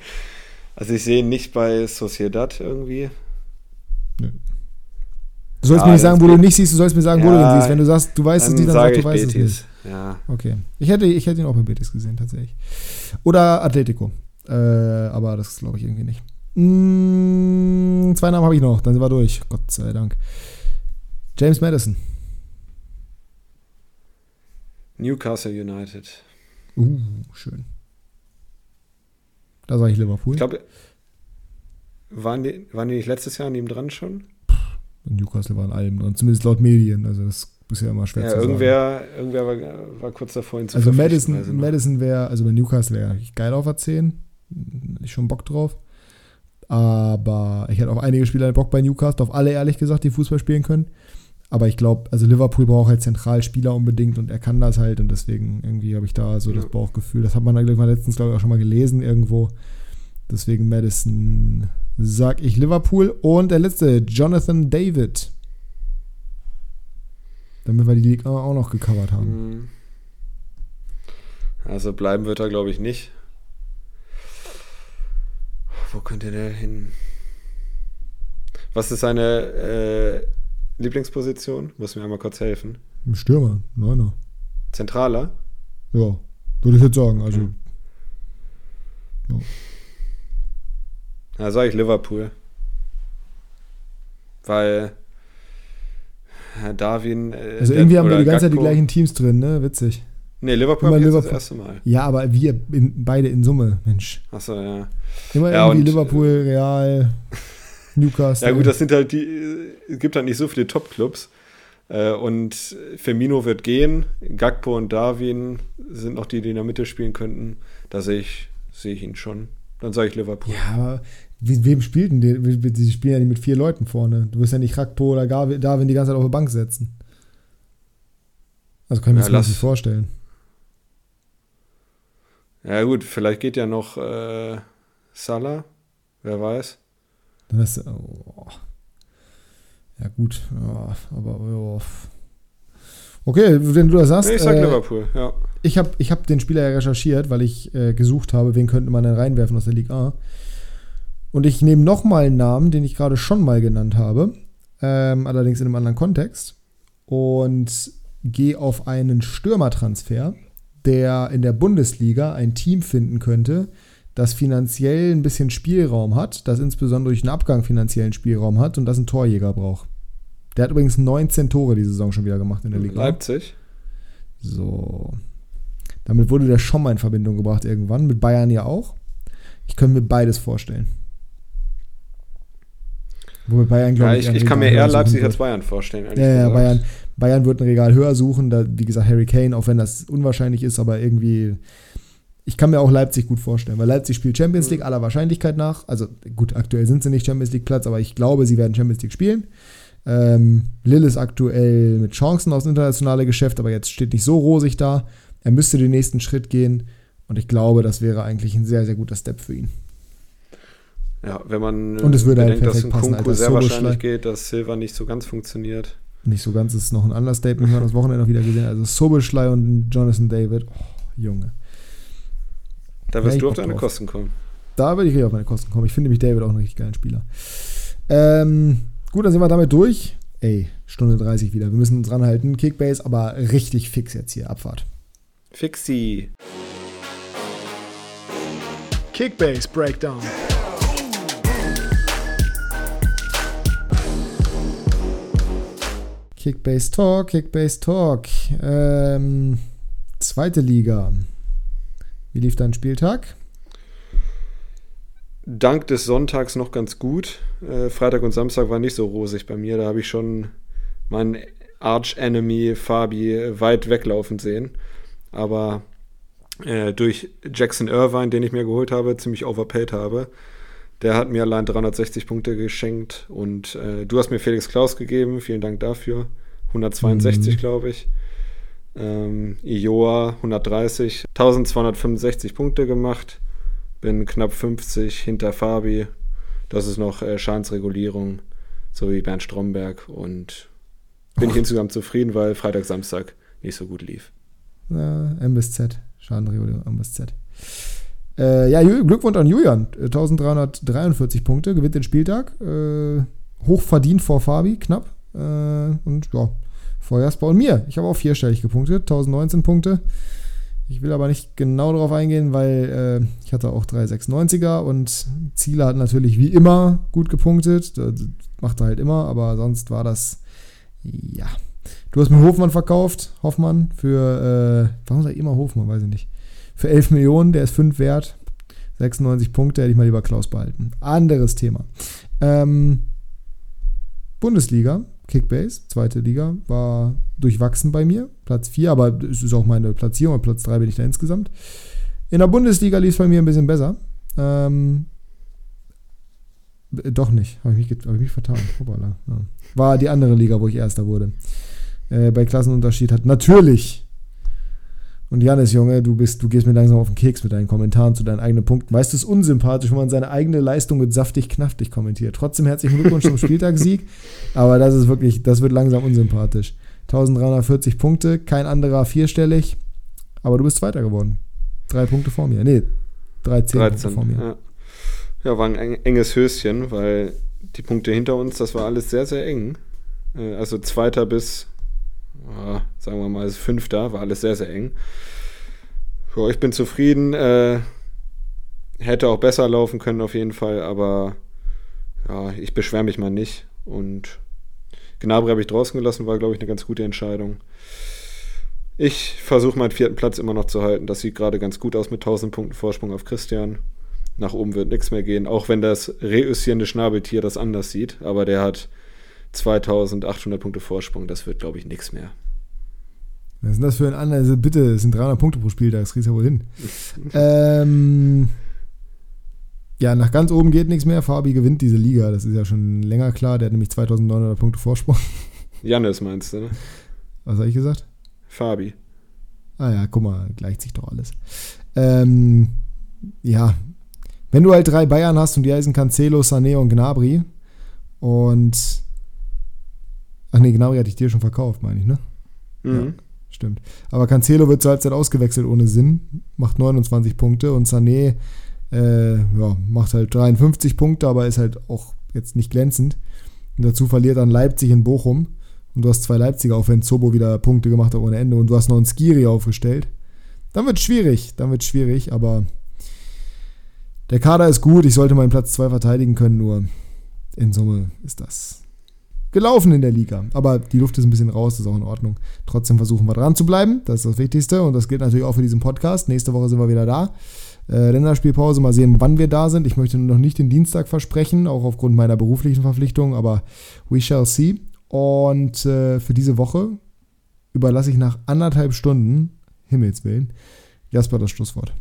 Speaker 3: Also ich sehe ihn nicht bei Sociedad irgendwie.
Speaker 2: Du sollst
Speaker 3: Ja,
Speaker 2: mir nicht sagen, wo du ihn nicht siehst, du sollst mir sagen, wo du ihn siehst. Wenn du sagst, du weißt es nicht, dann
Speaker 3: ich
Speaker 2: du weißt es nicht.
Speaker 3: Betis. Ja.
Speaker 2: Okay. Ich hätte, ich hätte ihn auch mit Betis gesehen, tatsächlich. Oder Atletico. Äh, aber das glaube ich irgendwie nicht. Mm, zwei Namen habe ich noch, dann sind wir durch. Gott sei Dank. James Madison.
Speaker 3: Newcastle United.
Speaker 2: Uh, schön. Da sage ich Liverpool.
Speaker 3: Ich glaube, waren die, waren die nicht letztes Jahr an ihm dran schon?
Speaker 2: Newcastle war in allem dran, zumindest laut Medien. Also das ist ja immer schwer
Speaker 3: Ja,
Speaker 2: zu sagen.
Speaker 3: irgendwer, irgendwer war, war kurz davor, ihn zu
Speaker 2: Also Madison,
Speaker 3: ich noch.
Speaker 2: Madison wäre, also bei Newcastle wäre eigentlich geil auf der 10. Hätte Ich schon Bock drauf. Aber ich hätte auf einige Spieler Bock bei Newcastle, auf alle ehrlich gesagt, die Fußball spielen können. Aber ich glaube, also Liverpool braucht halt Zentralspieler unbedingt und er kann das halt und deswegen irgendwie habe ich da so das
Speaker 3: Ja.
Speaker 2: Bauchgefühl. Das hat man dann mal letztens, glaube ich, auch schon mal gelesen irgendwo. Deswegen Madison sag ich Liverpool. Und der letzte, Jonathan David. Damit wir die Liga auch noch gecovert haben.
Speaker 3: Mhm. Also bleiben wird er, glaube ich, nicht. Wo könnte der hin? Was ist seine äh, Lieblingsposition? Muss mir einmal kurz helfen.
Speaker 2: Stürmer, Neuner.
Speaker 3: Zentraler?
Speaker 2: Ja, würde ich jetzt sagen. Also,
Speaker 3: Okay. Ja, sage ich Liverpool. Weil Herr Darwin. Äh,
Speaker 2: also irgendwie haben wir die ganze Zeit die gleichen Teams drin, ne? Witzig.
Speaker 3: Nee, Liverpool haben das erste Mal.
Speaker 2: Ja, aber wir in, beide in Summe, Mensch.
Speaker 3: Achso, ja.
Speaker 2: Immer
Speaker 3: Ja,
Speaker 2: irgendwie Liverpool, Real, Newcastle.
Speaker 3: Ja, gut, das sind halt die. Es gibt halt nicht so viele Top-Clubs. Äh, und Firmino wird gehen. Gakpo und Darwin sind noch die, die in der Mitte spielen könnten. Da sehe ich, sehe ich ihn schon. Dann sage ich Liverpool.
Speaker 2: Ja, aber wem spielt denn die? Die spielen ja nicht mit vier Leuten vorne. Du wirst ja nicht Rakpo oder Darwin die ganze Zeit auf die Bank setzen. Also kann ich mir ja, das nicht vorstellen.
Speaker 3: Ja, gut, vielleicht geht ja noch äh, Salah. Wer weiß.
Speaker 2: Dann ist. Oh. Ja, gut. Ja, aber. Oh. Okay, wenn du das sagst.
Speaker 3: Ich sag äh, Liverpool, ja.
Speaker 2: Ich habe ich hab den Spieler ja recherchiert, weil ich äh, gesucht habe, wen könnte man denn reinwerfen aus der Liga A. Und ich nehme nochmal einen Namen, den ich gerade schon mal genannt habe, ähm, allerdings in einem anderen Kontext. Und gehe auf einen Stürmertransfer, der in der Bundesliga ein Team finden könnte, das finanziell ein bisschen Spielraum hat, das insbesondere durch den Abgang finanziellen Spielraum hat und das einen Torjäger braucht. Der hat übrigens 19 Tore die Saison schon wieder gemacht in der Liga.
Speaker 3: Leipzig.
Speaker 2: So. Damit wurde der schon mal in Verbindung gebracht irgendwann, mit Bayern ja auch. Ich könnte mir beides vorstellen.
Speaker 3: Wo Bayern, glaube ja, ich, ich, ich kann mir eher Leipzig als Bayern vorstellen.
Speaker 2: Ja, ja, Bayern, Bayern wird ein Regal höher suchen. Da, wie gesagt, Harry Kane, auch wenn das unwahrscheinlich ist, aber irgendwie. Ich kann mir auch Leipzig gut vorstellen, weil Leipzig spielt Champions League aller Wahrscheinlichkeit nach. Also gut, aktuell sind sie nicht Champions League Platz, aber ich glaube, sie werden Champions League spielen. Ähm, Lille ist aktuell mit Chancen aufs internationale Geschäft, aber jetzt steht nicht so rosig da. Er müsste den nächsten Schritt gehen und ich glaube, das wäre eigentlich ein sehr, sehr guter Step für ihn.
Speaker 3: Ja, wenn man
Speaker 2: und es würde halt bedenkt, halt dass ein passen,
Speaker 3: Kunku sehr wahrscheinlich geht, dass Silva nicht so ganz funktioniert.
Speaker 2: Nicht so ganz ist noch ein Understatement, wir haben das Wochenende noch wieder gesehen. Also Sobeschlei und Jonathan David, oh, Junge.
Speaker 3: Da wirst ja, du auf deine drauf. Kosten kommen.
Speaker 2: Da würde ich auf meine Kosten kommen. Ich finde nämlich David auch einen richtig geilen Spieler. Ähm, gut, dann sind wir damit durch. Ey, Stunde 30 wieder. Wir müssen uns ranhalten. Kickbase, aber richtig fix jetzt hier. Abfahrt.
Speaker 3: Fixi.
Speaker 1: Kickbase Breakdown.
Speaker 2: Kickbase Talk, Kickbase Talk. Ähm, zweite Liga. Wie lief dein Spieltag?
Speaker 3: Dank des Sonntags noch ganz gut. Äh, Freitag und Samstag war nicht so rosig bei mir. Da habe ich schon meinen Arch-Enemy Fabi weit weglaufen sehen. Aber äh, durch Jackson Irvine, den ich mir geholt habe, ziemlich overpaid habe, der hat mir allein 360 Punkte geschenkt und äh, du hast mir Felix Klaus gegeben. Vielen Dank dafür. 162, mhm. glaube ich. Ähm, Ioa 130, 1265 Punkte gemacht. Bin knapp 50 hinter Fabi. Das ist noch äh, Schadensregulierung, so wie Bernd Stromberg. Und bin oh. ich insgesamt zufrieden, weil Freitag, Samstag nicht so gut lief.
Speaker 2: Ja, M bis Z. Schadenregulierung M bis Z. Äh, ja, Glückwunsch an Julian. 1343 Punkte, gewinnt den Spieltag. Äh, hoch verdient vor Fabi, knapp. Äh, und ja, vor und mir. Ich habe auch vierstellig gepunktet, 1019 Punkte. Ich will aber nicht genau darauf eingehen, weil äh, ich hatte auch 396er und Ziele hat natürlich wie immer gut gepunktet. Das macht er halt immer, aber sonst war das, ja. Du hast mir Hofmann verkauft, Hoffmann, für, äh, warum sag ich immer Hofmann, weiß ich nicht für 11 Millionen, der ist 5 wert. 96 Punkte hätte ich mal lieber Klaus behalten. Anderes Thema. Ähm, Bundesliga, Kickbase, zweite Liga, war durchwachsen bei mir. Platz 4, aber es ist auch meine Platzierung. Und Platz 3 bin ich da insgesamt. In der Bundesliga lief es bei mir ein bisschen besser. Ähm, doch nicht, habe ich, mich, hab ich mich vertan. Hoppala. Ja. War die andere Liga, wo ich Erster wurde. Äh, bei Klassenunterschied hat natürlich und Janis, Junge, du bist, du gehst mir langsam auf den Keks mit deinen Kommentaren zu deinen eigenen Punkten. Weißt du, es ist unsympathisch, wenn man seine eigene Leistung mit saftig knaftig kommentiert. Trotzdem herzlichen Glückwunsch zum Spieltagssieg. Aber das ist wirklich, das wird langsam unsympathisch. 1340 Punkte, kein anderer vierstellig. Aber du bist Zweiter geworden. Drei Punkte vor mir. Nee, 13, 13 Punkte vor mir.
Speaker 3: Ja. ja, war ein enges Höschen, weil die Punkte hinter uns, das war alles sehr, sehr eng. Äh, also Zweiter bis ja, sagen wir mal, Fünfter, war alles sehr, sehr eng. Ja, ich bin zufrieden. Äh, hätte auch besser laufen können auf jeden Fall, aber ja, ich beschwere mich mal nicht. Und Gnabry habe ich draußen gelassen, war, glaube ich, eine ganz gute Entscheidung. Ich versuche meinen vierten Platz immer noch zu halten. Das sieht gerade ganz gut aus mit 1000 Punkten Vorsprung auf Christian. Nach oben wird nichts mehr gehen, auch wenn das reüssierende Schnabeltier das anders sieht. Aber der hat 2800 Punkte Vorsprung. Das wird, glaube ich, nichts mehr.
Speaker 2: Was ist denn das für ein anderer? Also bitte, es sind 300 Punkte pro Spiel, das kriegst du ja wohl hin. ähm, Ja, nach ganz oben geht nichts mehr. Fabi gewinnt diese Liga. Das ist ja schon länger klar. Der hat nämlich 2900 Punkte Vorsprung.
Speaker 3: Jannis meinst du, ne?
Speaker 2: Was habe ich gesagt?
Speaker 3: Fabi.
Speaker 2: Ah ja, guck mal, gleicht sich doch alles. Ähm, ja, wenn du halt drei Bayern hast und die heißen Cancelo, Sané und Gnabry und ach nee, Gnabry hatte ich dir schon verkauft, meine ich, ne?
Speaker 3: Mhm.
Speaker 2: Ja, stimmt. Aber Cancelo wird zur Halbzeit ausgewechselt ohne Sinn, macht 29 Punkte und Sané äh, ja, macht halt 53 Punkte, aber ist halt auch jetzt nicht glänzend. Und dazu verliert dann Leipzig in Bochum. Und du hast zwei Leipziger, auch wenn Zobo wieder Punkte gemacht hat ohne Ende. Und du hast noch einen Skiri aufgestellt. Dann wird es schwierig. Dann wird schwierig, aber der Kader ist gut. Ich sollte meinen Platz 2 verteidigen können, nur in Summe ist das gelaufen in der Liga. Aber die Luft ist ein bisschen raus, ist auch in Ordnung. Trotzdem versuchen wir dran zu bleiben. Das ist das Wichtigste. Und das gilt natürlich auch für diesen Podcast. Nächste Woche sind wir wieder da. Äh, Länderspielpause, mal sehen, wann wir da sind. Ich möchte noch nicht den Dienstag versprechen, auch aufgrund meiner beruflichen Verpflichtung, aber we shall see. Und äh, für diese Woche überlasse ich nach anderthalb Stunden, Himmels Willen, Jasper das Schlusswort.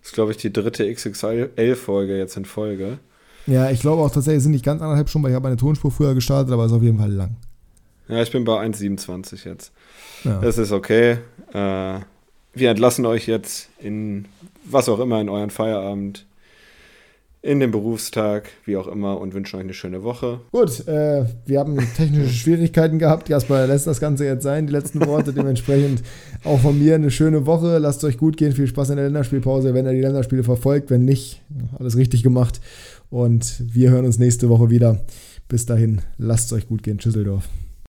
Speaker 3: Das ist, glaube ich, die dritte XXL-Folge jetzt in Folge.
Speaker 2: Ja, ich glaube auch tatsächlich, es sind nicht ganz anderthalb Stunden, weil ich habe meine Tonspur früher gestartet, aber es ist auf jeden Fall lang.
Speaker 3: Ja, ich bin bei 1,27 jetzt.
Speaker 2: Ja.
Speaker 3: Das ist okay. Äh, wir entlassen euch jetzt in was auch immer, in euren Feierabend, in den Berufstag, wie auch immer, und wünschen euch eine schöne Woche.
Speaker 2: Gut, äh, wir haben technische Schwierigkeiten gehabt. Jasper lässt das Ganze jetzt sein, die letzten Worte. Dementsprechend auch von mir eine schöne Woche. Lasst es euch gut gehen. Viel Spaß in der Länderspielpause, wenn ihr die Länderspiele verfolgt. Wenn nicht, alles richtig gemacht. Und wir hören uns nächste Woche wieder. Bis dahin, lasst es euch gut gehen. Tschüsseldorf.